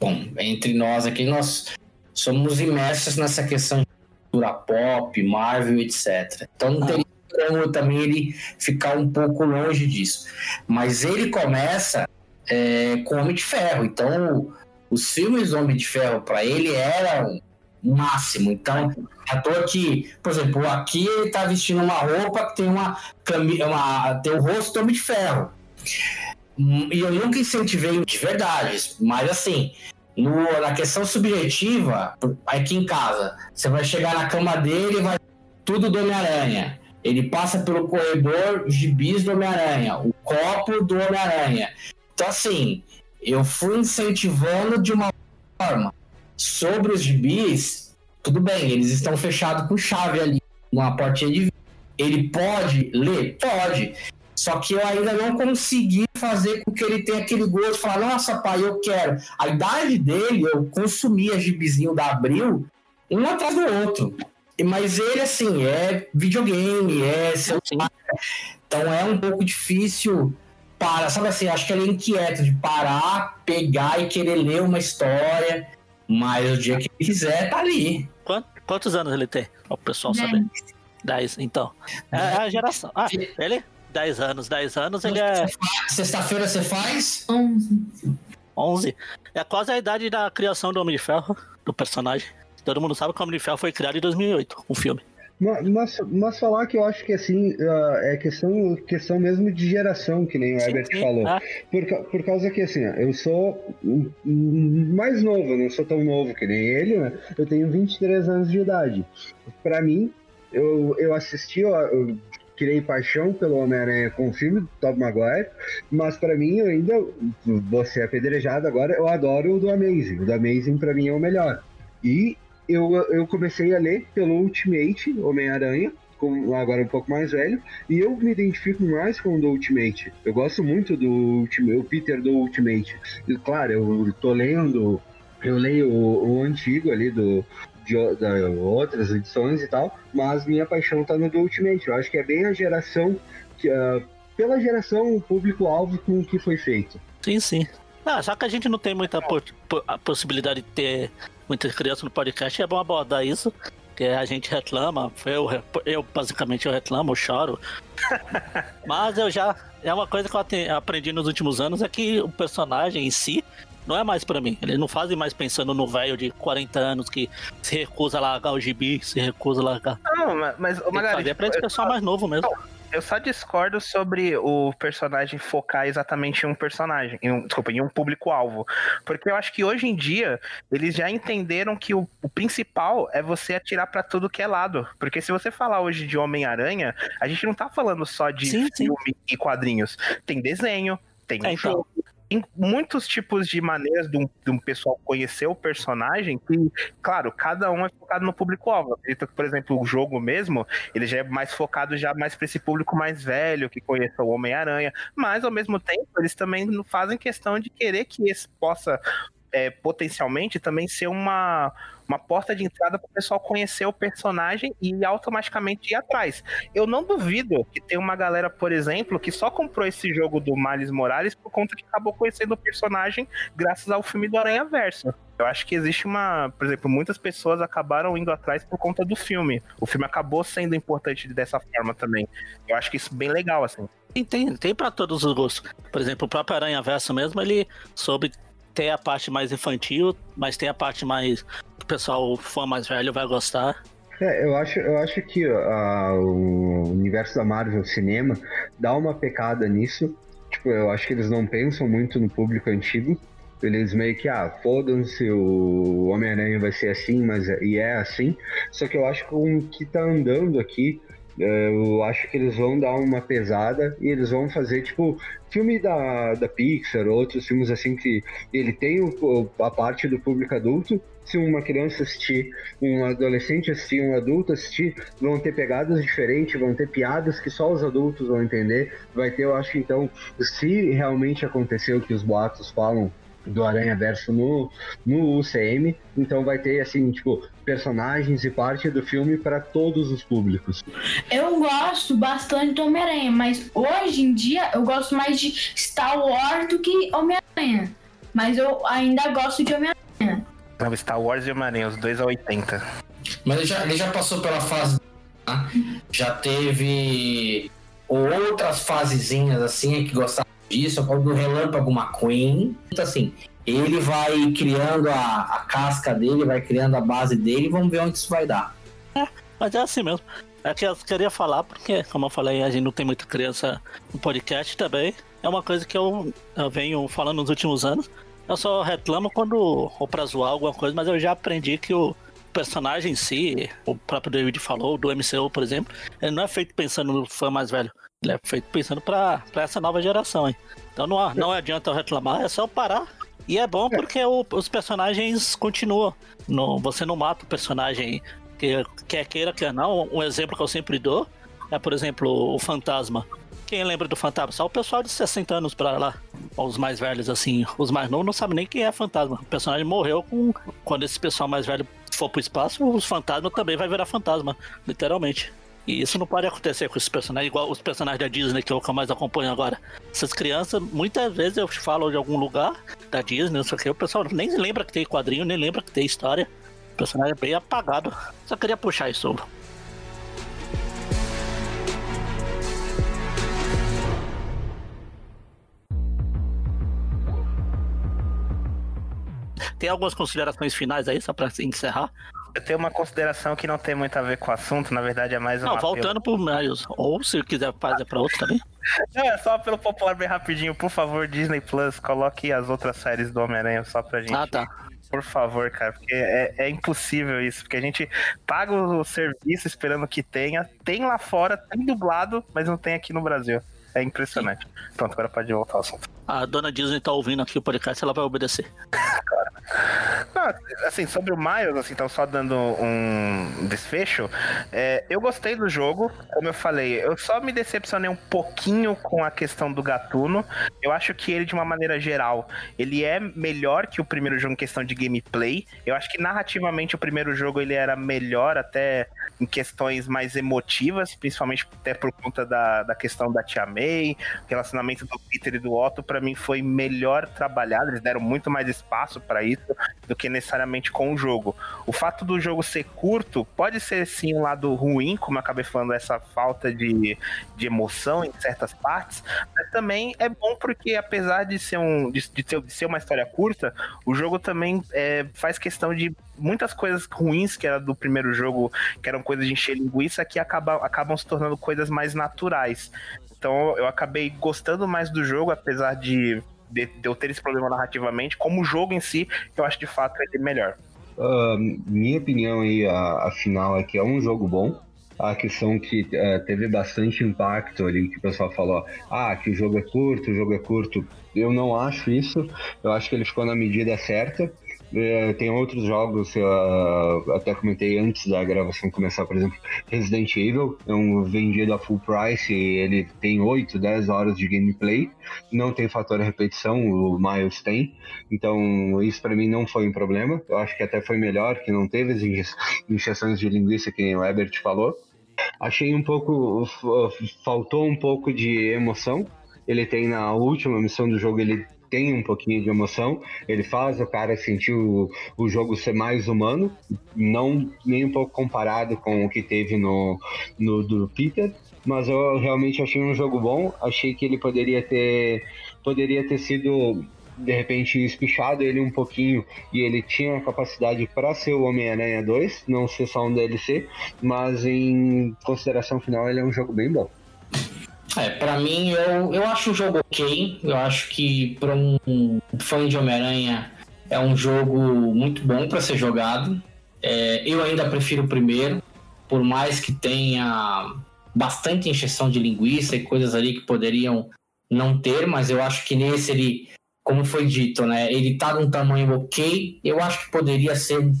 Bom, entre nós aqui, nós somos imersos nessa questão de cultura pop, Marvel, etc. Então não teria como também ele ficar um pouco longe disso. Mas ele começa é, com Homem de Ferro. Então, os filmes do Homem de Ferro, para ele, eram o máximo. Então, à toa que, por exemplo, aqui ele está vestindo uma roupa que tem uma, uma tem o rosto do Homem de Ferro. E eu nunca incentivei de verdade, mas assim, no, na questão subjetiva, aqui em casa, você vai chegar na cama dele e vai tudo do Homem-Aranha. Ele passa pelo corredor gibis do Homem-Aranha, o copo do Homem-Aranha. Então, assim, eu fui incentivando de uma forma. Sobre os gibis, tudo bem, eles estão fechados com chave ali, uma portinha de Ele pode ler? Pode. Só que eu ainda não consegui fazer com que ele tenha aquele gosto, falar, nossa, pai, eu quero. A idade dele, eu consumia gibizinho da Abril, um atrás do outro. Mas ele, assim, é videogame, é celular. Então é um pouco difícil para, sabe assim, acho que ele é inquieto de parar, pegar e querer ler uma história. Mas o dia que ele quiser, tá ali. Quant- Quantos anos ele tem? Pra o pessoal Dez. saber. 10, então. É a geração. Ah, ele? 10 anos, 10 anos, ele é Sexta-feira você faz? 11. 11. É quase a idade da criação do Homem de Ferro, do personagem. Todo mundo sabe que o Homem de Ferro foi criado em 2008, o filme. Ma- Mas, mas falar que eu acho que assim, ah, é questão, questão mesmo de geração, que nem o Herbert sim. falou. Ah, Por, por causa que assim, eu sou mais novo, não sou tão novo que nem ele, né? Eu tenho 23 anos de idade. Pra mim, eu, eu assisti, ó, eu criei paixão pelo Homem-Aranha com o filme do Tobey Maguire, mas pra mim ainda, vou ser apedrejado agora, eu adoro o do Amazing. O do Amazing pra mim é o melhor. E eu, eu comecei a ler pelo Ultimate Homem-Aranha, agora um pouco mais velho, e eu me identifico mais com o do Ultimate. Eu gosto muito do Ultimate, o Peter do Ultimate. E, claro, eu tô lendo, eu leio o, o antigo ali do de da, outras edições e tal, mas minha paixão tá no do Ultimate. Eu acho que é bem a geração que ah, pela geração o público-alvo com o que foi feito. sim, sim. Ah, só que a gente não tem muita po- a possibilidade de ter muitas crianças no podcast, é bom abordar isso. Que a gente reclama, eu, eu basicamente eu reclamo, eu choro. Mas eu já. É uma coisa que eu aprendi nos últimos anos, é que o personagem em si não é mais pra mim. Eles não fazem mais pensando no velho de 40 anos que se recusa a largar o gibi, se recusa a largar. Não, ma- mas, que Magari, fazer pra esse pessoal mais novo mesmo. eu só discordo sobre o personagem focar exatamente em um personagem, em um, desculpa, em um público-alvo. Porque eu acho que hoje em dia eles já entenderam que o, o principal é você atirar pra tudo que é lado. Porque se você falar hoje de Homem-Aranha, a gente não tá falando só de Sim, sim. filme e quadrinhos. Tem desenho, tem É, então. jogo. Tem muitos tipos de maneiras de um, de um pessoal conhecer o personagem que, claro, cada um é focado no público-alvo. Acredito que, por exemplo, o jogo mesmo, ele já é mais focado já mais para esse público mais velho, que conheça o Homem-Aranha, mas ao mesmo tempo eles também fazem questão de querer que esse possa é, potencialmente também ser uma, uma porta de entrada para o pessoal conhecer o personagem e automaticamente ir atrás. Eu não duvido que tem uma galera, por exemplo, que só comprou esse jogo do Miles Morales por conta que acabou conhecendo o personagem graças ao filme do Aranha Verso. Eu acho que existe uma, por exemplo, muitas pessoas acabaram indo atrás por conta do filme. O filme acabou sendo importante dessa forma também. Eu acho que isso é bem legal, assim. Tem, tem, tem todos os gostos. Por exemplo, o próprio Aranha Verso mesmo, ele soube ter a parte mais infantil, mas tem a parte mais. que O pessoal, o fã mais velho, vai gostar. É, eu acho, eu acho que ah, o universo da Marvel cinema dá uma pecada nisso. Tipo, eu acho que eles não pensam muito no público antigo. Eles meio que, ah, fodam-se, o Homem-Aranha vai ser assim, mas é- e é assim. Só que eu acho que o que tá andando aqui, eu acho que eles vão dar uma pesada e eles vão fazer, tipo, filme da, da Pixar, outros filmes assim que ele tem o- a parte do público adulto. Se uma criança assistir, um adolescente assistir, um adulto assistir, vão ter pegadas diferentes, vão ter piadas que só os adultos vão entender. Vai ter, eu acho, então, se realmente aconteceu o que os boatos falam do Aranha Verso no, no UCM, então vai ter, assim, tipo, personagens e parte do filme para todos os públicos. Eu gosto bastante do Homem-Aranha, mas hoje em dia eu gosto mais de Star Wars do que Homem-Aranha. Mas eu ainda gosto de Homem-Aranha. Não, Star Wars e Homem-Aranha, os dois a 80. Mas ele já, ele já passou pela fase. né? Já teve outras fasezinhas assim que gostava disso. Eu falo do Relâmpago McQueen. Então, assim, ele vai criando a, a casca dele, vai criando a base dele vamos ver onde isso vai dar. Mas é assim mesmo. É que eu queria falar, porque, como eu falei, a gente não tem muita criança no podcast também. É uma coisa que eu, eu venho falando nos últimos anos. Eu só reclamo quando, ou pra zoar alguma coisa, mas eu já aprendi que o personagem em si, o próprio David falou, do MCU, por exemplo, ele não é feito pensando no fã mais velho. Ele é feito pensando pra, pra essa nova geração, hein? Então não, não adianta eu reclamar, é só parar. E é bom porque o- os personagens continuam. Não, você não mata o personagem que quer queira, quer não. Um exemplo que eu sempre dou é, por exemplo, o Fantasma. Quem lembra do Fantasma? Só o pessoal de 60 anos pra lá. Os mais velhos, assim. Os mais novos não sabem nem quem é Fantasma. O personagem morreu com... quando esse pessoal mais velho for pro espaço, os fantasmas também vai virar fantasma. Literalmente. E isso não pode acontecer com esses personagens, igual os personagens da Disney que eu mais acompanho agora. Essas crianças, muitas vezes eu falo de algum lugar da Disney, não sei o que, o pessoal nem lembra que tem quadrinho, nem lembra que tem história. O personagem é bem apagado. Só queria puxar isso. Tem algumas considerações finais aí, só pra encerrar? Eu tenho uma consideração que não tem muito a ver com o assunto, na verdade é mais Não, uma. voltando pro Miles. Ou se quiser fazer pra outro também. Não, é só pelo popular bem rapidinho. Por favor, Disney Plus, coloque as outras séries do Homem-Aranha só pra gente. Ah, tá. Por favor, cara, porque é, é impossível isso. Porque a gente paga o serviço esperando que tenha. Tem lá fora, tem dublado, mas não tem aqui no Brasil. É impressionante. Pronto, agora pode voltar ao assunto. A dona Disney tá ouvindo aqui o podcast, ela vai obedecer. Não, assim, sobre o Miles, assim, então só dando um desfecho, é, eu gostei do jogo, como eu falei, eu só me decepcionei um pouquinho com a questão do Gatuno. Eu acho que ele, de uma maneira geral, ele é melhor que o primeiro jogo em questão de gameplay. Eu acho que narrativamente o primeiro jogo ele era melhor até em questões mais emotivas, principalmente até por conta da, da questão da Tia May, relacionamento do Peter e do Otto, para mim foi melhor trabalhado, eles deram muito mais espaço para isso do que necessariamente com o jogo. O fato do jogo ser curto pode ser sim um lado ruim, como eu acabei falando, essa falta de, de emoção em certas partes, mas também é bom porque apesar de ser, um, de, de ser uma história curta, o jogo também é, faz questão de muitas coisas ruins que era do primeiro jogo, que eram coisas de encher linguiça, que acabam, acabam se tornando coisas mais naturais. Então eu acabei gostando mais do jogo, apesar de, de, de eu ter esse problema narrativamente. Como o jogo em si, eu acho de fato ele melhor. Ah, minha opinião aí, a, a final é que é um jogo bom. A questão que eh, teve bastante impacto ali, que o pessoal falou, ah, que o jogo é curto, o jogo é curto. Eu não acho isso. Eu acho que ele ficou na medida certa. Eh, tem outros jogos, eu até comentei antes da gravação começar, por exemplo, Resident Evil, é um vendido a full price, ele tem 8, 10 horas de gameplay, não tem fator repetição, o Miles tem, então isso para mim não foi um problema, eu acho que até foi melhor, que não teve as inje- injeções de linguiça que o Ebert falou. Achei um pouco, faltou um pouco de emoção, ele tem na última missão do jogo, ele tem um pouquinho de emoção, ele faz o cara sentir o, o jogo ser mais humano, não nem um pouco comparado com o que teve no, no do Peter, mas eu realmente achei um jogo bom, achei que ele poderia ter poderia ter sido de repente espichado ele um pouquinho e ele tinha a capacidade para ser o Homem-Aranha 2, não ser só um DLC, mas em consideração final ele é um jogo bem bom. É, pra mim, eu, eu acho o jogo ok. Eu acho que pra um fã de Homem-Aranha é um jogo muito bom pra ser jogado. É, eu ainda prefiro o primeiro, por mais que tenha bastante encheção de linguiça e coisas ali que poderiam não ter, mas eu acho que nesse ele, como foi dito, né, ele tá num tamanho ok. Eu acho que poderia ser um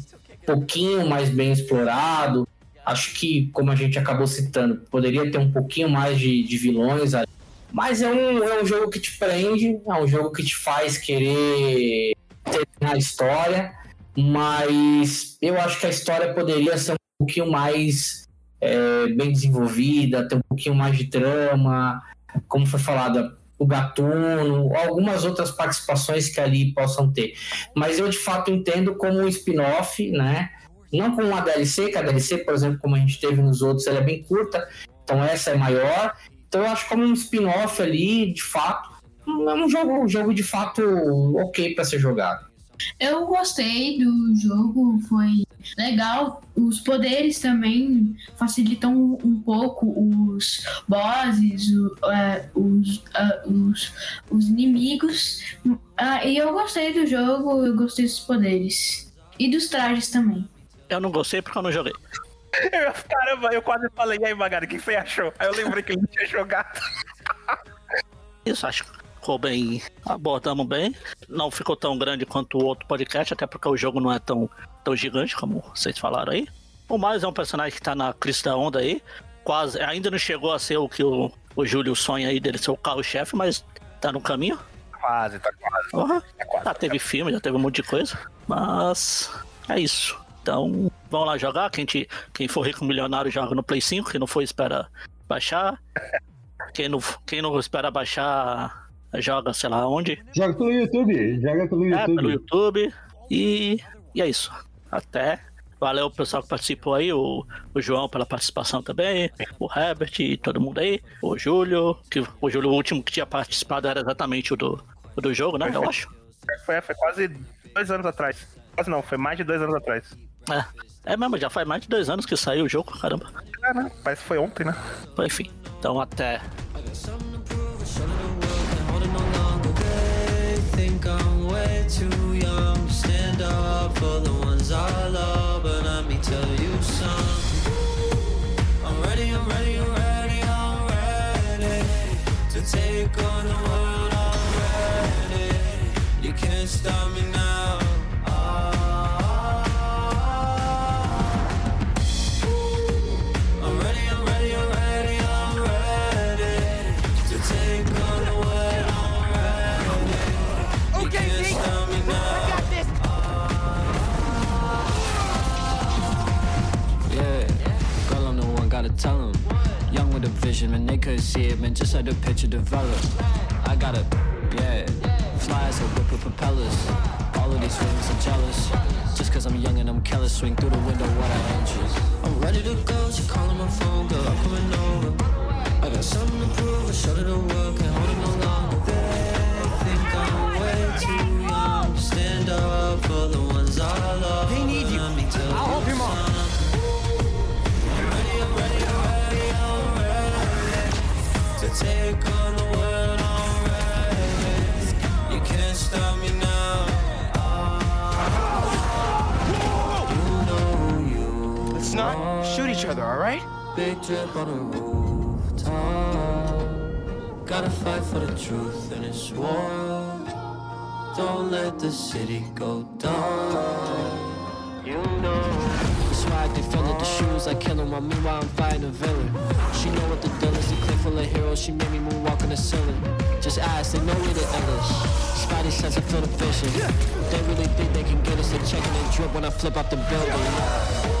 pouquinho mais bem explorado. Acho que, como a gente acabou citando, poderia ter um pouquinho mais de, de vilões ali. Mas é um, é um jogo que te prende, é um jogo que te faz querer terminar a história. Mas eu acho que a história poderia ser um pouquinho mais é, bem desenvolvida, ter um pouquinho mais de trama, como foi falado, o Gatuno, algumas outras participações que ali possam ter. Mas eu de fato entendo como um spin-off, né? Não como uma DLC, que a DLC, por exemplo, como a gente teve nos outros, ela é bem curta, então essa é maior. Então eu acho como um spin-off ali, de fato, é um jogo, um jogo de fato ok para ser jogado. Eu gostei do jogo, foi legal. Os poderes também facilitam um, pouco os bosses, o- é, os, ah, os, os inimigos. Ah, e eu gostei do jogo, eu gostei dos poderes. E dos trajes também. Eu não gostei porque eu não joguei. Eu, caramba, eu quase falei, e aí, Magari, o que você achou? Aí eu lembrei que ele tinha jogado. Isso, acho que ficou bem. Abordamos bem. Não ficou tão grande quanto o outro podcast, até porque o jogo não é tão, tão gigante como vocês falaram aí. O Miles é um personagem que tá na crista da onda aí. Quase. Ainda não chegou a ser o que o, o Júlio sonha aí dele ser o carro-chefe, mas tá no caminho. Quase, tá quase. É quase. Já teve filme, já teve um monte de coisa. Mas é isso. Então, Vão lá jogar. Quem, te, quem for rico milionário joga no Play 5. Quem não for, espera baixar. Quem não, quem não espera baixar, joga, sei lá onde. Joga pelo YouTube. Joga pelo É, YouTube. pelo YouTube. E, e é isso. Até. Valeu o pessoal que participou aí, o, o João pela participação também, o Herbert e todo mundo aí, o Júlio, que o Júlio o último que tinha participado era exatamente o do, o do jogo, né? Eu acho. Foi, foi quase dois anos atrás. Quase não, foi mais de dois anos atrás. É, é mesmo, já faz mais de dois anos que saiu o jogo, caramba. É, né? Parece que foi ontem, né? Enfim, então até. Take on the world. I'm ready. You can't stop me now. Tell them. Young with a vision, man, they couldn't see it, man, just let the picture develop. I gotta, yeah, fly as a whip with propellers. All of these feelings are jealous. Just cause I'm young and I'm careless, swing through the window what I inches. I'm ready to go, she calling my phone, girl, I'm coming over. I got something to prove, I showed her the world, can't hold it no longer. They think I'm way too young to stand up for the ones I love. They need you. I'll help your mom. Take on the world already. You can't stop me now. You know you. Let's not shoot each other, alright? Big drip on the rooftop. Gotta fight for the truth in this war. Don't let the city go down. You know. The swag, they fell at the shoes, I kill 'em while meanwhile I'm fighting a villain. She know what the deal is, a clip full of heroes, she made me moonwalk on the ceiling. Just ask, they know we the English. Spidey sense, I feel the vision. They really think they can get us, they checking and drip when I flip off the building.